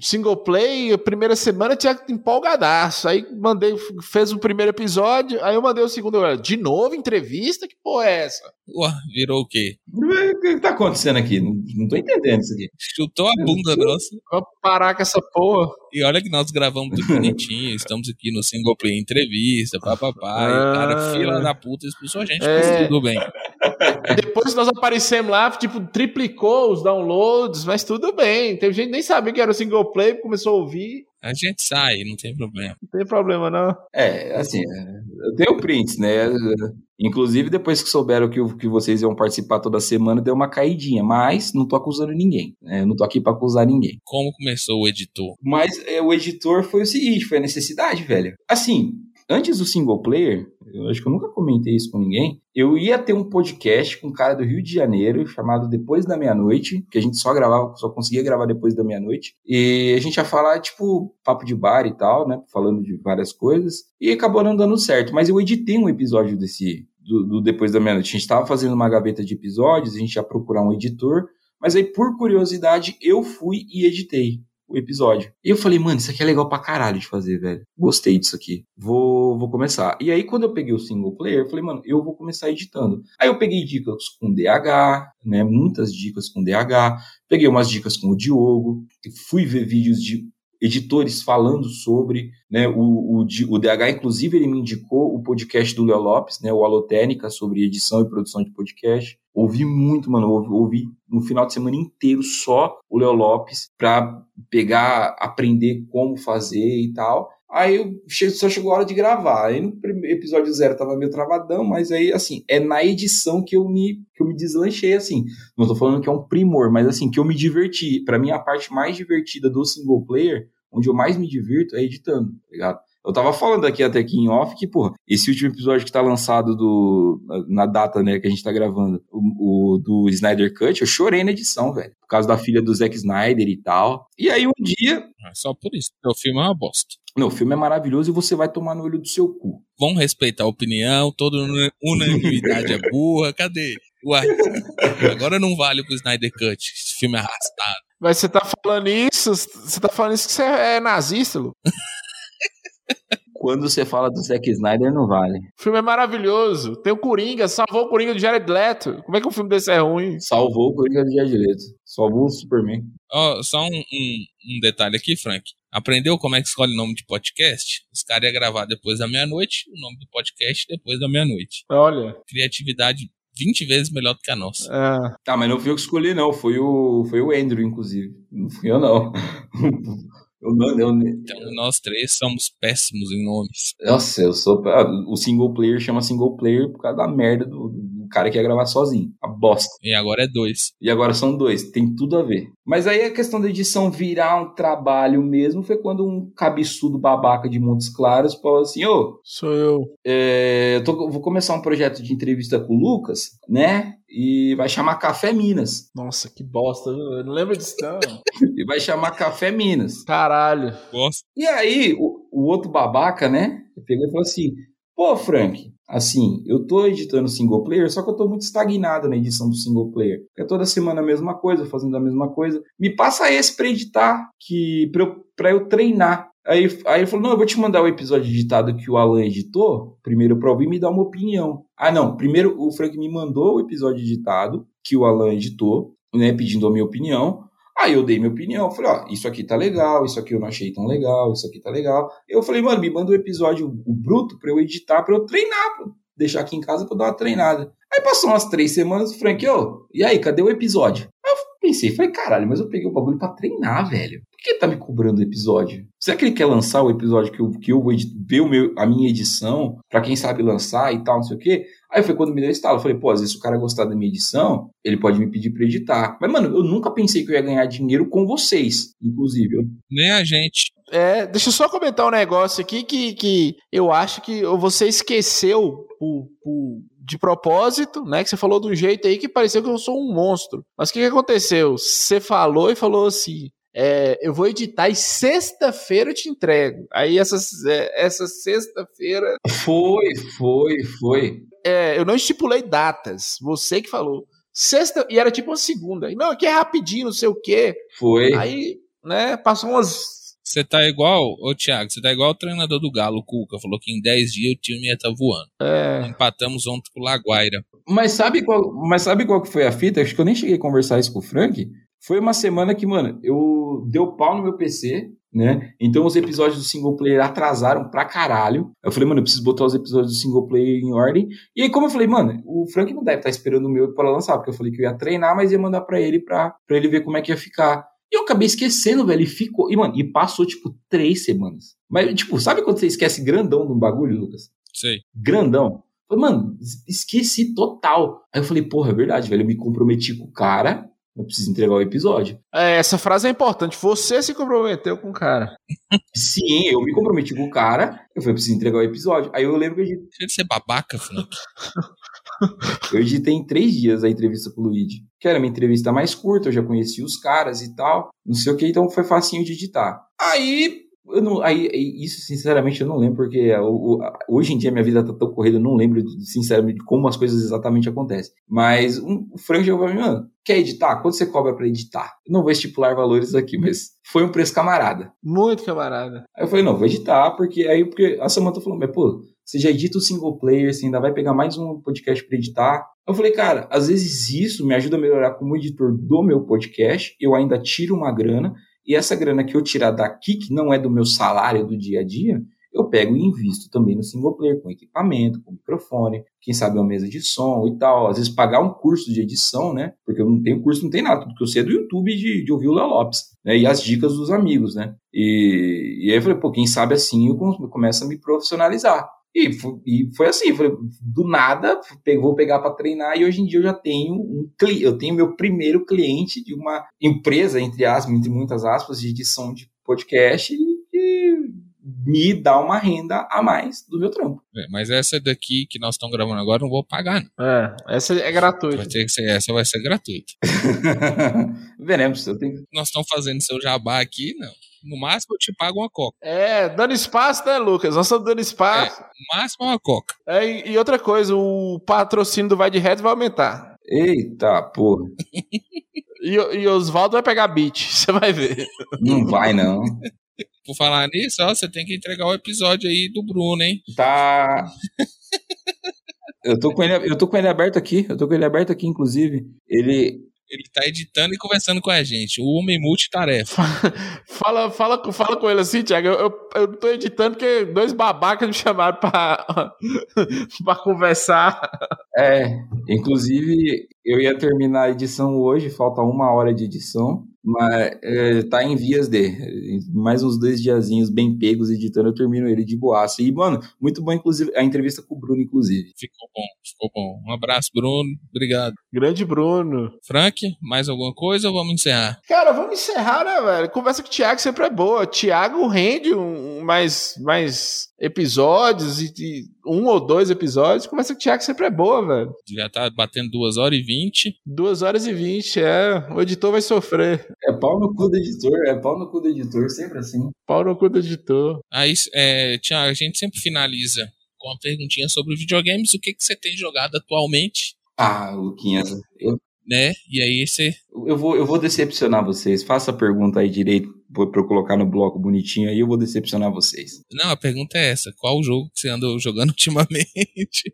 single play, a primeira semana tinha empolgadaço. Aí mandei, fez o primeiro episódio, aí eu mandei o segundo. De novo, entrevista? Que porra é essa? Ué, virou o quê? O que tá acontecendo aqui? Não, não tô entendendo isso aqui. Chutou a bunda nossa. Vamos parar com essa porra. E olha que nós gravamos tudo bonitinho, estamos aqui no single play entrevista, papapá. Ah, e o cara, fila da puta, expulsou a gente, é... tudo bem. Depois nós aparecemos lá, tipo, triplicou os downloads, mas tudo bem. Teve gente que nem sabia que era o single play, começou a ouvir. A gente sai, não tem problema. Não tem problema, não. É, assim, eu tenho prints, né? Inclusive, depois que souberam que, que vocês iam participar toda semana, deu uma caidinha. Mas não tô acusando ninguém. Né? Eu não tô aqui para acusar ninguém. Como começou o editor? Mas é, o editor foi o seguinte: foi a necessidade, velho. Assim, antes do single player, eu acho que eu nunca comentei isso com ninguém, eu ia ter um podcast com um cara do Rio de Janeiro chamado Depois da Meia-Noite, que a gente só gravava, só conseguia gravar depois da meia-noite. E a gente ia falar, tipo, papo de bar e tal, né? Falando de várias coisas. E acabou não dando certo. Mas eu editei um episódio desse, do, do Depois da Meia-Noite. A gente estava fazendo uma gaveta de episódios, a gente ia procurar um editor. Mas aí, por curiosidade, eu fui e editei o episódio. E eu falei, mano, isso aqui é legal pra caralho de fazer, velho. Gostei disso aqui. Vou, vou começar. E aí, quando eu peguei o single player, eu falei, mano, eu vou começar editando. Aí eu peguei dicas com DH, né? Muitas dicas com DH. Peguei umas dicas com o Diogo. Fui ver vídeos de editores falando sobre, né, o, o, o, DH, inclusive, ele me indicou o podcast do Léo Lopes, né, o Alotênica, sobre edição e produção de podcast. Ouvi muito, mano, ouvi, ouvi no final de semana inteiro só o Léo Lopes para pegar, aprender como fazer e tal. Aí eu, só chegou a hora de gravar. Aí no episódio zero tava meio travadão, mas aí, assim, é na edição que eu me, que eu me deslanchei, assim. Não tô falando que é um primor, mas assim, que eu me diverti. para mim, a parte mais divertida do single player, onde eu mais me divirto, é editando, tá ligado? Eu tava falando aqui até aqui em off que, pô, esse último episódio que tá lançado do, na data, né, que a gente tá gravando, o, o do Snyder Cut, eu chorei na edição, velho. Por causa da filha do Zack Snyder e tal. E aí um dia. É só por isso, o filme é uma bosta. Não, o filme é maravilhoso e você vai tomar no olho do seu cu. Vamos respeitar a opinião, toda unanimidade é burra. Cadê? Ué, agora não vale pro Snyder Cut, esse filme é arrastado. Mas você tá falando isso, você tá falando isso que você é nazista, Lu. Quando você fala do Zack Snyder, não vale. O filme é maravilhoso. Tem o Coringa, salvou o Coringa do Jared Leto. Como é que um filme desse é ruim? Salvou o Coringa do Jared Leto. Salvou o Superman. Oh, só um, um, um, detalhe aqui, Frank. Aprendeu como é que escolhe o nome de podcast? Os caras iam gravar depois da meia-noite, o nome do podcast depois da meia-noite. Olha. Criatividade 20 vezes melhor do que a nossa. É. Tá, mas não fui eu que escolhi, não. Foi o, foi o Andrew, inclusive. Não fui eu, não. Eu, eu, então, nós três somos péssimos em nomes. Nossa, eu sou. Ah, o single player chama single player por causa da merda do, do cara que ia gravar sozinho. A bosta. E agora é dois. E agora são dois. Tem tudo a ver. Mas aí a questão da edição virar um trabalho mesmo foi quando um cabeçudo babaca de Montes Claros falou assim: Ô. Sou eu. É, eu tô, vou começar um projeto de entrevista com o Lucas, né? e vai chamar Café Minas. Nossa, que bosta, eu não lembro disso não. e vai chamar Café Minas. Caralho. Bosta. E aí, o, o outro babaca, né, pegou e falou assim, pô, Frank, assim, eu tô editando single player, só que eu tô muito estagnado na edição do single player. É toda semana a mesma coisa, fazendo a mesma coisa. Me passa esse pra editar, que, pra, eu, pra eu treinar. Aí, aí ele falou: Não, eu vou te mandar o episódio editado que o Alan editou, primeiro pra ouvir e me dar uma opinião. Ah, não. Primeiro o Frank me mandou o episódio editado que o Alan editou, né, pedindo a minha opinião. Aí eu dei minha opinião, falei, ó, isso aqui tá legal, isso aqui eu não achei tão legal, isso aqui tá legal. Eu falei, mano, me manda o episódio o bruto pra eu editar, pra eu treinar, pra deixar aqui em casa pra dar uma treinada. Aí passou umas três semanas, o Frank, ô, e aí, cadê o episódio? Aí eu pensei, falei, caralho, mas eu peguei o bagulho pra treinar, velho. Por que tá me cobrando o episódio? Será que ele quer lançar o episódio que eu, que eu vou ver o meu, a minha edição, para quem sabe lançar e tal, não sei o quê? Aí foi quando me deu estalo. Eu falei, pô, às vezes se o cara gostar da minha edição, ele pode me pedir pra editar. Mas, mano, eu nunca pensei que eu ia ganhar dinheiro com vocês, inclusive. Nem a gente. É, deixa eu só comentar um negócio aqui que, que eu acho que você esqueceu por, por de propósito, né? Que você falou de um jeito aí que pareceu que eu sou um monstro. Mas o que, que aconteceu? Você falou e falou assim: é, eu vou editar e sexta-feira eu te entrego. Aí essa, é, essa sexta-feira. Foi, foi, foi. É, eu não estipulei datas. Você que falou. Sexta, e era tipo uma segunda. Não, aqui é rapidinho, não sei o quê. Foi. Aí, né, passou umas você tá igual, ô Thiago, você tá igual o treinador do Galo, o Cuca. Falou que em 10 dias o time ia estar tá voando. É. Empatamos ontem com o Laguaira. Mas sabe, qual, mas sabe qual que foi a fita? Acho que eu nem cheguei a conversar isso com o Frank. Foi uma semana que, mano, eu deu pau no meu PC, né? Então os episódios do single player atrasaram pra caralho. Eu falei, mano, eu preciso botar os episódios do single player em ordem. E aí, como eu falei, mano, o Frank não deve estar tá esperando o meu para lançar, porque eu falei que eu ia treinar, mas ia mandar para ele pra, pra ele ver como é que ia ficar. E eu acabei esquecendo, velho. E ficou. E, mano, e passou, tipo, três semanas. Mas, tipo, sabe quando você esquece grandão de um bagulho, Lucas? Sei. Grandão. Falei, mano, esqueci total. Aí eu falei, porra, é verdade, velho. Eu me comprometi com o cara Eu preciso entregar o episódio. É, essa frase é importante. Você se comprometeu com o cara. Sim, eu me comprometi com o cara. Eu falei, preciso entregar o episódio. Aí eu lembro que eu editei, Deixa de ser babaca, Frank. eu editei em três dias a entrevista com o Luigi. Que era uma entrevista mais curta, eu já conheci os caras e tal. Não sei o que, então foi facinho de editar. Aí eu não, aí, isso, sinceramente, eu não lembro, porque o, o, hoje em dia minha vida tá tão corrida, eu não lembro, sinceramente, como as coisas exatamente acontecem. Mas um, o Frank pra mim, mano, quer editar? Quanto você cobra pra editar? Eu não vou estipular valores aqui, mas foi um preço camarada. Muito camarada. Aí eu falei, não, vou editar, porque aí porque a Samantha falou, mas pô, você já edita o single player, você ainda vai pegar mais um podcast pra editar. Eu falei, cara, às vezes isso me ajuda a melhorar como editor do meu podcast, eu ainda tiro uma grana, e essa grana que eu tirar daqui, que não é do meu salário do dia a dia, eu pego e invisto também no single player, com equipamento, com microfone, quem sabe uma mesa de som e tal. Às vezes pagar um curso de edição, né? Porque eu não tenho curso, não tem nada, tudo que eu sei é do YouTube de, de ouvir o Léo Lopes, né? E as dicas dos amigos, né? E, e aí eu falei, pô, quem sabe assim eu começo a me profissionalizar. E foi, e foi assim, falei, do nada, vou pegar para treinar e hoje em dia eu já tenho um eu tenho meu primeiro cliente de uma empresa, entre aspas, entre muitas aspas, de edição de podcast e me dá uma renda a mais do meu trampo. É, mas essa daqui que nós estamos gravando agora não vou pagar. Não. É, essa é gratuita. Vai ter que ser, essa vai ser gratuita. Veremos. Eu tenho... Nós estamos fazendo seu jabá aqui, não. No máximo eu te pago uma coca. É, dando espaço, né, Lucas? Nós estamos dando espaço. É, no máximo uma coca. É, e, e outra coisa, o patrocínio do Vai de Reto vai aumentar. Eita, porra. E, e Oswaldo vai pegar beat, você vai ver. Não vai, não. Por falar nisso, ó, você tem que entregar o episódio aí do Bruno, hein? Tá. Eu tô, com ele, eu tô com ele aberto aqui, eu tô com ele aberto aqui, inclusive. Ele, Ele tá editando e conversando com a gente. O homem multitarefa. Fala, fala, fala com ele assim, Thiago. Eu, eu, eu tô editando porque dois babacas me chamaram pra, pra conversar. É, inclusive eu ia terminar a edição hoje, falta uma hora de edição, mas é, tá em vias de. Mais uns dois diazinhos bem pegos editando, eu termino ele de boaça. E, mano, muito bom, inclusive, a entrevista com o Bruno, inclusive. Ficou bom, ficou bom. Um abraço, Bruno. Obrigado. Grande Bruno. Frank, mais alguma coisa ou vamos encerrar? Cara, vamos encerrar, né, velho? Conversa com o Thiago sempre é boa. Thiago rende um, mais, mais episódios, e, e um ou dois episódios. Conversa com o Thiago sempre é boa, velho. Devia estar batendo 2 horas e 20. Duas horas e vinte, é. O editor vai sofrer. É pau no cu do editor, é pau no cu do editor, sempre assim. Pau no cu do editor. Aí, é, Tiago, a gente sempre finaliza com uma perguntinha sobre videogames. O que, que você tem jogado atualmente? Ah, Luquinhas, eu, Né? E aí você. eu, vou, eu vou decepcionar vocês. Faça a pergunta aí direito pra eu colocar no bloco bonitinho aí, eu vou decepcionar vocês. Não, a pergunta é essa: qual o jogo que você andou jogando ultimamente?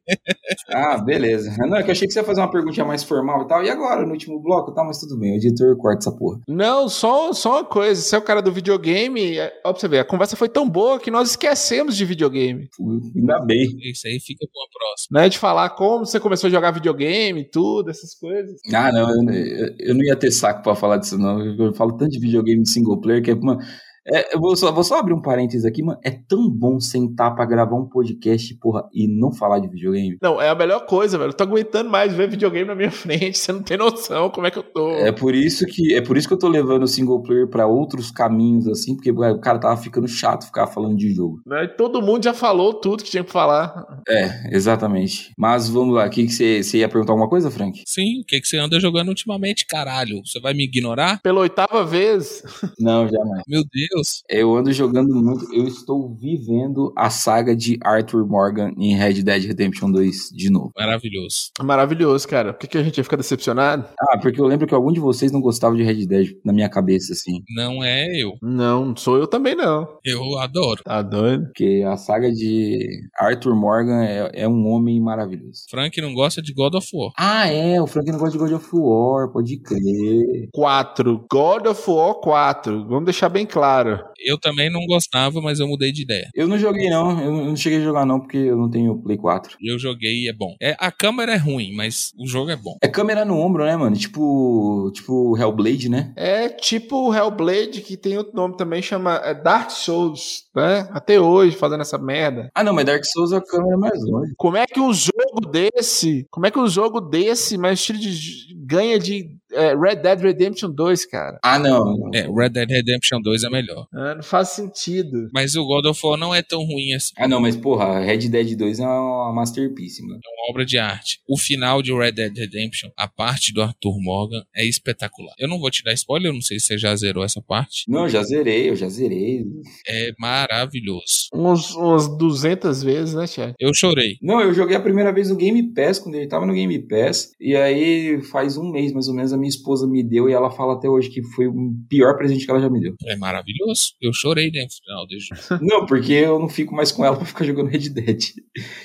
Ah, beleza. Não, é que eu achei que você ia fazer uma perguntinha mais formal e tal. E agora, no último bloco e tal, mas tudo bem. O editor corta essa porra. Não, só, só uma coisa. Você é o cara do videogame. é- Ó, pra você ver, a conversa foi tão boa que nós esquecemos de videogame. Ainda bem. Isso aí fica pra uma próxima. Né? De falar como você começou a jogar videogame e tudo, essas coisas. Ah, não, eu, eu- eu não ia ter saco pra falar disso, não. Eu, eu falo tanto de videogame de single player que é, мы é, eu vou só, vou só abrir um parênteses aqui, mano. É tão bom sentar pra gravar um podcast, porra, e não falar de videogame. Não, é a melhor coisa, velho. Eu tô aguentando mais ver videogame na minha frente. Você não tem noção como é que eu tô. É por isso que é por isso que eu tô levando o single player pra outros caminhos, assim, porque ué, o cara tava ficando chato ficar falando de jogo. Né? Todo mundo já falou tudo que tinha que falar. É, exatamente. Mas vamos lá, o que você ia perguntar alguma coisa, Frank? Sim, o que, que você anda jogando ultimamente, caralho? Você vai me ignorar? Pela oitava vez. Não, jamais. Meu Deus. Eu ando jogando muito, eu estou vivendo a saga de Arthur Morgan em Red Dead Redemption 2 de novo. Maravilhoso. Maravilhoso, cara. Por que, que a gente ia ficar decepcionado? Ah, porque eu lembro que algum de vocês não gostava de Red Dead na minha cabeça, assim. Não é eu. Não, sou eu também não. Eu adoro. Tá doido? Porque a saga de Arthur Morgan é, é um homem maravilhoso. Frank não gosta de God of War. Ah, é, o Frank não gosta de God of War, pode crer. 4. God of War 4. Vamos deixar bem claro. Eu também não gostava, mas eu mudei de ideia. Eu não joguei não, eu não cheguei a jogar não, porque eu não tenho Play 4. Eu joguei e é bom. É, a câmera é ruim, mas o jogo é bom. É câmera no ombro, né, mano? Tipo, tipo Hellblade, né? É tipo o Hellblade, que tem outro nome também, chama é Dark Souls, né? Até hoje fazendo essa merda. Ah, não, mas Dark Souls a câmera é mais longe. Como é que um jogo desse, como é que um jogo desse, mas estilo de ganha de é, Red Dead Redemption 2, cara. Ah, não. É, Red Dead Redemption 2 é melhor. Ah, não faz sentido. Mas o God of War não é tão ruim assim. Ah, não, mas porra, Red Dead 2 é uma masterpiece, mano. É uma obra de arte. O final de Red Dead Redemption, a parte do Arthur Morgan, é espetacular. Eu não vou te dar spoiler, eu não sei se você já zerou essa parte. Não, eu já zerei, eu já zerei. É maravilhoso. Uns, umas 200 vezes, né, Thiago? Eu chorei. Não, eu joguei a primeira vez no Game Pass, quando ele tava no Game Pass. E aí, faz um mês mais ou menos, a minha esposa me deu e ela fala até hoje que foi o pior presente que ela já me deu. É maravilhoso. Eu chorei né, final jogo. Não, porque eu não fico mais com ela pra ficar jogando Red Dead.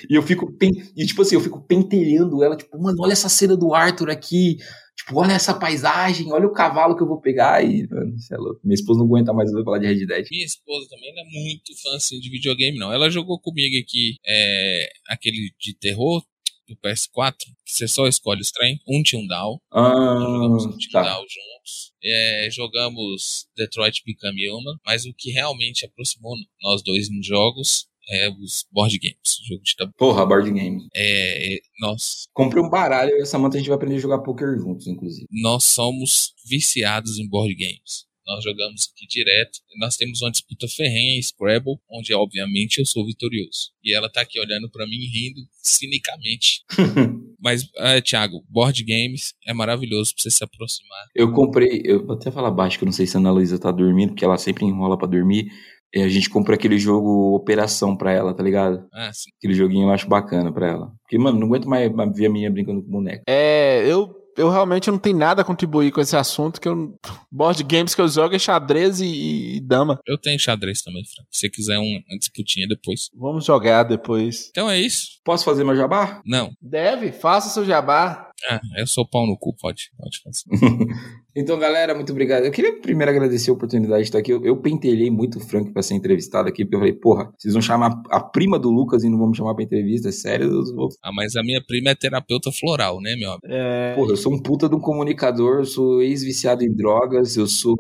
E eu fico, pen... e tipo assim, eu fico pentelhando ela, tipo, mano, olha essa cena do Arthur aqui. Tipo, olha essa paisagem, olha o cavalo que eu vou pegar. E, mano, é louco. Minha esposa não aguenta mais eu falar de Red Dead. Minha esposa também não é muito fã assim, de videogame, não. Ela jogou comigo aqui é, aquele de terror do PS4, que você só escolhe os trem, um Down. Ah, jogamos um Team tá. Juntos. É, jogamos Detroit Become Human, mas o que realmente aproximou nós dois em jogos é os board games. Jogo de tabu. Porra, board game. É, é, nós, Comprei um baralho e essa Samantha a gente vai aprender a jogar poker juntos, inclusive. nós somos viciados em board games. Nós jogamos aqui direto. Nós temos uma disputa ferrenha em Scrabble, onde obviamente eu sou vitorioso. E ela tá aqui olhando pra mim rindo cinicamente. Mas, é, Thiago, board games é maravilhoso pra você se aproximar. Eu comprei, eu vou até falar baixo, que eu não sei se a Ana Luísa tá dormindo, porque ela sempre enrola pra dormir. E a gente comprou aquele jogo Operação pra ela, tá ligado? Ah, sim. Aquele joguinho eu acho bacana pra ela. Porque, mano, não aguento mais ver a minha brincando com boneco. É, eu, eu realmente não tenho nada a contribuir com esse assunto, que eu. Board games que eu jogo é xadrez e, e dama. Eu tenho xadrez também, Frank. Se você quiser um, uma disputinha depois. Vamos jogar depois. Então é isso? Posso fazer meu jabá? Não. Deve, faça seu jabá. Ah, eu sou pau no cu, pode. Pode fazer. Então, galera, muito obrigado. Eu queria primeiro agradecer a oportunidade de estar aqui. Eu, eu pentelhei muito o Frank pra ser entrevistado aqui, porque eu falei, porra, vocês vão chamar a prima do Lucas e não vão me chamar pra entrevista? Sério? Eu vou... Ah, mas a minha prima é terapeuta floral, né, meu amigo? É, Porra, eu sou um puta de um comunicador, eu sou ex-viciado em drogas, eu sou,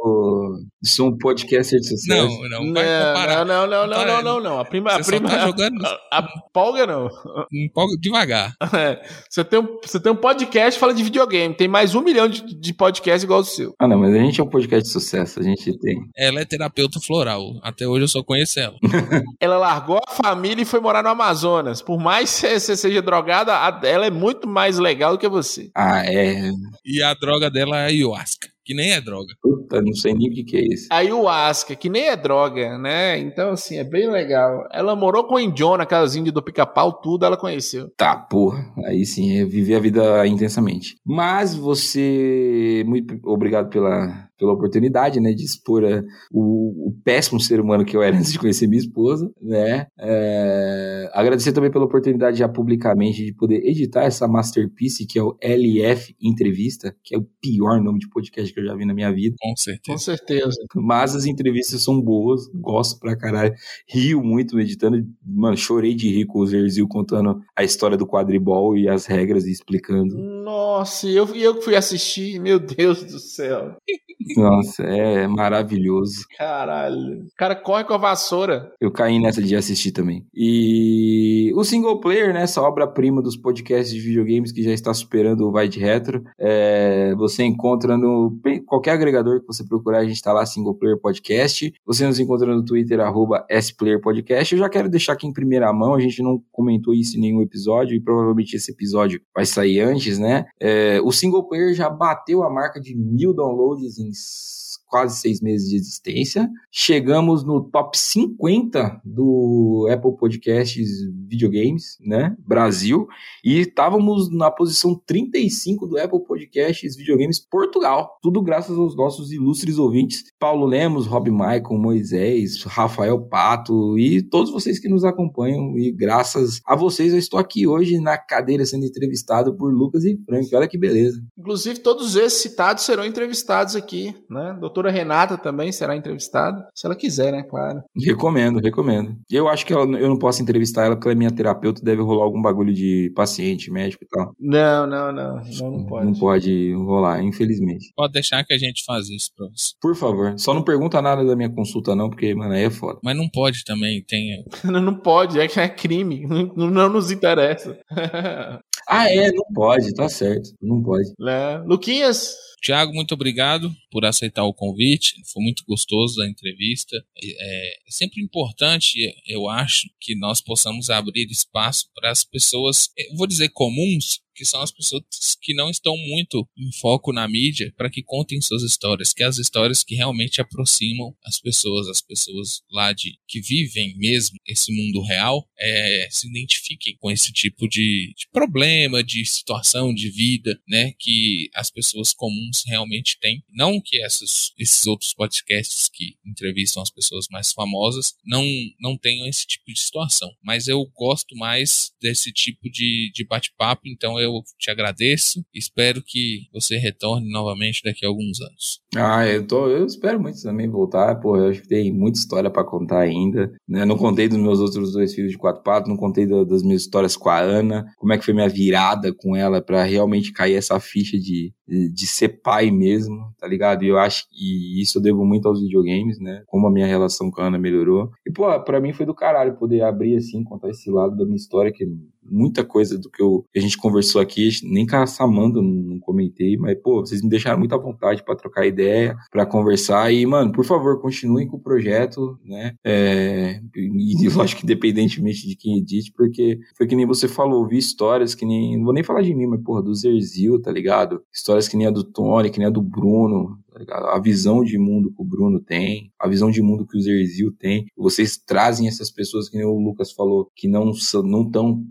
sou um podcaster de sucesso. Não, não, vai comparar. não, não, não, não, Para. não, não, não. A prima, a Você só prima, tá jogando- a, a polga não. Um pouco devagar. É, Você tem, um, você tem um podcast que fala de videogame. Tem mais um milhão de, de podcasts igual o seu. Ah, não, mas a gente é um podcast de sucesso, a gente tem. Ela é terapeuta floral. Até hoje eu só conheço ela. Ela largou a família e foi morar no Amazonas. Por mais que você seja drogada, ela é muito mais legal do que você. Ah, é. E a droga dela é ayahuasca, que nem é droga. Puta, não sei nem o que, que é isso. A ayahuasca, que nem é droga, né? Então, assim, é bem legal. Ela morou com o Indiona, aquelas índias do pica-pau, tudo ela conheceu. Tá, porra. Aí sim, é viver a vida intensamente. Mas você. Muito obrigado pela, pela oportunidade, né? De expor a- o, o péssimo ser humano que eu era antes de conhecer minha esposa, né? É, agradecer também pela oportunidade já publicamente de poder editar essa masterpiece que é o LF Entrevista, que é o pior nome de podcast que eu já vi na minha vida. Com Com certeza. certeza. Mas as entrevistas são boas, gosto pra caralho. Rio muito meditando. Mano, chorei de rir com o Zerzil contando a história do quadribol e as regras e explicando. Nossa, e eu, e eu que fui assistir, meu Deus do céu. Nossa, é maravilhoso. Caralho. O cara corre com a vassoura. Eu caí nessa de assistir também. E o single player, né? Essa obra-prima dos podcasts de videogames que já está superando o Vai de Retro. é, você encontra no qualquer agregador que você procurar, a gente está lá, Single Player Podcast. Você nos encontra no Twitter, arroba SPlayer Podcast. Eu já quero deixar aqui em primeira mão, a gente não comentou isso em nenhum episódio, e provavelmente esse episódio vai sair antes, né? É, o single player já bateu a marca de mil downloads em peace. Quase seis meses de existência. Chegamos no top 50 do Apple Podcasts Videogames, né? Brasil. E estávamos na posição 35 do Apple Podcasts Videogames Portugal. Tudo graças aos nossos ilustres ouvintes. Paulo Lemos, Rob Michael, Moisés, Rafael Pato e todos vocês que nos acompanham. E graças a vocês eu estou aqui hoje na cadeira sendo entrevistado por Lucas e Frank. Olha que beleza. Inclusive, todos esses citados serão entrevistados aqui, né? Doutora Renata também será entrevistada, se ela quiser, né? Claro. Recomendo, recomendo. Eu acho que ela- eu não posso entrevistar ela porque ela é minha terapeuta, deve rolar algum bagulho de paciente, médico e tal. Não, não, não. Não, não pode. Não pode rolar, infelizmente. Pode deixar que a gente faz isso pra você. Por favor, só não pergunta nada da minha consulta não, porque, mano, aí é foda. Mas não pode também, tem. Não, não pode, é que é crime. Não, não nos interessa. Ah, é, não pode, tá certo, não pode. né? Luquinhas, Tiago, muito obrigado por aceitar o convite. Foi muito gostoso a entrevista. É, é sempre importante, eu acho, que nós possamos abrir espaço para as pessoas, vou dizer comuns, que são as pessoas que não estão muito em foco na mídia para que contem suas histórias, que é as histórias que realmente aproximam as pessoas, as pessoas lá de que vivem mesmo esse mundo real, é, se identifiquem com esse tipo de, de problema, de situação de vida, né, que as pessoas comuns realmente têm. Não que essas, esses outros podcasts que entrevistam as pessoas mais famosas não, não tenham esse tipo de situação, mas eu gosto mais desse tipo de, de bate-papo, então eu eu te agradeço. Espero que você retorne novamente daqui a alguns anos. Ah, eu, tô, eu espero muito também voltar. Pô, eu acho que tem muita história para contar ainda. Né? Não contei dos meus outros dois filhos de quatro patos, não contei das minhas histórias com a Ana, como é que foi minha virada com ela para realmente cair essa ficha de, de, de, ser pai mesmo, tá ligado? E eu acho que isso eu devo muito aos videogames, né? Como a minha relação com a Ana melhorou. E, pô, pra mim foi do caralho poder abrir assim, contar esse lado da minha história que muita coisa do que, eu, que a gente conversou aqui, nem com a Samanda não comentei, mas, pô, vocês me deixaram muita vontade para trocar ideia, para conversar. E, mano, por favor, continuem com o projeto, né? É, e lógico que independentemente de quem edite, porque foi que nem você falou, vi histórias que nem. Não vou nem falar de mim, mas, porra, do Zerzil, tá ligado? Histórias que nem a do Tony, que nem a do Bruno, Tá a visão de mundo que o Bruno tem, a visão de mundo que o Zerzil tem. Vocês trazem essas pessoas, que nem o Lucas falou, que não não estão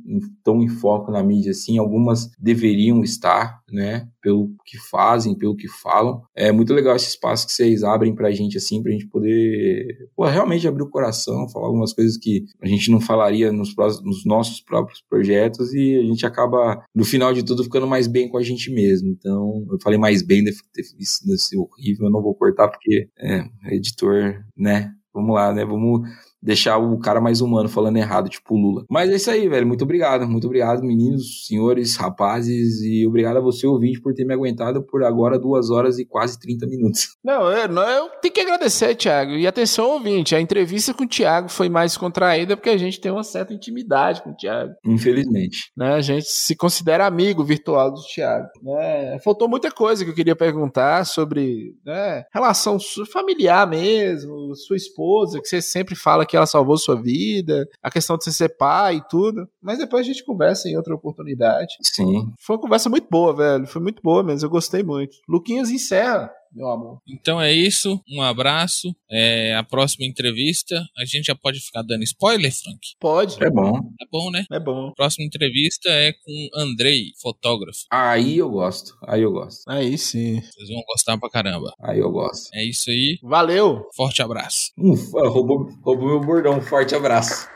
tão em foco na mídia assim, algumas deveriam estar, né? Pelo que fazem, pelo que falam. É muito legal esse espaço que vocês abrem pra gente, assim, pra gente poder pô, realmente abrir o coração, falar algumas coisas que a gente não falaria nos, nos nossos próprios projetos e a gente acaba, no final de tudo, ficando mais bem com a gente mesmo. Então, eu falei mais bem, deve ter desse horrível, eu não vou cortar porque é, editor, né? Vamos lá, né? Vamos deixar o cara mais humano falando errado, tipo Lula. Mas é isso aí, velho. Muito obrigado. Muito obrigado, meninos, senhores, rapazes. E obrigado a você, ouvinte, por ter me aguentado por agora duas horas e quase 30 minutos. Não, eu, eu tenho que agradecer, Thiago. E atenção, ouvinte, a entrevista com o Thiago foi mais contraída porque a gente tem uma certa intimidade com o Thiago. Infelizmente. Né? A gente se considera amigo virtual do Thiago. Né? Faltou muita coisa que eu queria perguntar sobre né, relação familiar mesmo, sua esposa, que você sempre fala que ela salvou sua vida, a questão de você ser pai e tudo. Mas depois a gente conversa em outra oportunidade. Sim. Foi uma conversa muito boa, velho. Foi muito boa mesmo. Eu gostei muito. Luquinhas encerra meu amor. Então é isso. Um abraço. É, a próxima entrevista, a gente já pode ficar dando spoiler, Frank? Pode. É bom. É bom, né? É bom. A próxima entrevista é com Andrei, fotógrafo. Aí eu gosto. Aí eu gosto. Aí sim. Vocês vão gostar pra caramba. Aí eu gosto. É isso aí. Valeu. Forte abraço. Ufa, roubou, roubou meu bordão. Forte abraço.